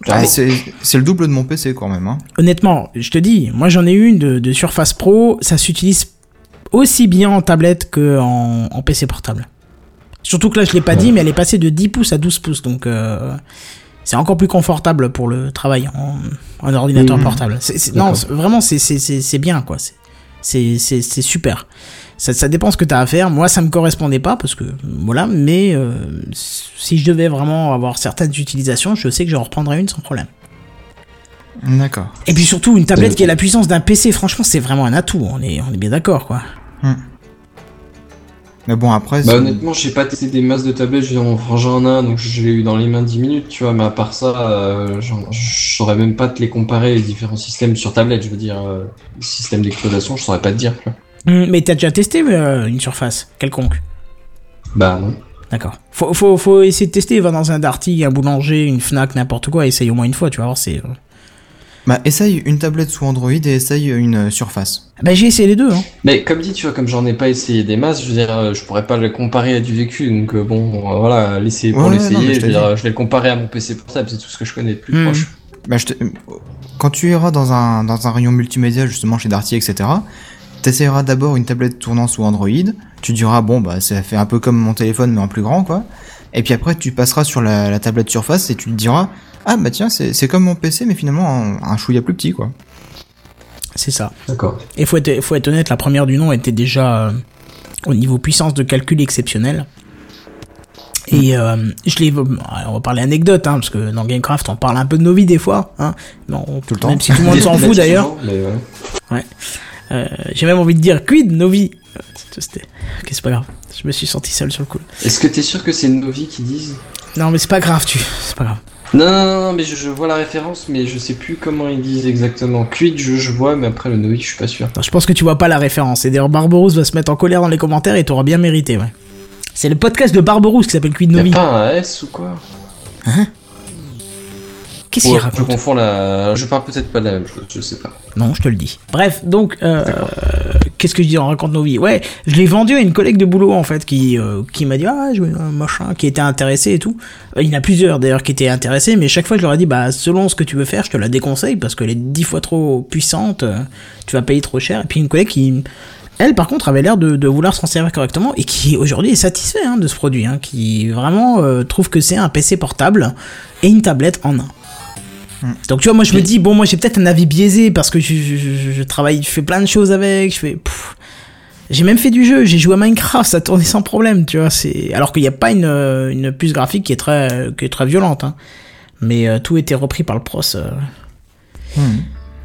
Ah, c'est le double de mon PC quand même. Hein. Honnêtement, je te dis, moi j'en ai une de, de Surface Pro, ça s'utilise aussi bien en tablette que en, en PC portable. Surtout que là je l'ai pas dit, mais elle est passée de 10 pouces à 12 pouces, donc euh, c'est encore plus confortable pour le travail en, en ordinateur Mhm. portable. Non, vraiment c'est bien quoi. C'est super. Ça, ça dépend ce que tu as à faire. Moi, ça me correspondait pas parce que voilà, mais euh, si je devais vraiment avoir certaines utilisations, je sais que je reprendrais une sans problème. D'accord. Et puis surtout, une tablette qui a la puissance d'un PC, franchement, c'est vraiment un atout. On est, on est bien d'accord, quoi. Mais bon, après, Bah honnêtement, j'ai pas testé des masses de tablettes, j'ai mon frangin en un, donc je l'ai eu dans les mains 10 minutes, tu vois, mais à part ça, euh, j'en- je saurais même pas te les comparer, les différents systèmes sur tablette, je veux dire, euh, le système d'exploitation, je saurais pas te dire, tu vois. Mais t'as déjà testé euh, une surface quelconque? Bah non. D'accord. Faut, faut, faut essayer de tester. Va dans un Darty, un boulanger, une Fnac, n'importe quoi. Essaye au moins une fois, tu vas voir. C'est. euh, Bah, essaye une tablette sous Android et essaye une euh, Surface. Bah j'ai essayé les deux. Hein. Mais comme dit, tu vois, comme j'en ai pas essayé des masses, je veux dire, je pourrais pas le comparer à du vécu, donc bon, voilà, l'essayer pour Ouais, ouais, l'essayer, je je, veux t'ai dire, je vais le comparer à mon PC portable, c'est tout ce que je connais de plus Mhm. proche. Bah, je te- Quand tu iras dans un, dans un rayon multimédia, justement chez Darty, etc., t'essayeras d'abord une tablette tournant sous Android. Tu diras, bon, bah, ça fait un peu comme mon téléphone, mais en plus grand, quoi. Et puis après, tu passeras sur la, la tablette Surface et tu te diras, ah, bah tiens, c'est c'est comme mon PC, mais finalement un, un chouïa plus petit, quoi. C'est ça. D'accord. Et faut être, faut être honnête, la première du nom était déjà euh, au niveau puissance de calcul exceptionnel. Et euh, je l'ai, on va parler anecdote, hein, parce que dans Gamecraft on parle un peu de nos vies des fois, hein. Non, Tout le temps. Même si tout le monde s'en [laughs] fout d'ailleurs. Mais ouais. Euh, J'ai même envie de dire quid Novi. Euh, C'était, ok, c'est pas grave. Je me suis senti seul sur le coup. Est-ce que t'es sûr que c'est Novi qui disent Non, mais c'est pas grave, tu, c'est pas grave. non, non, non, non, mais je, je vois la référence, mais je sais plus comment ils disent exactement. Quid, je, je vois, mais après le Novi, je suis pas sûr. Non, je pense que tu vois pas la référence. Et d'ailleurs, Barberousse va se mettre en colère dans les commentaires et t'auras bien mérité, ouais. C'est le podcast de Barberousse qui s'appelle Quid Y'a Novi. pas un S ou quoi? Qu'est-ce qu'il Ouais, Je raconte confonds la. Je parle peut-être pas de la même chose, je sais pas. Non, je te le dis. Bref, donc, euh, qu'est-ce que je dis On raconte nos vies? Ouais, je l'ai vendu à une collègue de boulot, en fait, qui, euh, qui m'a dit, ah, je veux un machin, qui était intéressé et tout. Euh, il y en a plusieurs, d'ailleurs, qui étaient intéressés, mais chaque fois, je leur ai dit, bah, selon ce que tu veux faire, je te la déconseille, parce qu'elle est dix fois trop puissante, tu vas payer trop cher. Et puis, une collègue qui, elle, par contre, avait l'air de, de vouloir s'en servir correctement, et qui, aujourd'hui, est satisfait hein, de ce produit, hein, qui vraiment euh, trouve que c'est un PC portable et une tablette en un. Donc tu vois, moi je me dis, bon, moi j'ai peut-être un avis biaisé parce que je, je, je- je travaille, je fais plein de choses avec, je fais... J'ai même fait du jeu, j'ai joué à Minecraft, ça tournait sans problème, tu vois. C'est alors qu'il n'y a pas une, une puce graphique qui est très, qui est très violente, hein. mais euh, tout était repris par le pros. euh.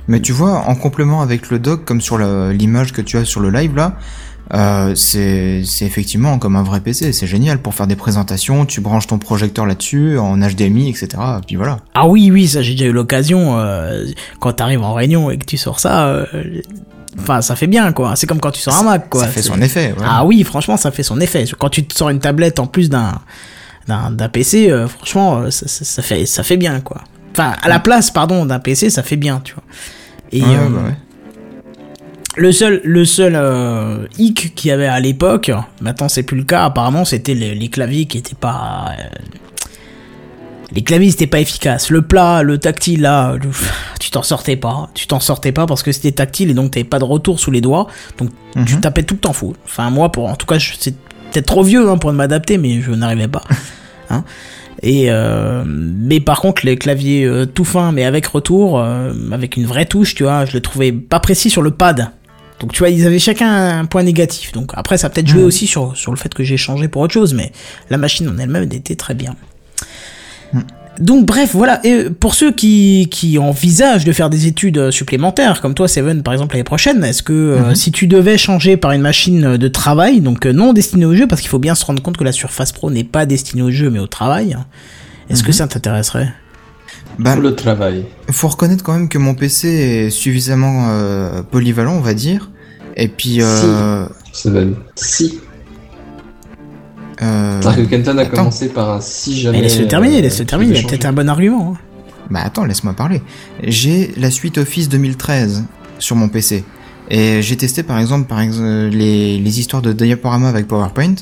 Mais tu vois, en complément avec le dock, comme sur l'image que tu as sur le live là, euh, c'est effectivement comme un vrai PC. C'est génial pour faire des présentations. Tu branches ton projecteur là-dessus en HDMI, etc. Puis voilà. Ah oui, oui, ça j'ai déjà eu l'occasion euh, quand t'arrives en réunion et que tu sors ça. euh, Enfin, ça fait bien, quoi. C'est comme quand tu sors un Mac, quoi. ça fait son effet. voilà. Ah oui, franchement, ça fait son effet. Quand tu te sors une tablette en plus d'un d'un PC, euh, franchement, euh, ça, ça, ça fait ça fait bien quoi. Enfin, à la place, pardon, d'un PC, ça fait bien, tu vois. Et Ouais, bah ouais. Le seul le seul euh, hic qu'il y avait à l'époque, maintenant c'est plus le cas. Apparemment, c'était les, les claviers qui étaient pas euh, les claviers c'était pas efficace. Le plat, le tactile là, le- tu t'en sortais pas. Tu t'en sortais pas parce que c'était tactile et donc t'avais pas de retour sous les doigts. Donc tu Mhm. tapais tout le temps fou. Enfin moi pour en tout cas c'est peut-être trop vieux hein, pour m'adapter mais je n'arrivais pas. [laughs] Hein. Et euh, mais par contre les claviers euh, tout fins mais avec retour, euh, avec une vraie touche, tu vois, je les trouvais pas précis sur le pad. Donc tu vois, ils avaient chacun un point négatif. Donc après ça a peut-être joué Mhm. aussi sur sur le fait que j'ai changé pour autre chose, mais la machine en elle-même elle était très bien. Donc bref, voilà. Et pour ceux qui, qui envisagent de faire des études euh, supplémentaires, comme toi, Seven, par exemple, l'année prochaine, est-ce que euh, si tu devais changer par une machine de travail, donc euh, non destinée au jeu, parce qu'il faut bien se rendre compte que la Surface Pro n'est pas destinée au jeu, mais au travail, hein, est-ce que ça t'intéresserait? Bah, Pour le travail. faut reconnaître quand même que mon PC est suffisamment euh, polyvalent, on va dire. Et puis, euh, C'est bonne. Si. euh, C'est-à-dire que Kenton a attends. commencé par un si jamais. Mais laisse-le terminer, euh, laisse-le terminer, il y a peut-être un bon argument. hein. Bah attends, laisse-moi parler. J'ai la suite Office 2013 sur mon PC. Et j'ai testé par exemple, par exemple les, les histoires de diaporama avec PowerPoint.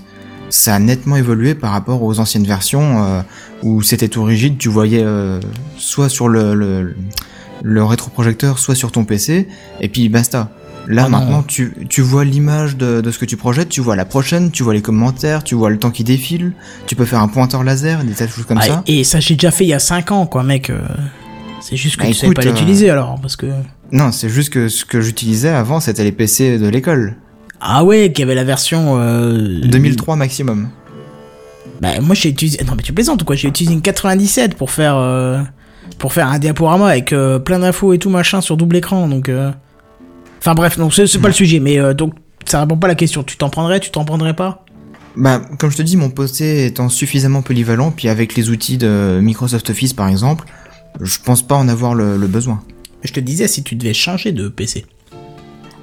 Ça a nettement évolué par rapport aux anciennes versions euh, où c'était tout rigide. Tu voyais euh, soit sur le, le, le rétroprojecteur, soit sur ton PC. Et puis basta. Là non. maintenant, tu, tu vois l'image de, de ce que tu projettes, tu vois la prochaine, tu vois les commentaires, tu vois le temps qui défile, tu peux faire un pointeur laser, des tas de choses comme Ah, ça. Et ça, j'ai déjà fait il y a 5 ans, quoi, mec. euh, C'est juste que Bah, tu savais écoute, pas euh, l'utiliser alors, parce que. Non, c'est juste que ce que j'utilisais avant, c'était les PC de l'école. Ah ouais, qu'il y avait la version. euh, 2003 maximum. Bah moi j'ai utilisé non mais tu plaisantes ou quoi? J'ai utilisé une 97 pour faire euh, pour faire un diaporama avec euh, plein d'infos et tout machin sur double écran donc euh... enfin bref non c'est c'est pas le sujet mais donc ça répond pas à la question tu t'en prendrais tu t'en prendrais pas? Bah, comme je te dis, mon PC étant suffisamment polyvalent, puis avec les outils de Microsoft Office par exemple, je pense pas en avoir le, le besoin. je te disais si tu devais changer de PC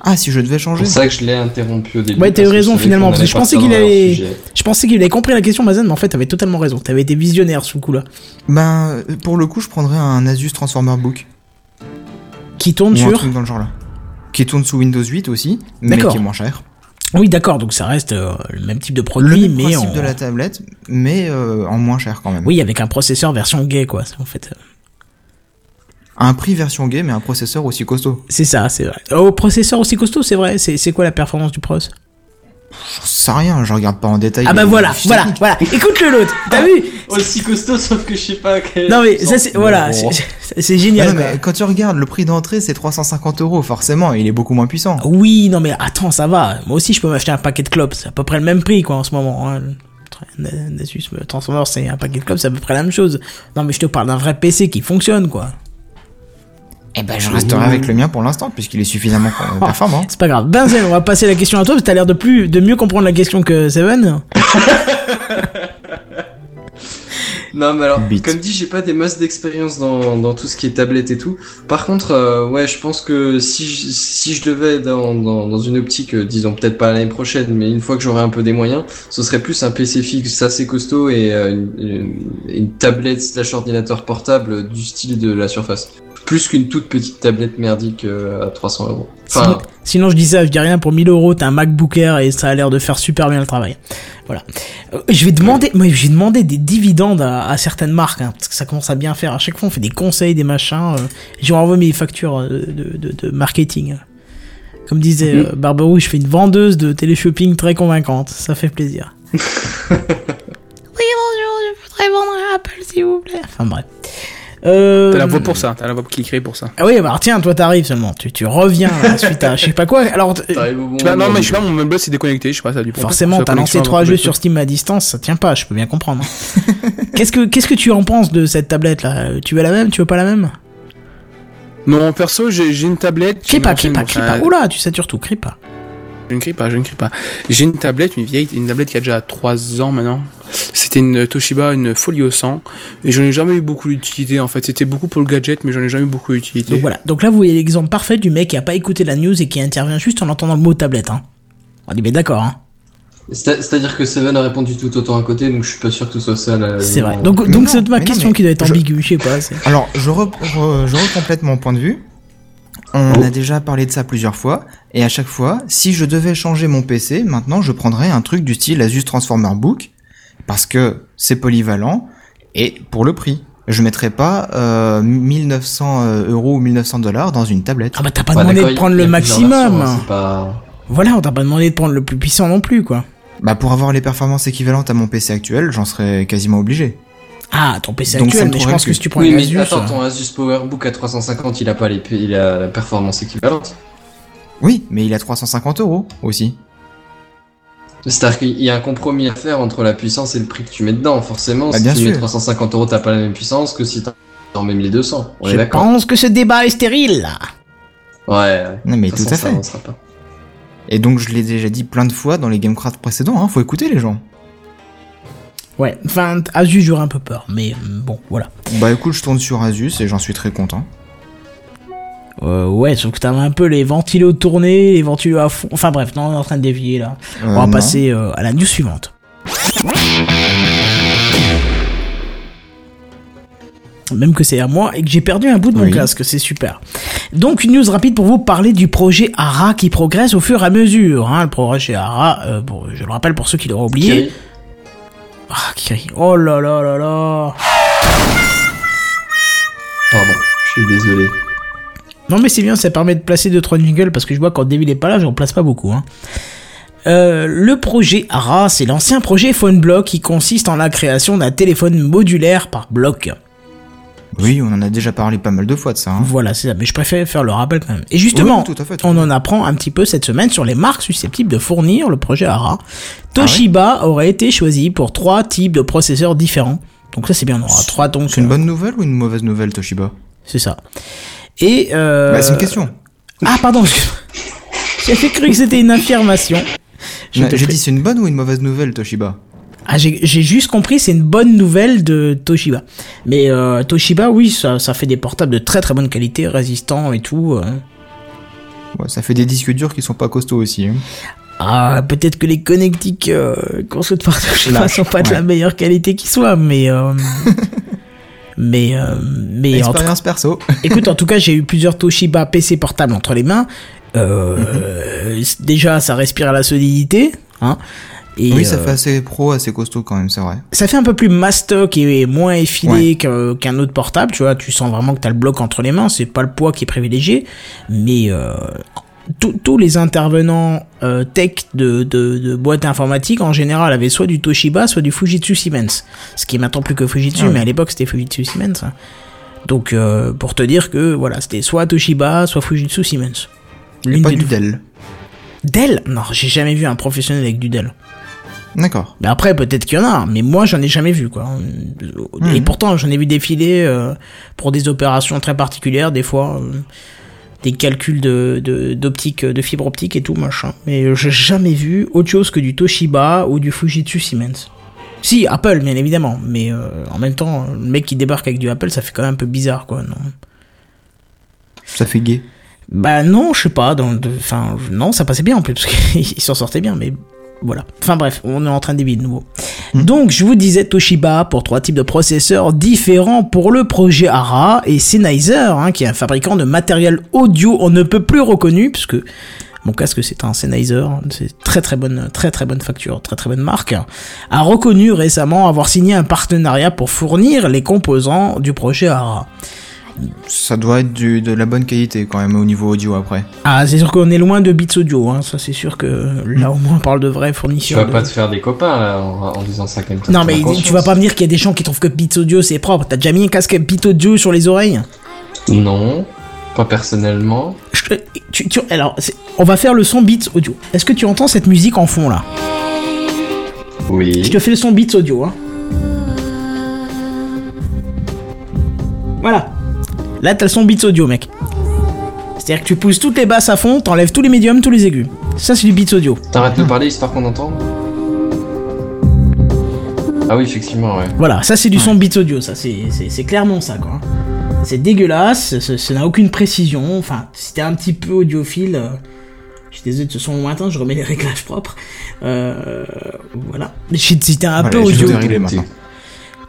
Ah, si je devais C'est changer pour ça que je l'ai interrompu au début. Ouais, t'as eu raison, finalement, parce que je pensais qu'il allait- je pensais qu'il avait compris la question Mazen mais en fait t'avais totalement raison t'avais été visionnaire sous le coup là Ben, pour le coup, je prendrais un Asus Transformer Book. qui tourne ou un sur. truc dans le genre là. Qui tourne sous Windows 8 aussi, mais qui est moins cher. Oui, d'accord, donc ça reste euh, le même type de Le produit, même mais principe en... de la tablette, mais euh, en moins cher quand même. oui, avec un processeur version gay, quoi. En fait, euh, Un prix version game et un processeur aussi costaud. c'est ça, c'est vrai. Oh, processeur aussi costaud, c'est vrai. C'est quoi la performance du pros? J'en sais rien, je regarde pas en détail. Ah bah voilà, voilà, voilà. Écoute-le l'autre. T'as vu? [laughs] Aussi costaud, sauf que je sais pas. quel- Non mais ça c'est voilà, c'est- génial. mais quand tu regardes, le prix d'entrée c'est 350 euros, forcément, il est beaucoup moins puissant. Oui, non mais attends, ça va. Moi aussi, je peux m'acheter un paquet de clopes. C'est à peu près le même prix, quoi, en ce moment. Hein. Le Nasus le Transformer, c'est un paquet de clopes, c'est à peu près la même chose. Non mais je te parle d'un vrai PC qui fonctionne, quoi. Eh ben, je resterai avec le mien pour l'instant, puisqu'il est suffisamment performant. [laughs] C'est pas grave. Benzen, on va passer la question à toi, parce que t'as l'air de plus, de mieux comprendre la question que Seven. [laughs] Non, mais alors, comme dit, j'ai pas des masses d'expérience dans, dans tout ce qui est tablette et tout. Par contre, euh, ouais, je pense que si je, si je devais dans, dans, dans une optique, euh, disons peut-être pas l'année prochaine, mais une fois que j'aurai un peu des moyens, ce serait plus un PC fixe assez costaud et euh, une, une, une tablette slash ordinateur portable du style de la Surface. Plus qu'une toute petite tablette merdique euh, à 300 euros. Sinon, Enfin, sinon, je dis ça, je dis rien. Pour 1000 euros, t'as un MacBook Air et ça a l'air de faire super bien le travail. Voilà. Euh, je vais demander, moi, j'ai demandé des dividendes à, à certaines marques, hein, parce que ça commence à bien faire. À chaque fois, on fait des conseils, des machins. Euh, j'ai renvoyé mes factures euh, de, de, de marketing. Comme disait Mhm. euh, Barbarou, je fais une vendeuse de téléshopping très convaincante. Ça fait plaisir. [laughs] oui, bonjour, je voudrais vendre un Apple, s'il vous plaît. Enfin, bref. Euh, T'as la voix pour ça, t'as la voix qui est créée pour ça. Ah oui, bah alors, tiens, toi t'arrives seulement. Tu, tu reviens là, [laughs] suite à je sais pas quoi. Alors, bon Bah, non, mais je sais pas, mon mobile s'est déconnecté, je sais pas, ça a dû prendre- Forcément, t'as lancé trois jeux sur Steam à distance, ça tient pas, je peux bien comprendre. [laughs] qu'est-ce que qu'est-ce que tu en penses de cette tablette là? Tu veux la même Tu veux pas la même? Non, perso, j'ai une tablette. Crie pas, crie pas, crie pas. Oula, tu satures tout, crie pas. Je ne crie pas, je ne crie pas. J'ai une tablette, une vieille, une tablette qui a déjà 3 ans maintenant. C'était une Toshiba, une Folio 100. Et j'en ai jamais eu beaucoup d'utilité en fait. C'était beaucoup pour le gadget, mais j'en ai jamais eu beaucoup d'utilité. Donc voilà. Donc là, vous voyez l'exemple parfait du mec qui a pas écouté la news et qui intervient juste en entendant le mot tablette. Hein. On est bien d'accord. Hein. C'est- C'est-à-dire que Seven a répondu tout autant à côté, donc je suis pas sûr que ce soit ça. la- C'est vrai. la- Donc Mais donc c'est ma non, question qui doit être ambiguë. Je sais pas. c'est- Alors, je, re- re- je recomplète mon point de vue. On Oh. a déjà parlé de ça plusieurs fois, et à chaque fois, si je devais changer mon PC, maintenant je prendrais un truc du style Asus Transformer Book, parce que c'est polyvalent, et pour le prix. Je mettrais pas euh, 1900 euros ou 1900 dollars dans une tablette. Ah bah t'as pas demandé de prendre le maximum. hein. Voilà, on t'a pas demandé de prendre le plus puissant non plus quoi. Bah pour avoir les performances équivalentes à mon PC actuel, j'en serais quasiment obligé. Ah, ton PC Donc, actuel, mais je pense le que si tu prends Oui, une mais Asus, attends, euh, ton Asus PowerBook à 350, il a pas les, il a la performance équivalente. Oui, mais il a 350 euros aussi. C'est-à-dire qu'il y a un compromis à faire entre la puissance et le prix que tu mets dedans. Forcément, Bah, si bien tu mets sûr. 350 euros, t'as pas la même puissance que si t'en mets 1200. On est je pense que ce débat est stérile là. Ouais, ouais. Non mais De tout toute à façon, fait. avancera pas. Et donc je l'ai déjà dit plein de fois dans les Gamecraft précédents, hein, faut écouter les gens. Ouais, enfin, Asus j'aurais un peu peur, mais euh, bon, voilà. Bah écoute, je tourne sur Asus et j'en suis très content. Euh, ouais, sauf que t'avais un peu les ventilos tournés, les ventilos à fond. Enfin bref, non, on est en train de dévier là. Euh, on va non. passer euh, à la news suivante. Même que c'est à moi et que j'ai perdu un bout de mon Oui. casque, c'est super. Donc une news rapide pour vous parler du projet ARA qui progresse au fur et à mesure. Hein, le projet ARA, euh, bon, je le rappelle pour ceux qui l'auraient oublié. Kiri, Ah, Kiri. Oh là là là là. Pardon, je suis désolé. Non mais c'est bien, ça permet de placer 2-3 jingles parce que je vois quand David est pas là, j'en place pas beaucoup. Hein. Euh, le projet ARA, c'est l'ancien projet PhoneBlock qui consiste en la création d'un téléphone modulaire par bloc. Oui, on en a déjà parlé pas mal de fois de ça. Hein. Voilà, c'est ça, mais je préfère faire le rappel quand même. Et justement, Oui, tout à fait, tout à on en apprend un petit peu cette semaine sur les marques susceptibles de fournir le projet ARA. Toshiba aurait été choisi pour trois types de processeurs différents. Donc ça c'est bien, on aura trois donc. C'est une bonne nouvelle ou une mauvaise nouvelle, Toshiba? C'est ça. Et euh... Bah c'est une question. Ah pardon. [laughs] J'avais cru que c'était une affirmation. Te J'ai dit c'est une bonne ou une mauvaise nouvelle, Toshiba Ah, j'ai j'ai juste compris, c'est une bonne nouvelle de Toshiba. Mais euh, Toshiba, oui, ça, ça fait des portables de très très bonne qualité, résistants et tout. euh. Ouais, Ça fait des disques durs qui sont pas costauds aussi. hein. Ah, peut-être que les connectiques euh, construites par Toshiba sont pas de la meilleure qualité qui soit, mais... [laughs] Mais, euh, mais en tout cas, Expérience perso. [laughs] écoute, en tout cas, j'ai eu plusieurs Toshiba PC portables entre les mains. Euh, [laughs] Déjà, ça respire à la solidité. Hein, et, oui, ça euh, fait assez pro, assez costaud quand même, c'est vrai. ça fait un peu plus mastoc et moins effilé Ouais. qu'un qu'un autre portable, tu vois, tu sens vraiment que t'as le bloc entre les mains, c'est pas le poids qui est privilégié, mais euh, tous- les intervenants euh, tech de, de, de boîtes informatiques en général avaient soit du Toshiba, soit du Fujitsu Siemens, ce qui est maintenant plus que Fujitsu, Ah ouais. mais à l'époque c'était Fujitsu Siemens. hein. Donc euh, pour te dire que voilà, c'était soit Toshiba, soit Fujitsu Siemens. Et L'une pas du. Dell. Dell? Non, j'ai jamais vu un professionnel avec du Dell. D'accord. Mais après, peut-être qu'il y en a, mais moi, j'en ai jamais vu, quoi. Et Mhm. pourtant, j'en ai vu défiler euh, pour des opérations très particulières, des fois, euh, des calculs de de- d'optique, de, fibre optique et tout, machin. Mais j'ai jamais vu autre chose que du Toshiba ou du Fujitsu Siemens. Si, Apple, bien évidemment, mais euh, en même temps, le mec qui débarque avec du Apple, ça fait quand même un peu bizarre, quoi, non? Ça fait gay. bah non, je sais pas. Enfin, non, ça passait bien en plus parce [laughs] qu'il s'en sortait bien, mais voilà. Enfin bref, on est en train de dévier de nouveau. Donc je vous disais Toshiba pour trois types de processeurs différents pour le projet ARA et Sennheiser, hein, qui est un fabricant de matériel audio on ne peut plus reconnu puisque mon casque c'est un Sennheiser, c'est très très bonne très très bonne facture, très très bonne marque, a reconnu récemment avoir signé un partenariat pour fournir les composants du projet ARA. Ça doit être du, de la bonne qualité quand même au niveau audio après. Ah, c'est sûr qu'on est loin de Beats Audio, hein. ça c'est sûr que là au moins on parle de vrais Tu fournisseurs. vas de- pas te faire des copains là en, en disant ça comme ça. Non mais tu vas pas me dire qu'il y a des gens qui trouvent que Beats Audio c'est propre. T'as déjà mis un casque Beats Audio sur les oreilles? Non, pas personnellement. Je tu- tu- Alors, on va faire le son Beats Audio. Est-ce que tu entends cette musique en fond là? Oui. Je te fais le son Beats Audio. Hein. Voilà. Là t'as le son Beats Audio mec. C'est-à-dire que tu pousses toutes les basses à fond, t'enlèves tous les médiums, tous les aigus. Ça c'est du Beats Audio. T'arrêtes de parler histoire qu'on entende Ah oui, effectivement, ouais. Voilà, ça c'est du son Beats Audio, ça c'est- clairement ça quoi. C'est dégueulasse, ça n'a aucune précision, enfin si t'es un petit peu audiophile, euh, je suis désolé de ce son lointain, je remets les réglages propres. Euh, voilà. Mais si t'es un Voilà, peu je audio...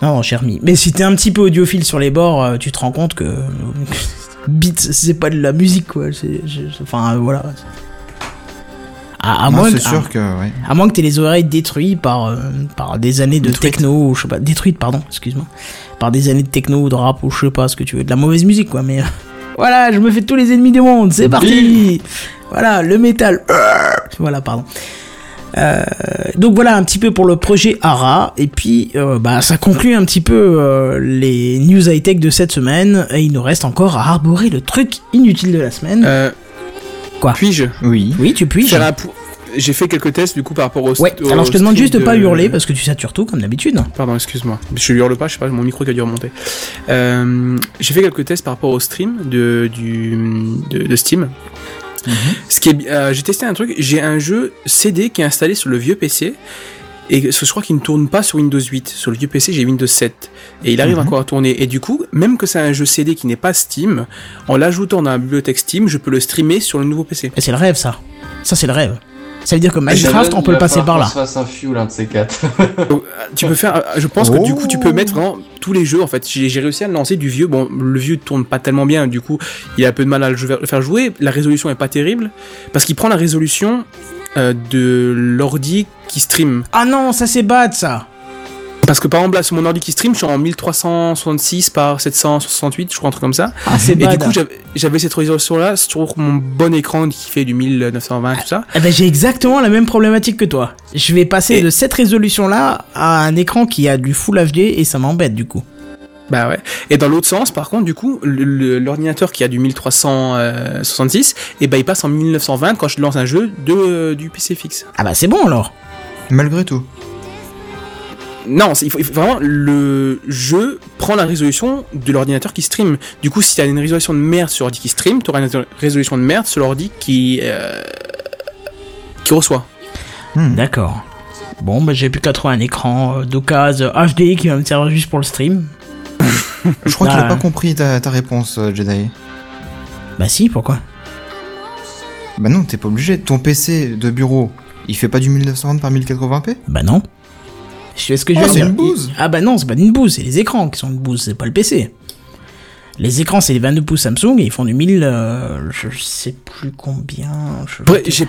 Non, cher Mi. Mais si t'es un petit peu audiophile sur les bords, euh, tu te rends compte que... [laughs] Beats, c'est pas de la musique quoi, c'est... Enfin euh, voilà. À, à Moi, moins que- sûr que, ouais. à moins que t'aies les oreilles détruites par, euh, par des années de Détruites. techno, ou je sais pas, détruites, pardon, excuse-moi. Par des années de techno ou de rap ou je sais pas ce que tu veux, de la mauvaise musique quoi, mais. euh, [laughs] voilà, je me fais tous les ennemis du monde, c'est parti Voilà, le métal. Voilà, pardon. Euh, donc voilà un petit peu pour le projet ARA et puis euh, bah ça conclut un petit peu euh, les news high tech de cette semaine et il nous reste encore à arborer le truc inutile de la semaine. Euh, Quoi Puis-je? Oui. oui, tu puis. J'ai fait quelques tests du coup par rapport au. Ouais. au Alors je te demande juste de pas hurler parce que tu satures tout comme d'habitude. Pardon, excuse-moi. Je hurle pas, je sais pas, mon micro qui a dû remonter. Euh, j'ai fait quelques tests par rapport au stream de, du, de, de Steam. Ce qui est, bi- euh, j'ai testé un truc, j'ai un jeu CD qui est installé sur le vieux PC. Et ce- je crois qu'il ne tourne pas sur Windows 8. Sur le vieux PC, j'ai Windows 7. Et il arrive encore à tourner. Et du coup, même que c'est un jeu CD qui n'est pas Steam, en l'ajoutant dans la bibliothèque Steam, je peux le streamer sur le nouveau PC. Et c'est le rêve, ça. Ça, c'est le rêve. Ça veut dire que Ah, Minecraft, on peut le passer par là. se fasse un few l'un de ces quatre. [laughs] [laughs] Donc, tu peux faire, euh, je pense que du coup tu peux mettre vraiment tous les jeux en fait. J'ai réussi à le lancer du vieux. Bon, le vieux tourne pas tellement bien, du coup il a un peu de mal à le faire jouer. La résolution est pas terrible parce qu'il prend la résolution euh, de l'ordi qui stream. Ah non, ça c'est bad, ça. Parce que par exemple là sur mon ordi qui stream, je suis en 1366 par 768, je crois un truc comme ça. Ah, c'est Et bad. du coup j'avais- cette résolution là sur mon bon écran qui fait du 1920 tout ça. Eh ben, j'ai exactement la même problématique que toi. Je vais passer Et- de cette résolution-là à un écran qui a du Full HD et ça m'embête du coup. Bah ouais. Et dans l'autre sens, par contre, du coup, l'ordinateur qui a du 1366, et bah il passe en 1920 quand je lance un jeu de, du PC fixe. Ah bah c'est bon alors. Malgré tout. Non, c'est- il faut, il faut vraiment le jeu prend la résolution de l'ordinateur qui stream. Du coup, si t'as une résolution de merde sur l'ordi qui stream, t'auras une résolution de merde sur l'ordi qui euh, qui reçoit. Hmm. D'accord. Bon, bah j'ai plus qu'à trouver un écran euh, d'occasion HD qui va me servir juste pour le stream. [laughs] Je crois qu'il Ah. a pas compris ta, ta réponse, euh, Jedi. Bah si, pourquoi? Bah non, t'es pas obligé. Ton PC de bureau, il fait pas du 1920 par 1080p Bah non. Je sais ce que je veux dire. une bouse. Ah bah non, c'est pas une bouse, c'est les écrans qui sont une bouse, c'est pas le PC. Les écrans, c'est les 22 pouces Samsung et ils font du 1000, euh, je sais plus combien. j'ai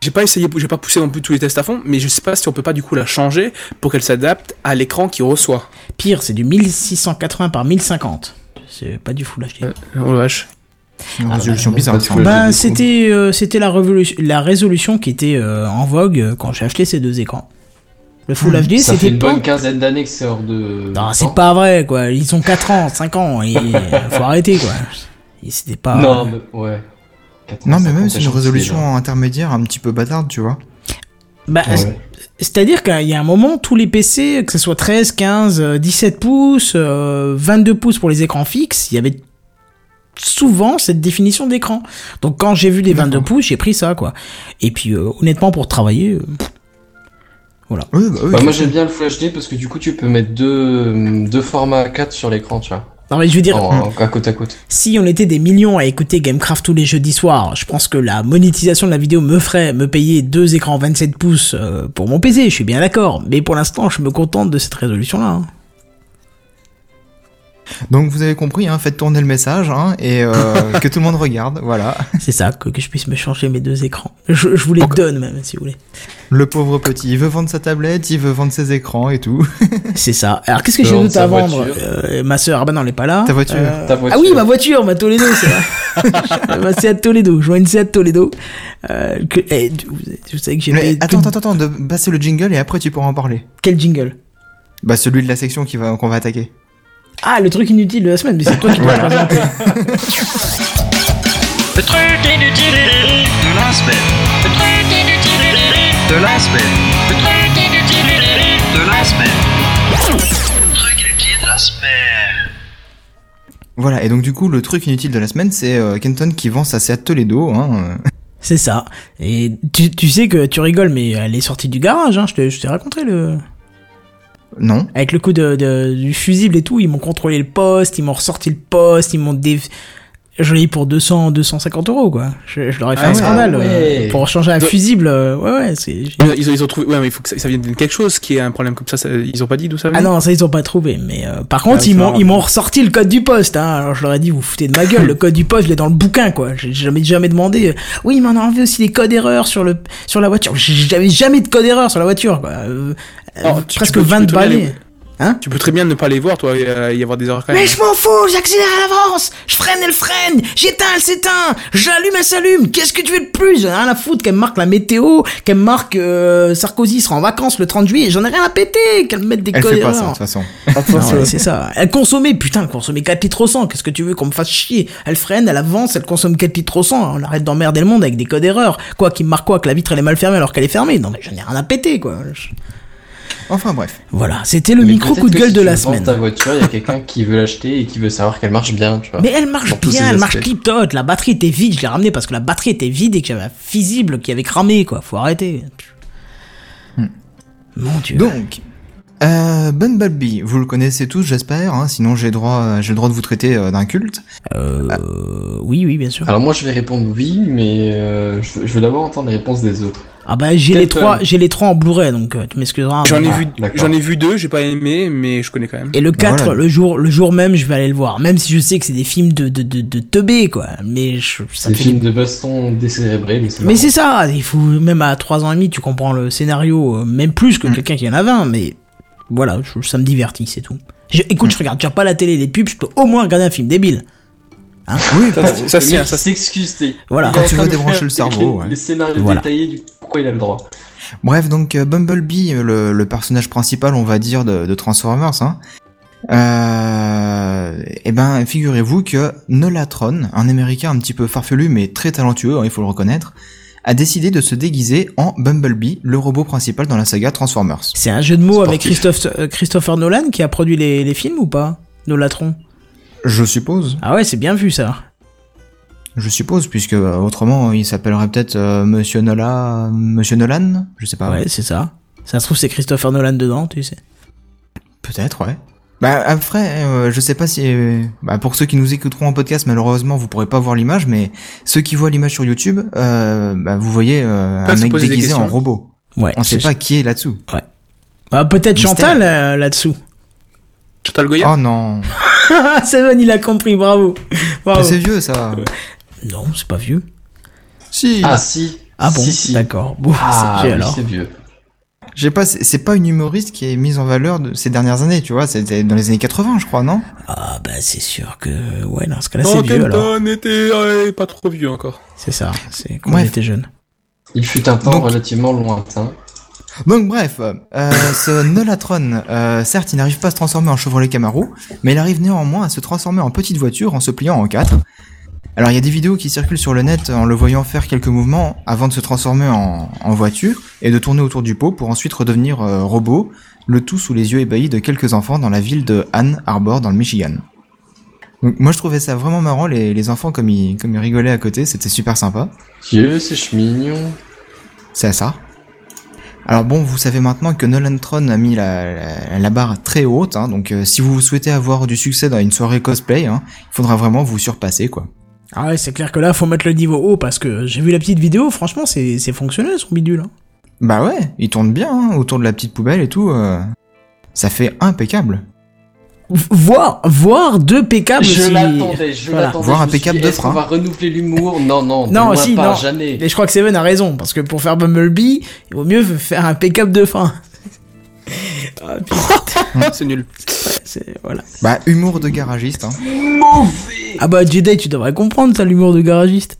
j'ai pas essayé, j'ai pas poussé non plus tous les tests à fond, mais je sais pas si on peut pas du coup la changer pour qu'elle s'adapte à l'écran qu'il reçoit. Pire, c'est du 1680 par 1050. C'est pas du Full HD. Euh, oh la vache. Une Ah, résolution bah, bizarre. Bah, c'était euh, c'était la, résolution qui était euh, en vogue quand j'ai acheté ces deux écrans. Le Full HD, Ça fait c'était une pas. bonne quinzaine d'années que c'est hors de. Non, c'est pas vrai, quoi. Ils ont 4 ans, 5 ans, et [laughs] faut arrêter, quoi. Et c'était pas. Non, mais ouais. Non, mais même 450, c'est une résolution est intermédiaire un petit peu bâtarde, tu vois. Bah. Ouais. c'est-à-dire qu'il y a un moment, tous les PC, que ce soit 13, 15, euh, 17 pouces, euh, 22 pouces pour les écrans fixes, il y avait souvent cette définition d'écran. Donc quand j'ai vu les 22 pouces, j'ai pris ça, quoi. Et puis, euh, honnêtement, pour travailler, euh, Oui, bah oui. Bah, moi j'aime bien le Full HD parce que du coup tu peux mettre deux, deux formats 4 sur l'écran, tu vois. non mais je veux dire, à côte à côte. si on était des millions à écouter Gamecraft tous les jeudis soirs, je pense que la monétisation de la vidéo me ferait me payer deux écrans 27 pouces euh, pour mon PC, je suis bien d'accord. Mais pour l'instant, je me contente de cette résolution-là. Donc vous avez compris, hein, faites tourner le message hein, et euh, [laughs] que tout le monde regarde, voilà. C'est ça, que, que je puisse me changer mes deux écrans. Je, je vous les donne même, si vous voulez. Le pauvre petit, il veut vendre sa tablette, il veut vendre ses écrans et tout. [laughs] C'est ça. Alors qu'est-ce que j'ai d'autre à vendre. Euh, Ma soeur, ah bah non, elle est pas là. Ta voiture. Euh, Ta voiture. Ah oui, ma voiture, ma Toledo, c'est vrai. [laughs] ma Seat Toledo, je vois une Seat Toledo. Que, eh, vous, vous savez que j'ai Mais payé attends, attends, attends, de passer le jingle et après tu pourras en parler. Quel jingle? Bah celui de la section qui va qu'on va attaquer. Ah, le truc inutile de la semaine, mais c'est toi qui dois le présenter. Le truc inutile de la semaine. Le truc inutile de la semaine. Le truc inutile de la semaine. Le truc inutile de la semaine. Voilà, et donc du coup le truc inutile de la semaine c'est euh, Kenton qui vend sa Seat Toledo. Hein. C'est ça. Et tu, tu sais que tu rigoles, mais elle est sortie du garage, hein. Je te- je t'ai raconté le. Non. Avec le coup de, de- du fusible et tout, ils m'ont contrôlé le poste, ils m'ont ressorti le poste, ils m'ont dé... Je l'ai eu pour 200, 250 euros, quoi. Je, je leur ai fait Ah un ouais, scandale. ah euh, ouais. Pour changer un fusible, euh, ouais, ouais, c'est... Ils, ont, ils ont trouvé, ouais, mais il faut que ça, ça vienne de quelque chose qui est un problème comme ça, ça- ils ont pas dit d'où ça Ah vient? non, ça ils ont pas trouvé, mais euh, par contre Ah, ils m'ont ils m'ont ressorti le code du poste. Hein. Alors je leur ai dit vous foutez de ma gueule, le code du poste je l'ai dans le bouquin quoi. J'ai jamais jamais demandé. euh, Oui, mais on a enlevé aussi les codes erreurs sur le sur la voiture. J'avais jamais de code erreur sur la voiture quoi. Alors, euh, tu- tu presque tu 20 peux très bien balais. les- Hein Tu peux très bien ne pas les voir, toi, et euh, y avoir des erreurs quand même. Mais je m'en fous, j'accélère à l'avance, je freine, elle freine, j'éteins, elle s'éteint, j'allume, elle s'allume, qu'est-ce que tu veux de plus? J'en ai rien à foutre qu'elle me marque la météo, qu'elle me marque euh, Sarkozy sera en vacances le 30 juillet, j'en ai rien à péter, qu'elle me mette des Elle codes fait pas ça de toute façon. Ouais, c'est ça. Elle consommait, putain, elle consommait 4 litres au 100. Qu'est-ce que tu veux qu'on me fasse chier? Elle freine, elle avance, elle consomme 4 litres au 100. On arrête d'emmerder le monde avec des codes erreurs. Quoi, qui me marque quoi Que la vitre elle est mal fermée alors qu'elle est fermée. Non mais j'en ai rien à péter quoi. Je- Enfin bref. Voilà, c'était le Mais micro coup de gueule si de tu la semaine. ta voiture, il y a quelqu'un qui veut l'acheter et qui veut savoir qu'elle marche bien, tu vois. Mais elle marche bien, elle marche top. La batterie était vide, je l'ai ramenée parce que la batterie était vide et que j'avais un fusible qui avait cramé quoi. Faut arrêter. Mon dieu. Donc, euh, Bumblebee, vous le connaissez tous, j'espère. Hein, sinon, j'ai droit, j'ai le droit de vous traiter euh, d'un culte. Euh, oui, oui, bien sûr. Alors moi je vais répondre oui, mais euh, je, veux- je veux d'abord entendre les réponses des autres. Ah bah j'ai les trois, fun. j'ai les trois en Blu-ray donc euh, tu m'excuseras. J'en ai vu, j'en ai vu deux, j'ai pas aimé, mais je connais quand même. Et le 4, Voilà. le jour, le jour même, je vais aller le voir. Même si je sais que c'est des films de, de, de, quoi. Mais je, ça C'est des fait films de baston décérébrés, mais c'est Mais c'est ça, il faut, même à 3 ans et demi, tu comprends le scénario, euh, même plus Mm. que quelqu'un qui en a 20, mais voilà, je- ça me divertit, c'est tout. Je- écoute, Mm. je regarde déjà pas la télé, les pubs, je peux au moins regarder un film débile. Oui, Ça, ça, s'excuse, Voilà. Quand tu veux débrancher le cerveau, les- ouais. Les scénarios Voilà. détaillés du pourquoi il a le droit. Bref, donc euh, Bumblebee, euh, le, le personnage principal, on va dire, de, de Transformers, hein, euh, eh ben, figurez-vous que Nolatron, un américain un petit peu farfelu mais très talentueux, hein, il faut le reconnaître, a décidé de se déguiser en Bumblebee, le robot principal dans la saga Transformers. C'est un jeu de mots avec. Christophe, euh, Christopher Nolan qui a produit les, les films ou pas? Nolatron? Je suppose, Ah ouais, c'est bien vu ça. je suppose, puisque euh, autrement il s'appellerait peut-être euh, Monsieur Nola, Monsieur Nolan, je sais pas. ouais, c'est ça. Ça se trouve, c'est Christopher Nolan dedans, tu sais. Peut-être, ouais. Bah après, euh, je sais pas si, euh, bah, pour ceux qui nous écouteront en podcast, malheureusement vous pourrez pas voir l'image, mais ceux qui voient l'image sur YouTube, euh, bah, vous voyez euh, un mec déguisé en robot. Ouais. On sait pas qui est là-dessous. Bah, peut-être. Chantal euh, là-dessous. Chantal Goya Oh non, [laughs] Ah, Seven, il a compris, bravo. C'est vieux ça. Non, c'est pas vieux. Si. Ah si. Ah bon, Si, si. d'accord. Bon, Ah c'est vieux oui, alors. c'est vieux. J'ai pas, c'est pas une humoriste qui est mise en valeur de ces dernières années, tu vois. C'était dans les années 80, je crois, non? Ah, bah, c'est sûr que. Ouais, dans ce cas-là, c'est vieux alors. Était ouais, pas trop vieux encore. C'est ça, c'est quand Ouais. on était jeune. Il fut un temps Donc- relativement lointain. Donc bref, euh, ce Nolatron, euh, certes, il n'arrive pas à se transformer en Chevrolet Camaro, mais il arrive néanmoins à se transformer en petite voiture en se pliant en quatre. Alors il y a des vidéos qui circulent sur le net en le voyant faire quelques mouvements avant de se transformer en, en voiture et de tourner autour du pot pour ensuite redevenir euh, robot, le tout sous les yeux ébahis de quelques enfants dans la ville de Ann Arbor dans le Michigan. Donc moi je trouvais ça vraiment marrant, les, les enfants comme ils, comme ils rigolaient à côté, c'était super sympa. Dieu, c'est mignon. C'est à ça. Alors bon, vous savez maintenant que Nolan Tron a mis la, la, la barre très haute, hein, donc euh, si vous souhaitez avoir du succès dans une soirée cosplay, hein, il faudra vraiment vous surpasser, quoi. Ah ouais, c'est clair que là, faut mettre le niveau haut parce que j'ai vu la petite vidéo, franchement, c'est c'est fonctionnel son bidule. hein. Bah ouais, il tourne bien, hein, autour de la petite poubelle et tout, euh, ça fait impeccable. Voir, voir deux pécables Je si- l'attendais, je Voilà. l'attendais. Voir un dit, de frein. va renouveler l'humour Non, non, Non, si, pas, non. jamais. Mais je crois que Seven a raison, parce que pour faire Bumblebee, il vaut mieux faire un pick-up de fin. [laughs] Ah, [laughs] c'est nul. c'est- voilà. Bah, humour de garagiste, hein. Ah bah Jedi, tu devrais comprendre ça, l'humour de garagiste.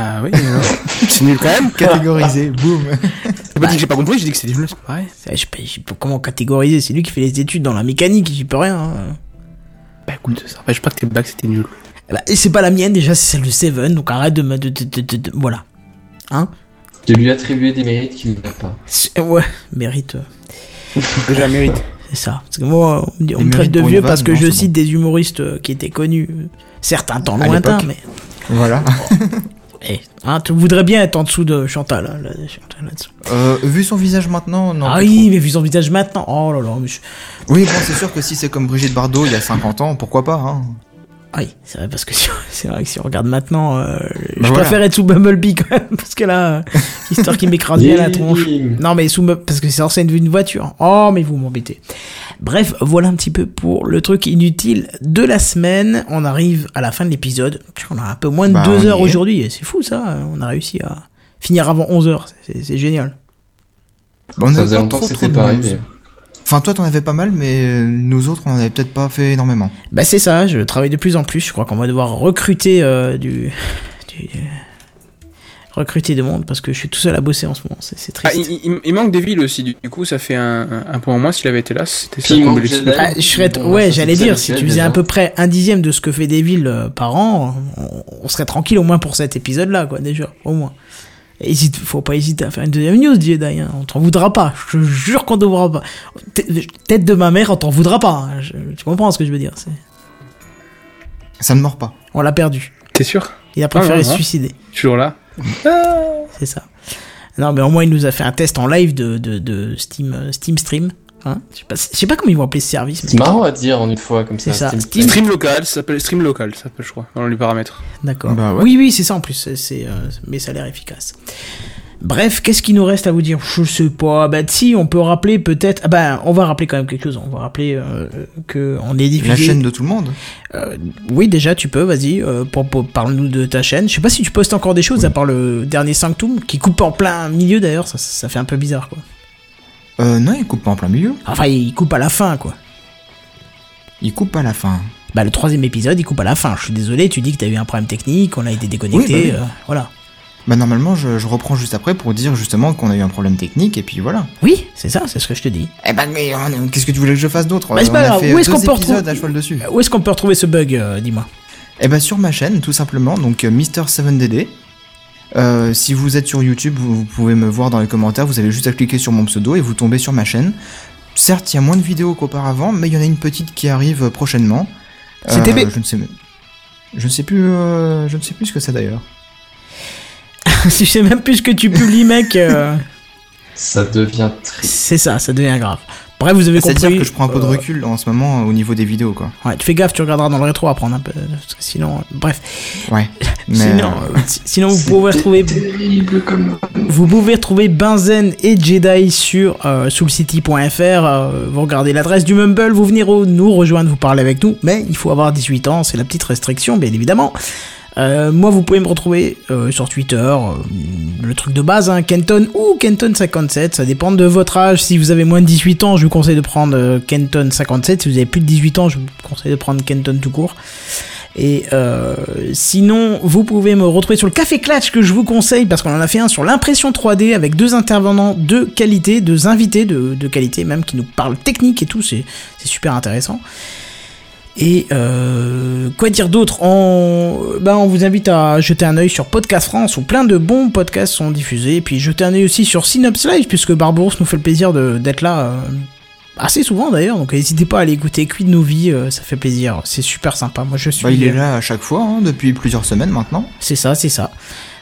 Ah oui, alors. [laughs] c'est nul quand même. Catégorisé, [laughs] boum. J'ai pas dit que j'ai pas compris, j'ai dit que c'était nul, c'est pareil. C'est- Je sais pas, je sais pas comment catégoriser, c'est lui qui fait les études dans la mécanique, j'y peux rien. hein. Bah écoute, ça empêche pas que tes blagues c'était nul. Eh bah, et c'est pas la mienne, déjà, c'est celle de Seven, donc arrête de me... de- de- de- de- de- voilà. Hein? De lui attribuer des mérites qu'il n'a pas. C'est- Ouais, mérite... euh, [laughs] Déjà mérite. C'est ça. Parce que moi, on me, dit- on Il me traite de pour une vieux vanne, parce que non, je c'est cite des humoristes euh, qui étaient connus, euh, un temps À lointain, l'époque. mais... Voilà. Eh, hein, tu voudrais bien être en dessous de Chantal, hein, là, Chantal là-dessous. Euh, vu son visage maintenant, non. ah oui, mais vu son visage maintenant, oh là là, je-. Oui, bon, c'est sûr que si c'est comme Brigitte Bardot il y a 50 ans, pourquoi pas, hein. Ah oui, c'est vrai parce que si- [laughs] c'est vrai que si on regarde maintenant, euh, je Bah voilà. préfère être sous Bumblebee quand même [laughs] parce que là, euh, histoire qu'il m'écrase bien la tronche. Non mais sous parce que c'est censé être une voiture. Oh mais vous m'embêtez. Bref, voilà un petit peu pour le truc inutile de la semaine. On arrive à la fin de l'épisode. On a un peu moins de Bah, deux heures aujourd'hui. et C'est fou ça. On a réussi à finir avant 11 heures. C'est c'est génial. Bon, on Ça a faisait longtemps trop, que c'était pas arrivé. Enfin, toi, t'en avais pas mal, mais nous autres, on en avait peut-être pas fait énormément. Bah c'est ça. Je travaille de plus en plus. Je crois qu'on va devoir recruter euh, du, du recruter de monde parce que je suis tout seul à bosser en ce moment. C'est c'est Ah, triste. il, il- il manque des villes aussi, du coup ça fait un, point en moins s'il avait été là, c'était ça qu'on voulait. Ah, je serais, Bon, ouais, j'allais dire, si tu faisais à peu près un dixième de ce que fait Devil euh, par an, on, on serait tranquille au moins pour cet épisode-là, quoi, déjà, au moins. Hésite, faut pas hésiter à faire une deuxième news, Jedi, hein, on t'en voudra pas, je te jure qu'on t'en voudra pas. Tête de ma mère, on t'en voudra pas, hein, je- tu comprends ce que je veux dire, c'est, Ça ne mord pas. on l'a perdu. T'es sûr? Il a préféré Ah, se suicider, Toujours là? [laughs] C'est ça. Non, mais au moins il nous a fait un test en live de, de, de Steam, euh, Steam Stream, hein. Je sais pas, je sais pas comment ils vont appeler ce service, C'est marrant à dire en une fois comme ça. C'est ça. Steam- Steam- Stream local, ça s'appelle stream local, ça s'appelle je crois, dans les paramètres. D'accord. Bah ouais. Oui, oui, c'est ça en plus. C'est, euh, mais ça a l'air efficace. Bref, qu'est-ce qu'il nous reste à vous dire? Je sais pas. Bah si, on peut rappeler peut-être. Ah bah, on va rappeler quand même quelque chose. On va rappeler euh, que on est diffusé. La chaîne de tout le monde. Euh, oui, déjà, tu peux. Vas-y, euh, pour, pour- parle-nous de ta chaîne. Je sais pas si tu postes encore des choses à part le dernier Sanctum qui coupe en plein milieu d'ailleurs. Ça, ça fait un peu bizarre quoi. Euh, non, il coupe pas en plein milieu. Enfin, il coupe à la fin quoi. Il coupe à la fin. Bah le troisième épisode, il coupe à la fin. Je suis désolé. Tu dis que t'as eu un problème technique, on a été déconnecté. Oui, bah oui. euh, voilà. Bah normalement, je, je reprends juste après pour dire justement qu'on a eu un problème technique et puis voilà. Oui, c'est ça. C'est ce que je te dis. Eh ben, mais on- qu'est-ce que tu voulais que je fasse d'autre? Bah, fait Où est-ce qu'on peut retrouver-. Où qu'on peut ce bug euh, Dis-moi? Eh ben sur ma chaîne, tout simplement, donc euh, Mister7DD. Euh, si vous êtes sur YouTube, vous, vous pouvez me voir dans les commentaires, vous avez juste à cliquer sur mon pseudo et vous tombez sur ma chaîne. Certes, il y a moins de vidéos qu'auparavant, mais il y en a une petite qui arrive euh, prochainement. C'est Euh. Je ne sais je ne sais plus euh, je ne sais plus ce que c'est d'ailleurs. [laughs] je sais même plus ce que tu publies, mec. euh, Ça devient très. c'est ça, ça devient grave. Bref, vous avez compris. C'est-à-dire que je prends un peu de euh, recul en ce moment euh, au niveau des vidéos quoi. Ouais, tu fais gaffe, tu regarderas dans le rétro à prendre un peu. Parce que sinon, euh, bref. Ouais. [laughs] Mais, Sinon, euh, si- sinon vous pouvez retrouver Terrible comme. Vous pouvez retrouver Benzen et Jedi sur euh, soulcity.fr. euh, vous regardez l'adresse du Mumble, vous venez nous rejoindre, vous parler avec nous. Mais il faut avoir 18 ans, c'est la petite restriction, bien évidemment. Euh, moi, vous pouvez me retrouver euh, sur Twitter, euh, le truc de base, hein, Kenton ou Kenton57, ça dépend de votre âge. Si vous avez moins de 18 ans, je vous conseille de prendre euh, Kenton57. Si vous avez plus de 18 ans, je vous conseille de prendre Kenton tout court. Et sinon, vous pouvez me retrouver sur le Café Clatch que je vous conseille parce qu'on en a fait un sur l'impression 3D avec deux intervenants de qualité, deux invités de, qualité même qui nous parlent technique et tout, c'est super intéressant. Et euh, quoi dire d'autre? On, ben on vous invite à jeter un œil sur Podcast France où plein de bons podcasts sont diffusés. Et puis jeter un œil aussi sur Synops Live puisque Barbaros nous fait le plaisir de- d'être là euh, assez souvent d'ailleurs. Donc n'hésitez pas à aller écouter Quid nos vies, euh, ça fait plaisir. C'est super sympa. Moi je suis. bah, il est là à chaque fois, hein, depuis plusieurs semaines maintenant. C'est ça, c'est ça.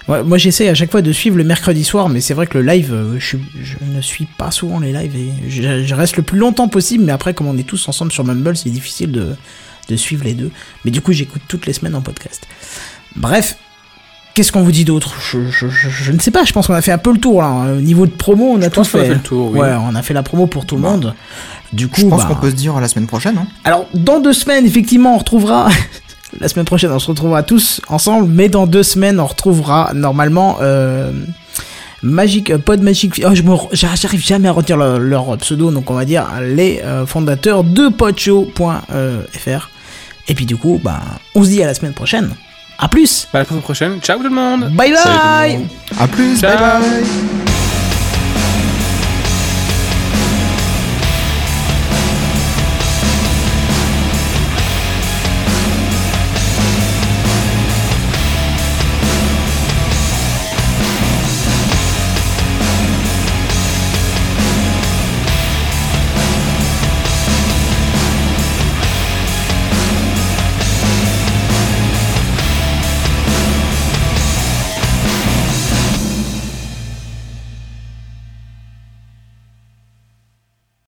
Ouais, moi j'essaie à chaque fois de suivre le mercredi soir, mais c'est vrai que le live, euh, je, suis- je ne suis pas souvent les lives et je, je reste le plus longtemps possible, mais après comme on est tous ensemble sur Mumble, c'est difficile de, de suivre les deux. Mais du coup j'écoute toutes les semaines en podcast. Bref, qu'est-ce qu'on vous dit d'autre? Je, je- je- je ne sais pas, je pense qu'on a fait un peu le tour là. Au niveau de promo, on a tout pense qu'on a fait. fait le tour, oui. Ouais, on a fait la promo pour tout le Bah, monde. Du coup, Je pense bah, qu'on peut se dire la semaine prochaine. Hein. alors, dans deux semaines, effectivement, on retrouvera. La semaine prochaine, on se retrouvera tous ensemble, mais dans deux semaines, on retrouvera normalement. Euh... Magic, euh, Pod Magic, oh, je j'arrive jamais à retenir leur, leur pseudo, donc on va dire les euh, fondateurs de podshow.fr. Et puis du coup, bah, on se dit à la semaine prochaine. À plus. À la semaine prochaine. Ciao tout le monde Bye Salut tout le bye. monde. À plus, Ciao. bye bye